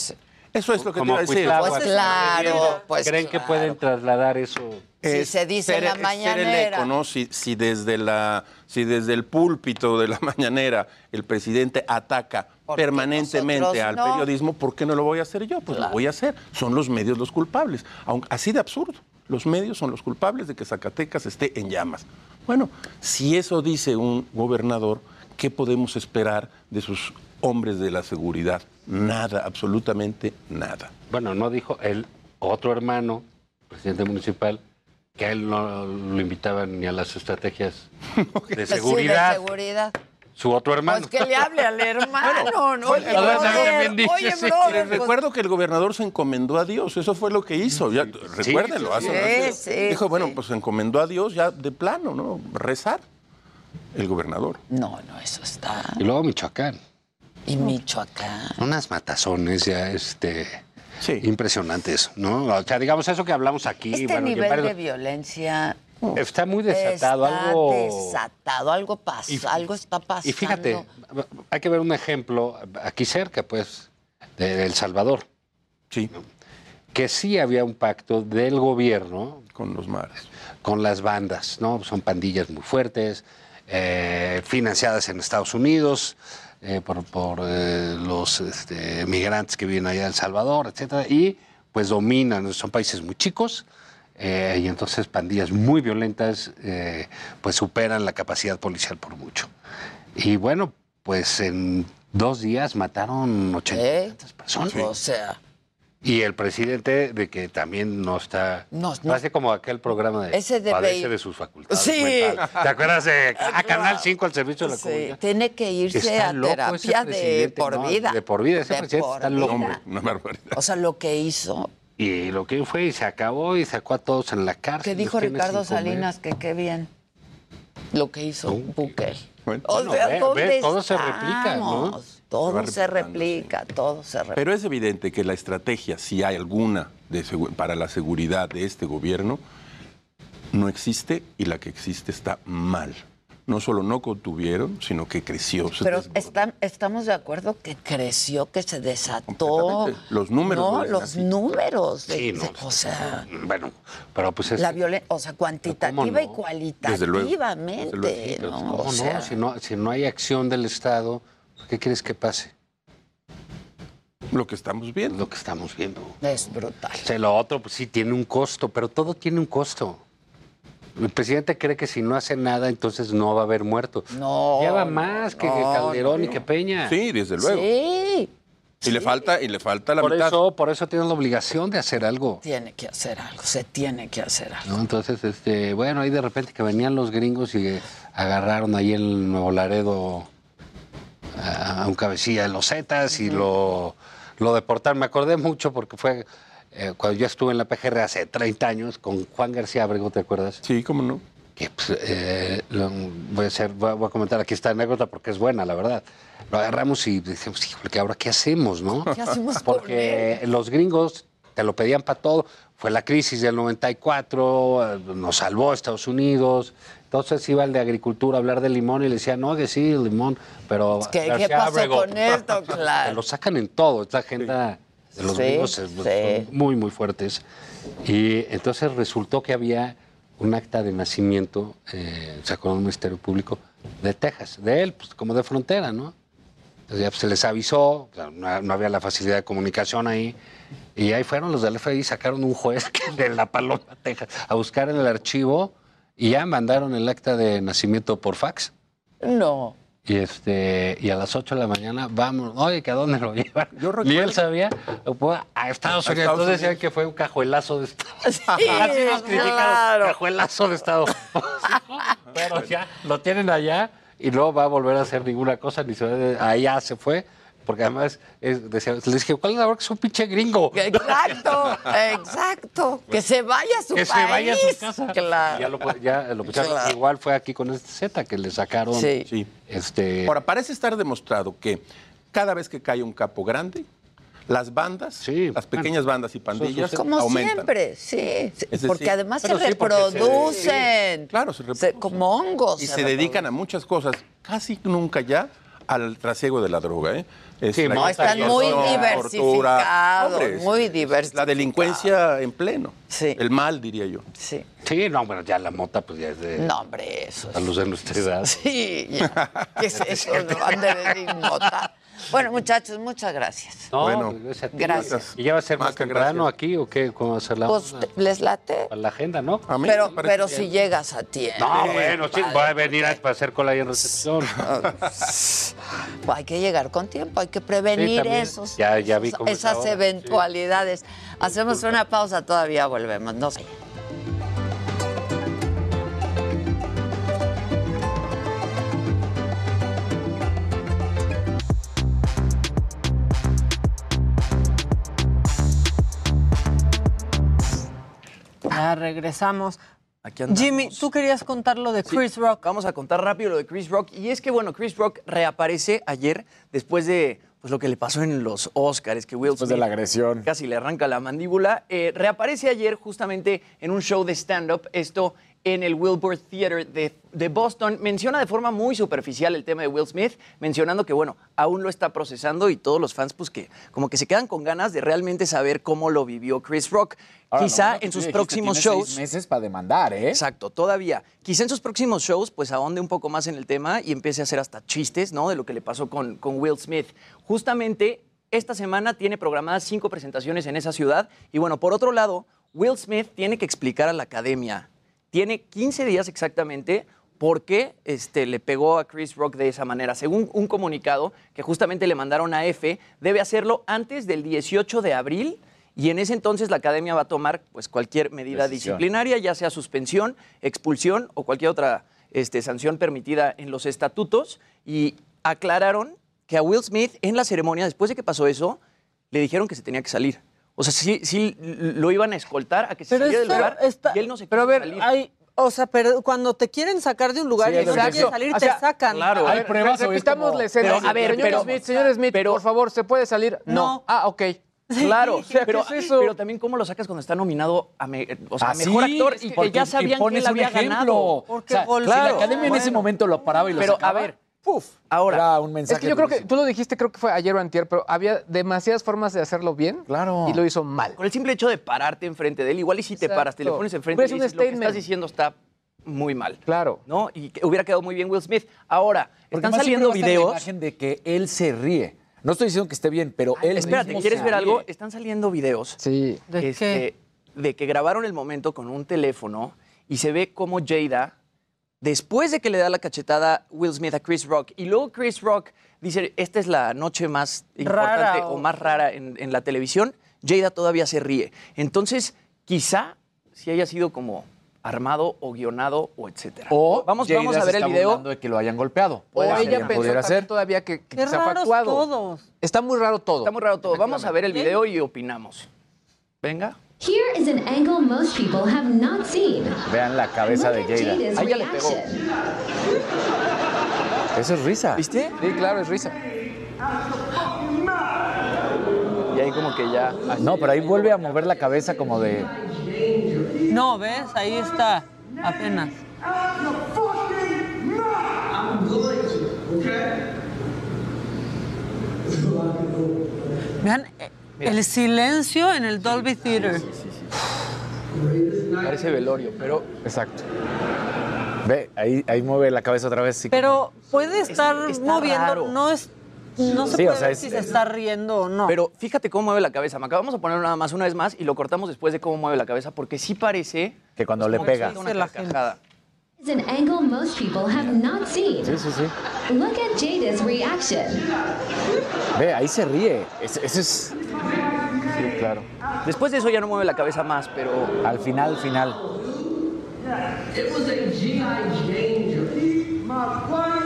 Eso es lo que te iba a decir. Pues claro, pues ¿Creen que pueden trasladar eso? Si se dice en la mañanera. ser el eco, ¿no? Si, si desde la, si desde el púlpito de la mañanera el presidente ataca Porque permanentemente al no. periodismo, ¿por qué no lo voy a hacer yo? Pues lo voy a hacer. Son los medios los culpables. Aunque, así de absurdo. Los medios son los culpables de que Zacatecas esté en llamas. Bueno, si eso dice un gobernador, ¿qué podemos esperar de sus hombres de la seguridad? Nada, absolutamente nada. Bueno, no dijo el otro hermano, presidente municipal, que a él no lo invitaban ni a las estrategias de Sí, seguridad. de seguridad. su otro hermano. Pues que le hable al hermano, ¿no? Oye, brother, también dice, oye, sí. brother, pues, recuerdo que el gobernador se encomendó a Dios, eso fue lo que hizo. Ya, recuérdenlo. hace- sí, hace- sí, dijo, bueno, pues se encomendó a Dios ya de plano, ¿no? Rezar. El gobernador. No, no, eso está. Y luego Michoacán. Y Michoacán. Unas matazones ya, este. Impresionantes, ¿no? O sea, digamos eso que hablamos aquí. Este bueno, nivel varios- de violencia Está muy desatado, está algo. desatado, algo pasa, Y- algo está pasando. Y fíjate, hay que ver un ejemplo aquí cerca, pues, de El Salvador. Sí. Que sí había un pacto del gobierno. Con los mares. Con las bandas, ¿no? Son pandillas muy fuertes, eh, financiadas en Estados Unidos. Eh, por, por, eh, los este, migrantes que viven allá en El Salvador, etcétera, y pues dominan, son países muy chicos, eh, y entonces pandillas muy violentas pues superan la capacidad policial por mucho. Y bueno, pues en dos días mataron 80 ¿Eh? personas. O sea, Y el presidente de que también no está... No, no. Parece como aquel programa de... Ese de padece de sus facultades Sí. mentales. ¿Te acuerdas de a Canal 5 al servicio de la sí, comunidad? tiene que irse Está a terapia de por no, vida. de por vida, ese De presidente está loco. Hombre, una barbaridad. O sea, lo que hizo. Y lo que fue y se acabó y sacó a todos en la cárcel. Que dijo Ricardo. Salinas que qué bien lo que hizo Bukele. o Bueno, sea, ve- ¿dónde ve, todo se replica, ¿no? Todo se replica, todo se replica. Pero es evidente que la estrategia, si hay alguna de segu- para la seguridad de este gobierno, no existe y la que existe está mal. No solo no contuvieron, sino que creció. se Pero están- estamos de acuerdo que creció, que se desató. Los números No, los así. números. de- Sí, no. de- o sea, Bueno, pero pues es... la violencia, o sea, cuantitativa y cualitativamente, ¿no? ¿Cómo O no? sea, Si no? Si no hay acción del Estado, ¿qué quieres que pase? Lo que estamos viendo. Lo que estamos viendo. es brutal. O sea, lo otro, pues sí, tiene un costo, pero todo tiene un costo. El presidente cree que si no hace nada, entonces no va a haber muerto. No. Lleva más que no, Calderón no, y que Peña. Sí, desde luego. Sí, Y le falta, y le falta la Por mitad. eso, por eso tiene la obligación de hacer algo. tiene que hacer algo, se tiene que hacer algo. ¿no? Entonces, este, bueno, ahí de repente que venían los gringos y agarraron ahí en Nuevo Laredo a un cabecilla de los Zetas y lo, lo deportaron. Me acordé mucho porque fue eh, cuando yo estuve en la PGR hace 30 años con Juan García Abrego, ¿te acuerdas? Sí, cómo no. Que pues, eh, lo- voy, a hacer, voy, a, comentar aquí esta anécdota porque es buena, la verdad. Lo agarramos y decimos, híjole, ¿que ahora qué hacemos, no? ¿Qué hacemos Porque los gringos te lo pedían para todo. Fue la crisis del 94, eh, nos salvó Estados Unidos. Entonces iba el de agricultura a hablar de limón y le decía, no, que sí, limón, pero... ¿Qué, ¿qué García pasó Abrego, con esto? Claro. lo sacan en todo, esta agenda de los Sí, es- sí. son muy, muy fuertes. Y entonces resultó que había un acta de nacimiento, eh, sacó el Ministerio Público, de Texas, de él, pues como de frontera, ¿no? Entonces ya pues, se les avisó, no, no había la facilidad de comunicación ahí, y ahí fueron los del FBI, sacaron un juez de La Paloma, Texas, a buscar en el archivo, y ya mandaron el acta de nacimiento por fax. No. Y este y a las 8 de la mañana vamos, oye, ¿que a dónde lo llevan? Ni él sabía, a Estados A Unidos. Estados Entonces decían que fue un cajuelazo de Estado. Sí, Así nos criticaron, claro. cajuelazo de Estado. Pero ya lo tienen allá y no va a volver a hacer ninguna cosa, ni se va de- allá se fue. Porque además, es- decía, les dije, ¿cuál es la hora que es un pinche gringo? Exacto, exacto. Que se vaya a su que se país. vaya a su casa. Claro. Ya lo, ya lo. Claro. Igual fue aquí con este Z que le sacaron. Sí. Sí. Este, Ahora, parece estar demostrado que cada vez que cae un capo grande, las bandas, las pequeñas bandas y pandillas Como aumentan. siempre, sí. porque además se sí, se- reproducen. Claro, se reproducen. como hongos. Y se dedican a muchas cosas, casi nunca ya al trasiego de la droga. ¿eh? Es Sí, la no, están muy diversificados. Hombre, muy es diversificados. La delincuencia en pleno. Sí. El mal, diría yo. Sí. Sí, no, bueno, ya la mota pues ya es de... No, hombre, eso A los de nuestra edad. Sí, ya. ¿Qué es eso? No han de decir mota. Bueno, muchachos, muchas gracias. No, Bueno, gracias a ti. gracias. ¿Y ya va a ser más Maca, temprano gracias. aquí o qué? ¿Cómo va a ser la, Pues, ¿les late? para la agenda, no? A mí Pero, pero bien. si llegas a tiempo. No, bueno, sí, voy a venir a, para hacer cola ahí en recepción. Pues hay que llegar con tiempo, hay que prevenir Sí, esos, Ya- ya vi esas ahora, eventualidades. Hacemos una pausa, todavía volvemos. No sé. Ya regresamos. Aquí. Jimmy, tú querías contar lo de Sí, Chris Rock. Vamos a contar rápido lo de Chris Rock. Y es que, bueno, Chris Rock reaparece ayer después de pues, lo que le pasó en los Oscars, que Will Después de la agresión. casi le arranca la mandíbula. Eh, reaparece ayer justamente en un show de stand-up, esto en el Wilbur Theater de, de Boston. Menciona de forma muy superficial el tema de Will Smith, mencionando que, bueno, aún lo está procesando y todos los fans, pues que como que se quedan con ganas de realmente saber cómo lo vivió Chris Rock. Ahora, Quizá en sus dijiste, próximos shows... seis meses para demandar, ¿eh? Exacto, todavía. Quizá en sus próximos shows, pues ahonde un poco más en el tema y empiece a hacer hasta chistes, ¿no? De lo que le pasó con, con Will Smith. Justamente esta semana tiene programadas cinco presentaciones en esa ciudad. Y bueno, por otro lado, Will Smith tiene que explicar a la academia. Tiene 15 días exactamente por qué este, le pegó a Chris Rock de esa manera. Según un comunicado que justamente le mandaron a F, debe hacerlo antes del 18 de abril y en ese entonces la academia va a tomar pues, cualquier medida Decisión. disciplinaria, ya sea suspensión, expulsión o cualquier otra este, sanción permitida en los estatutos. Y aclararon que a Will Smith en la ceremonia, después de que pasó eso, le dijeron que se tenía que salir. O sea, sí, sí lo iban a escoltar a que se Pero saliera del lugar está- y él no se Pero a ver, salir. hay, o sea, pero cuando te quieren sacar de un lugar Sí, y no digo. salir, O te sacan. claro. A Hay pruebas repitamos la escena. A ver, señor pero- Smith, señor Smith, pero- por favor, ¿se puede salir? No. Ah, ok. Claro, O sea, ¿qué pero, es eso? pero también cómo lo sacas cuando está nominado a, me- o sea, a Así, mejor actor es y que- que ya porque- y sabían que pones él había ejemplo. ganado. Porque O sea, gol- si la claro, academia en ese momento lo paraba y lo Pero, sacaba, a ver, puf, ahora, era un mensaje Es que yo creo que, tú lo dijiste, creo que fue ayer o antier, pero había demasiadas formas de hacerlo bien. Claro. Y lo hizo mal. con el simple hecho de pararte enfrente de él, igual y si te paras, te le pones enfrente Pues y un dices, lo que statement. estás diciendo está muy mal. Claro. ¿No? Y que hubiera quedado muy bien Will Smith. Ahora, Porque están saliendo estar la videos. imagen de que él se ríe. No estoy diciendo que esté bien, pero él Espérate, mismo ¿quieres se ver algo? Están saliendo videos Sí. ¿De este, de que grabaron el momento con un teléfono y se ve como Jada, después de que le da la cachetada Will Smith a Chris Rock, y luego Chris Rock dice, esta es la noche más importante Rara, o o- más rara en, en la televisión, Jada todavía se ríe. Entonces, quizá si haya sido como armado o guionado o etcétera. O vamos, Jada vamos a se ver el video. de que lo hayan golpeado. O ella pensó ser. todavía que, que Qué se actuado. todos. Está muy raro todo. Está muy raro todo. Vamos a ver el video y opinamos. Venga. Here is an angle most people have not seen. Vean la cabeza de Look at Jada. Jada's Ahí ya le pegó. Eso es risa. ¿Viste? Sí, claro, es risa. Y ahí como que ya... No, pero ahí vuelve a mover la cabeza como de. No, ¿ves? Ahí está, apenas. Vean el silencio en el Dolby Theater. Parece velorio, pero Exacto. Ve, ahí, ahí mueve la cabeza otra vez. sí. Pero puede estar está moviendo, raro. no es, no se Sí, o puede sea, ver es- si se está riendo o no. Pero fíjate cómo mueve la cabeza. Me acabamos de poner nada más una vez más y lo cortamos después de cómo mueve la cabeza porque sí parece Que cuando pues, le pega. una carcajada. Is an angle most people have not seen. Sí, sí, sí. Look at Jada's reaction. Ve, ahí se ríe. Ese, ese es. Sí, claro. Después de eso ya no mueve la cabeza más, pero Al final, final. It was a GI my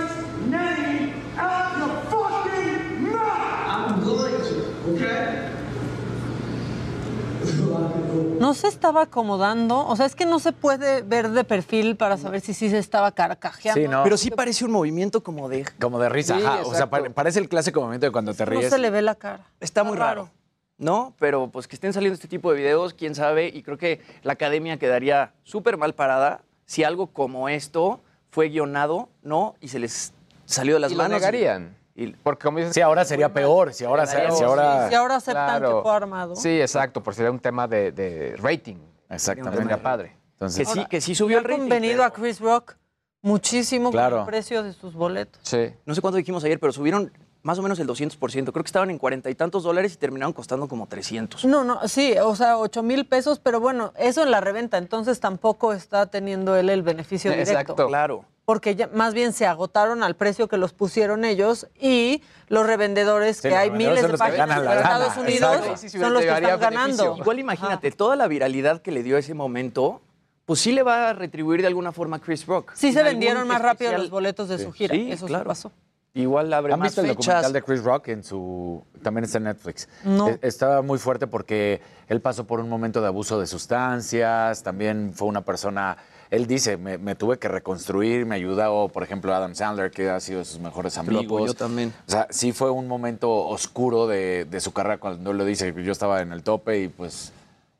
No se estaba acomodando, o sea, es que no se puede ver de perfil para saber si sí se estaba carcajeando. Sí, no. pero sí parece un movimiento como de Como de risa. Sí, ajá. O sea, parece el clásico momento de cuando te No ríes. se le ve la cara. está muy raro. ¿No? Pero pues que estén saliendo este tipo de videos, quién sabe, y creo que la academia quedaría súper mal parada si algo como esto fue guionado, ¿no? Y se les salió de las y lo manos. negarían. Y, Porque como dices, Sí, ahora sería peor. Si ahora, Quedaría si ahora... Si ahora aceptan Claro. que fue armado. Sí, exacto, por sería un tema de, de rating. Exactamente. Sería padre. que Entonces, sí, que sí subió el rating. convenido pero- a Chris Rock muchísimo Claro. con el precio de sus boletos. Sí. No sé cuánto dijimos ayer, pero subieron más o menos el 200%. Creo que estaban en cuarenta y tantos dólares y terminaron costando como 300. No, no, sí, o sea, 8 mil pesos, pero bueno, eso en la reventa, entonces tampoco está teniendo él el beneficio directo. Exacto. Claro. Porque ya- más bien se agotaron al precio que los pusieron ellos y los revendedores, Sí, que los hay revendedores miles son de los que páginas en Estados Unidos, exacto. Sí, sí, son los que están ganando. beneficio. Igual imagínate, toda la viralidad que le dio ese momento, pues sí le va a retribuir de alguna forma a Chris Rock. Sí se vendieron más rápido los boletos de su gira, Sí, eso claro. sí pasó. igual abre ¿Han más visto el fechas. documental de Chris Rock en su también está en Netflix? No. E- Estaba muy fuerte porque él pasó por un momento de abuso de sustancias, también fue una persona, él dice, me, me tuve que reconstruir, me ayudó, por ejemplo, Adam Sandler, que ha sido de sus mejores Lo amigos. apoyó también. O sea, sí fue un momento oscuro de, de su carrera cuando él lo dice, yo estaba en el tope y pues,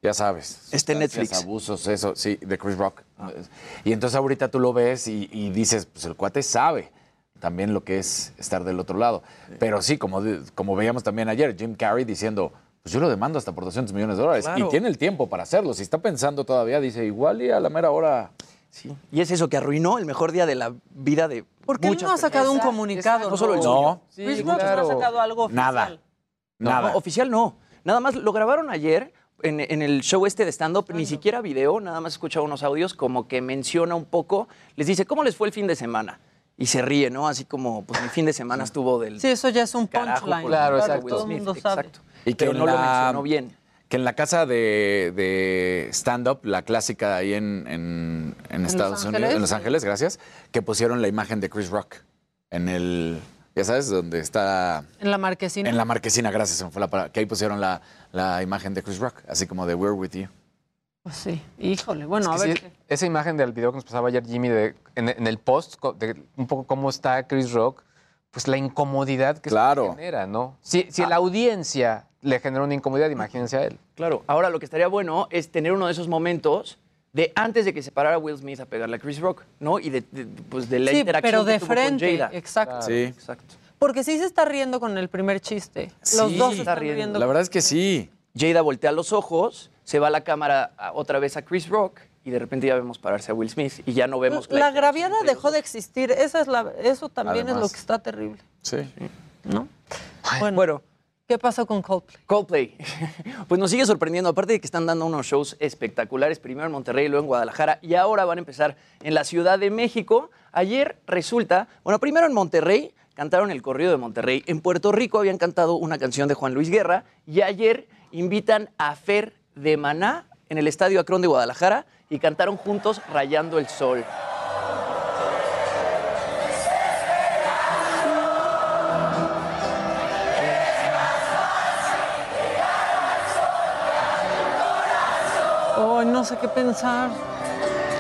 ya sabes. Sustancias, Netflix. Abusos, eso, sí, de Chris Rock. Y entonces ahorita tú lo ves y, y dices, pues el cuate sabe también lo que es estar del otro lado. Pero sí, como, como veíamos también ayer, Jim Carrey diciendo, pues yo lo demando hasta por 200 millones de dólares. Claro. Y tiene el tiempo para hacerlo. Si está pensando todavía, dice, igual y a la mera hora... Sí. Y es eso que arruinó el mejor día de la vida de Porque él muchas no ha sacado un comunicado. No solo el No. suyo. Chris Rock no ha sacado algo oficial. Nada. No, Nada. no, oficial no. Nada más lo grabaron ayer en, en el show este de stand-up, ni siquiera video, nada más escuchaba unos audios como que menciona un poco, les dice, ¿cómo les fue el fin de semana? Y se ríe, ¿no? Así como, pues mi fin de semana estuvo del Sí, eso ya es un punchline. Claro, Will exacto. Todo el mundo sabe. Exacto. Y Pero en no lo mencionó bien. Que en la casa de, de stand-up, la clásica ahí en, en- en Estados Los Unidos, Ángeles? en Los Ángeles, gracias, que pusieron la imagen de Chris Rock en el, ya sabes, donde está, En la marquesina. en la marquesina, gracias, se me fue la palabra, que ahí pusieron la, la imagen de Chris Rock, así como de We're With You. Pues sí, híjole. Bueno, Es a que ver. sí, esa imagen del video que nos pasaba ayer Jimmy de, en, en el post, de un poco cómo está Chris Rock, pues la incomodidad que Claro. esto genera, ¿no? Si, si la audiencia le genera una incomodidad, imagínense a él. Claro, ahora lo que estaría bueno es tener uno de esos momentos de antes de que se parara Will Smith a pegarle a Chris Rock, ¿no? Y de, de- pues de la Sí, interacción pero que de tuvo con frente. Jada. Exacto. Sí. Exacto. Porque sí se está riendo con el primer chiste. Los Sí, dos se está están riendo. riendo. La verdad es que sí. Jada voltea los ojos, se va la cámara a- otra vez a Chris Rock y de repente ya vemos pararse a Will Smith y ya no vemos La graviada dejó de existir. Esa es la, eso también es lo que está terrible. Sí. ¿No? Bueno, bueno, ¿Qué pasó con Coldplay? Coldplay. Pues nos sigue sorprendiendo, aparte de que están dando unos shows espectaculares, primero en Monterrey, luego en Guadalajara, y ahora van a empezar en la Ciudad de México. Ayer resulta, bueno, primero en Monterrey, cantaron el corrido de Monterrey. En Puerto Rico habían cantado una canción de Juan Luis Guerra, y ayer invitan a Fer de Maná en el Estadio Acrón de Guadalajara y cantaron juntos Rayando el Sol. No sé qué pensar.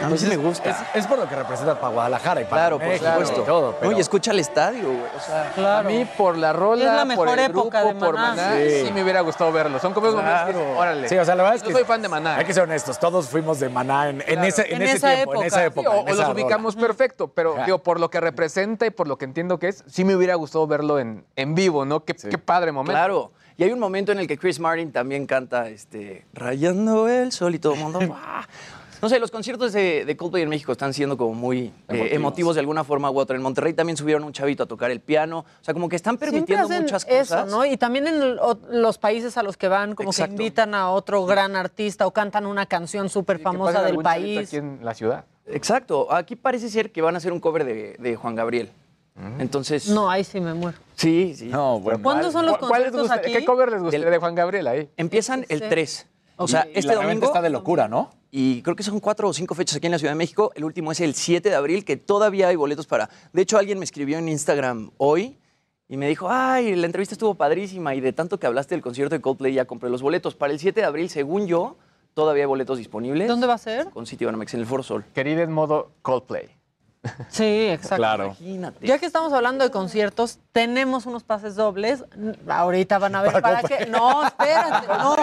A mí sí me gusta. Es, es por lo que representa para Guadalajara y para Claro, por México supuesto. y todo. No, pero- y escucha el estadio, güey. O sea, A mí, por la rola, Es la por el época grupo, de por Maná. Sí. Sí. me hubiera gustado verlo. Son como esos momentos que órale. Sí, o sea, la verdad es Yo que soy fan de Maná. Hay que ser honestos, todos fuimos de Maná en, en Claro. ese, en En ese esa tiempo, en época. esa Sí, época. o, en o esa los rola. ubicamos perfecto, pero digo, por lo que representa y por lo que entiendo que es, sí me hubiera gustado verlo en, en vivo, ¿no? Qué, qué padre momento. Claro. Y hay un momento en el que Chris Martin también canta este, Rayando el sol y todo el mundo. No sé, los conciertos de, de Coldplay en México están siendo como muy eh, emotivos. De alguna forma u otra. En Monterrey también subieron un chavito a tocar el piano. O sea, como que están permitiendo hacen muchas eso, cosas. ¿no? Y también en el- o- los países a los que van, como Exacto. que invitan a otro gran artista o cantan una canción súper famosa del país. Aquí en la ciudad. Exacto. Aquí parece ser que van a hacer un cover de, de Juan Gabriel. Entonces. No, ahí sí me muero. Sí, sí. No, bueno. ¿Cuándo son los ¿Cuál- cuál les conciertos gusta- aquí? ¿Qué cover les gustaría de Juan Gabriel ahí? Empiezan el Sí. 3. O sea, Y este la domingo. está de locura, ¿no? Y creo que son cuatro o cinco fechas aquí en la Ciudad de México. El último es el 7 de abril, que todavía hay boletos para. De hecho, alguien me escribió en Instagram hoy y me dijo: Ay, la entrevista estuvo padrísima y de tanto que hablaste del concierto de Coldplay ya compré los boletos. Para el 7 de abril, según yo, todavía hay boletos disponibles. ¿Dónde va a ser? Con City Banamex en el Foro Sol. Querida en modo Coldplay. Sí, exacto. Claro. Imagínate. Ya que estamos hablando de conciertos, tenemos unos pases dobles. Ahorita van a ver para, qué. No, espérate. No,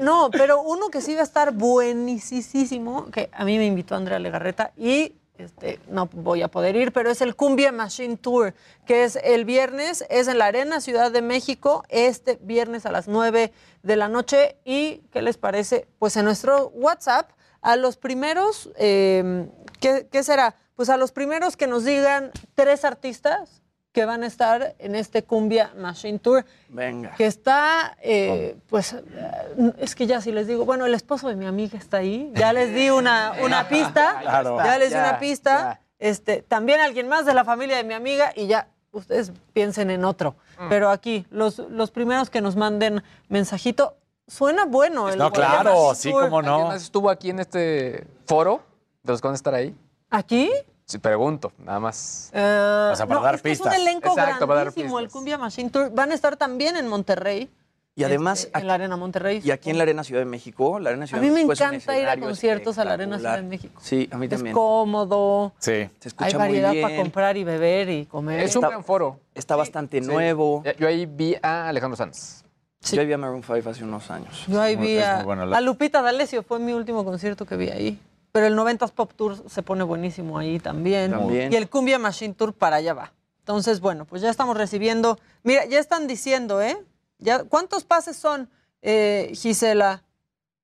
no, pero uno que sí va a estar buenísimo, que a mí me invitó Andrea Legarreta y este, no voy a poder ir, pero es el Cumbia Machine Tour, que es el viernes, es en la Arena Ciudad de México, este viernes a las 9 de la noche. ¿Y qué les parece? Pues en nuestro WhatsApp, a los primeros, eh, ¿qué, qué será? Pues a los primeros que nos digan tres artistas que van a estar en este Cumbia Machine Tour Venga. que está, eh, pues, eh, es que ya si les digo, bueno, el esposo de mi amiga está ahí, ya les di una, una pista, Claro. ya les di Ya, una pista, este, también alguien más de la familia de mi amiga y ya ustedes piensen en otro. Mm. Pero aquí, los, los primeros que nos manden mensajito, suena bueno. El No, Cumbia claro, Machine sí, Tour. cómo ¿Alguien no. más estuvo aquí en este foro de los que van a estar ahí? ¿Aquí? Sí, pregunto, nada más. Eh, O sea, para no, dar es que Es pistas. un elenco Exacto, para dar grandísimo, el pistas. Cumbia Machine Tour. Van a estar también en Monterrey. Y además, este, en la Arena Monterrey. Y aquí en la Arena Ciudad de México, la Arena A mí de me México es encanta ir a conciertos a la Arena Ciudad de. México. Sí, a mí Es también. cómodo. Sí. Se escucha Hay muy variedad bien. para comprar y beber y comer. Es un gran foro. Está bastante Sí. nuevo. Yo ahí vi a Alejandro Sanz. Yo vi a Maroon 5 hace unos años. Yo ahí vi es a, muy bueno la- a Lupita D'Alessio, fue mi último concierto que vi ahí. Pero el 90s Pop Tour se pone buenísimo ahí también. También. Y el Cumbia Machine Tour para allá va. Entonces, bueno, pues ya estamos recibiendo. Mira, ya están diciendo, ¿eh? Ya, ¿Cuántos pases son, eh, Gisela?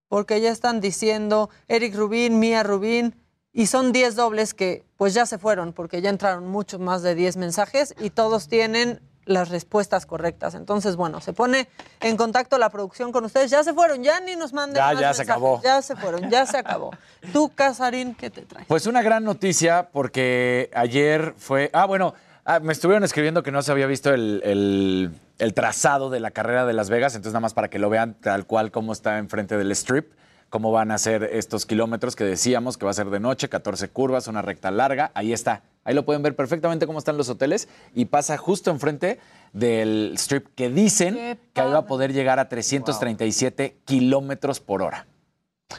Porque ya están diciendo Eric Rubín, Mía Rubín, y son 10 dobles que pues ya se fueron, porque ya entraron muchos más de 10 mensajes y todos tienen las respuestas correctas. Entonces, bueno, se pone en contacto la producción con ustedes. Ya se fueron, ya ni nos manden Ya, más ya se acabó. Ya se fueron, ya se acabó. Tú, Casarín, ¿qué te traes? Pues una gran noticia porque ayer fue... Ah, bueno, ah, me estuvieron escribiendo que no se había visto el, el- el trazado de la carrera de Las Vegas, entonces nada más para que lo vean tal cual como está enfrente del strip, cómo van a ser estos kilómetros que decíamos que va a ser de noche, 14 curvas, una recta larga, ahí está. Ahí lo pueden ver perfectamente cómo están los hoteles y pasa justo enfrente del strip que dicen que ahí va a poder llegar a 337 kilómetros por hora.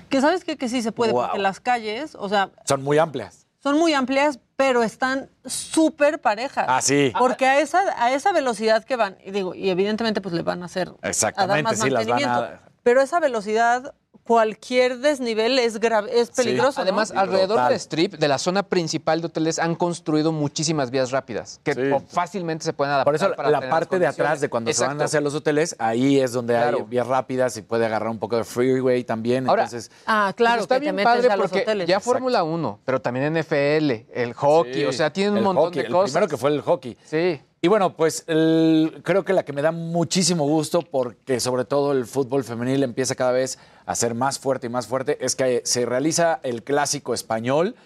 Que sabes qué? que sí se puede, Wow. porque las calles, o sea, Son muy amplias. son muy amplias, pero están súper parejas. Ah, sí. Porque a esa, a esa velocidad que van, y digo, y evidentemente pues le van a hacer a dar Exactamente, más sí, las van a... Pero esa velocidad, cualquier desnivel es grave, es peligroso. Además, alrededor del strip, de la zona principal de hoteles, han construido muchísimas vías rápidas que fácilmente se pueden adaptar. Por eso para la parte de atrás de cuando se van hacia los hoteles, ahí es donde hay Claro. vías rápidas y puede agarrar un poco de freeway también. Ahora, entonces, Ah, claro, Pues está que bien te metes padre a los porque hoteles. ya Fórmula 1, pero también NFL, el hockey, Sí, o sea, tiene un el montón hockey, de el cosas. primero que fue el hockey. Sí. Y bueno, pues creo que la que me da muchísimo gusto, porque sobre todo el fútbol femenil empieza cada vez a ser más fuerte y más fuerte, es que se realiza el clásico español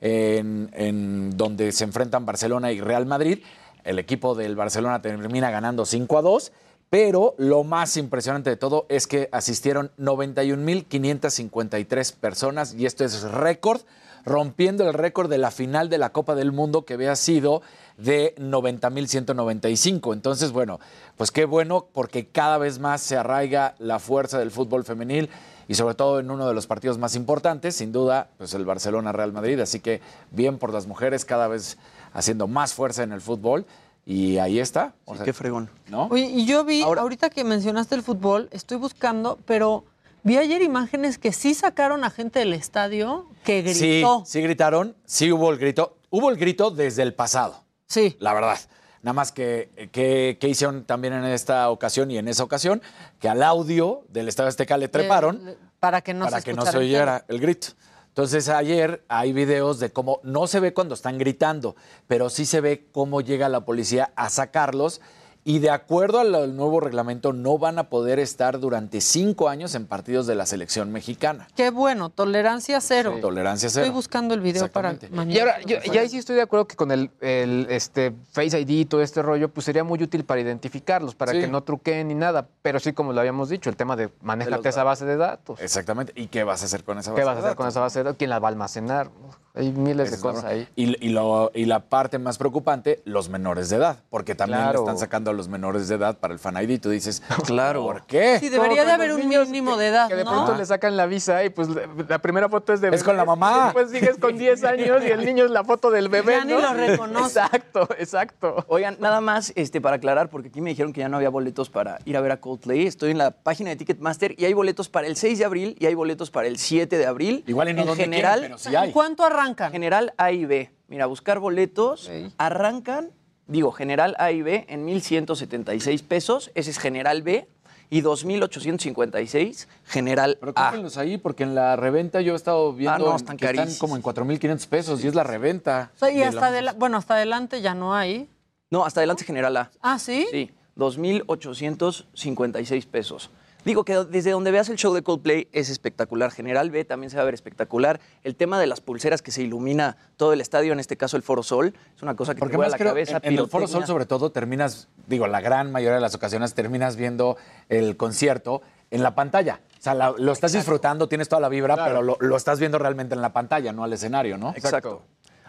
en, en donde se enfrentan Barcelona y Real Madrid. El equipo del Barcelona termina ganando 5 a 2. Pero lo más impresionante de todo es que asistieron 91.553 personas y esto es récord, rompiendo el récord de la final de la Copa del Mundo que había sido de 90.195. Entonces, bueno, pues qué bueno porque cada vez más se arraiga la fuerza del fútbol femenil y sobre todo en uno de los partidos más importantes, sin duda, pues el Barcelona-Real Madrid. Así que bien por las mujeres cada vez haciendo más fuerza en el fútbol y ahí está. O sea, qué fregón. ¿No? Oye, y yo vi, ahorita que mencionaste el fútbol, estoy buscando, pero vi ayer imágenes que sí sacaron a gente del estadio que gritó. sí gritaron, sí hubo el grito. Hubo el grito desde el pasado. Sí. La verdad. Nada más que, que, que hicieron también en esta ocasión y en esa ocasión, que al audio del Estadio Azteca le treparon Eh, para que no para se que no se oyera el grito. Entonces ayer hay videos de cómo no se ve cuando están gritando, pero sí se ve cómo llega la policía a sacarlos y de acuerdo al nuevo reglamento no van a poder estar durante cinco años en partidos de la selección mexicana. Qué bueno, tolerancia cero. Tolerancia cero. Estoy buscando el video para mañana. Y ahora, yo, ya ahí sí estoy de acuerdo que con el, el, este, Face ID y todo este rollo, pues sería muy útil para identificarlos, para Sí. que no truqueen ni nada. Pero sí, como lo habíamos dicho, el tema de manéjate esa base de datos. Exactamente. ¿Y qué vas a hacer con esa base ¿Qué vas a de hacer datos? con esa base de datos? ¿Quién la va a almacenar? Hay miles de cosas ahí. Y, y lo- y la parte más preocupante, los menores de edad, porque también le Claro. están sacando a los menores de edad para el Fan ID y tú dices, claro. ¿por qué? Sí, debería de haber un mínimo de edad, Que de ¿no? pronto le sacan la visa y pues la, primera foto es de Es con la mamá. Y después sigues con 10 años y el niño es la foto del bebé, Ya ni ¿no? lo reconoce. Exacto, exacto. Oigan, nada más este, para aclarar, porque aquí me dijeron que ya no había boletos para ir a ver a Coldplay. Estoy en la página de Ticketmaster y hay boletos para el 6 de abril y hay boletos para el 7 de abril. Igual no en donde general, quieren, pero sí hay. ¿Cuánto arrancan? General A y B. Mira, buscar boletos arrancan, digo, General A y B en 1,176 pesos. Ese es General B. Y 2,856 General Pero A. cómprenlos ahí, porque en la reventa yo he estado viendo Ah, no, en- están que están como en 4.500 pesos y es la reventa. O sea, y de hasta, la- bueno, hasta adelante ya no hay. No, hasta adelante General A. Ah, ¿sí? Sí, 2,856 pesos. Digo que desde donde veas el show de Coldplay es espectacular. General B también se va a ver espectacular. El tema de las pulseras que se ilumina todo el estadio, en este caso el Foro Sol, es una cosa que Porque te vuela más la creo, cabeza. en, en el Foro Sol sobre todo terminas, digo, la gran mayoría de las ocasiones terminas viendo el concierto en la pantalla. O sea, la- lo estás disfrutando, tienes toda la vibra, pero lo, lo estás viendo realmente en la pantalla, no al escenario, ¿no? Exacto.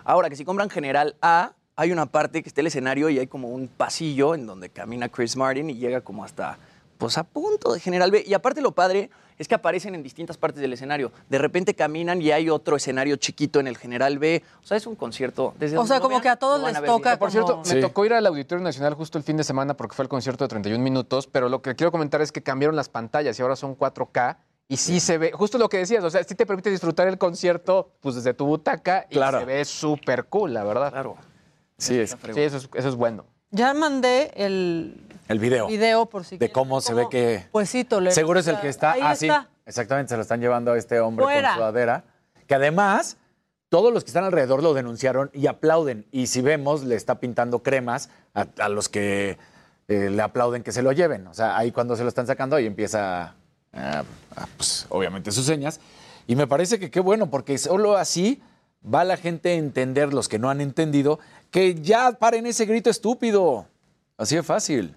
Ahora, que si compran General A, hay una parte que está el escenario y hay como un pasillo en donde camina Chris Martin y llega como hasta, pues a punto de General B. Y aparte lo padre es que aparecen en distintas partes del escenario. De repente caminan y hay otro escenario chiquito en el General B. O sea, es un concierto. Desde O sea, como vean, que a todos les a toca bien. Por cierto, como- me tocó ir al Auditorio Nacional justo el fin de semana porque fue el concierto de 31 minutos, pero lo que quiero comentar es que cambiaron las pantallas y ahora son 4K y sí se ve, justo lo que decías, o sea, sí te permite disfrutar el concierto pues desde tu butaca y se ve súper cool, la verdad. Claro. Sí, es- Sí, eso es, eso es bueno. Ya mandé el El video. video por si De cómo se ve que. Pues sí, Toledo. Seguro es el que está Ahí así. está. Exactamente, se lo están llevando a este hombre Fuera. con sudadera. Que además, todos los que están alrededor lo denunciaron y aplauden. Y si vemos, le está pintando cremas a, a los que eh, le aplauden que se lo lleven. O sea, ahí cuando se lo están sacando, ahí empieza, a, pues, obviamente, sus señas. Y me parece que qué bueno, porque solo así va la gente a entender, los que no han entendido, que ya paren ese grito estúpido. Así de fácil.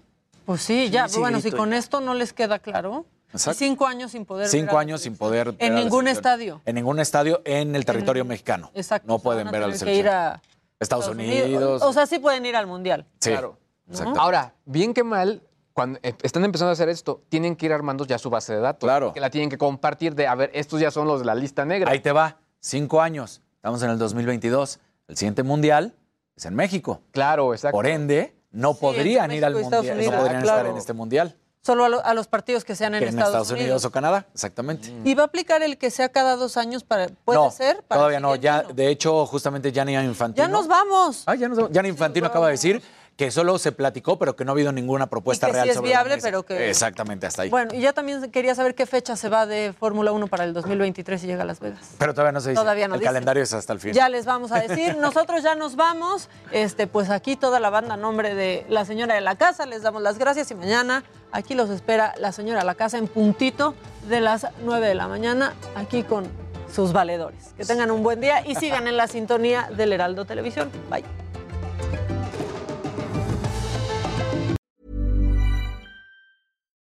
Pues sí, ya. sí, bueno, si con ya. esto no les queda claro. Cinco años sin poder. ver Cinco años sin poder. ver En ningún selección. estadio. En ningún estadio en el territorio mexicano. Exacto. No pueden ver a la tener que selección. ir a Estados Unidos. O sea, sí pueden ir al mundial. Sí, Claro. exactamente. Ahora, bien que mal, cuando eh, están empezando a hacer esto, tienen que ir armando ya su base de datos. Claro. Que la tienen que compartir de, a ver, estos ya son los de la lista negra. Ahí te va. Cinco años. Estamos en el 2022. El siguiente mundial es en México. Claro, exacto. Por ende, no podrían ir al mundial. No Unidos. podrían Ah, claro. estar en este mundial. Solo a, lo- a los partidos que sean en, que en Estados, Unidos. o Canadá. Exactamente. ¿Y va a aplicar el que sea cada dos años para. ¿Puede no, ser? Para todavía no. Ya, de hecho, justamente Gianni Infantino. Ya nos vamos. Ah, ya nos vamos. Gianni Infantino acaba de decir que solo se platicó, pero que no ha habido ninguna propuesta Y que sí real es sobre viable, pero que- Exactamente, hasta ahí. Bueno, y ya también quería saber qué fecha se va de Fórmula 1 para el 2023 y llega a Las Vegas. pero todavía no se dice. Todavía no el dice. calendario es hasta el fin. Ya les vamos a decir. Nosotros ya nos vamos. Este, pues aquí toda la banda a nombre de la señora de la casa, les damos las gracias y mañana aquí los espera la señora de la casa en puntito de las 9 de la mañana, aquí con sus valedores. Que tengan un buen día y sigan en la sintonía del Heraldo Televisión. Bye.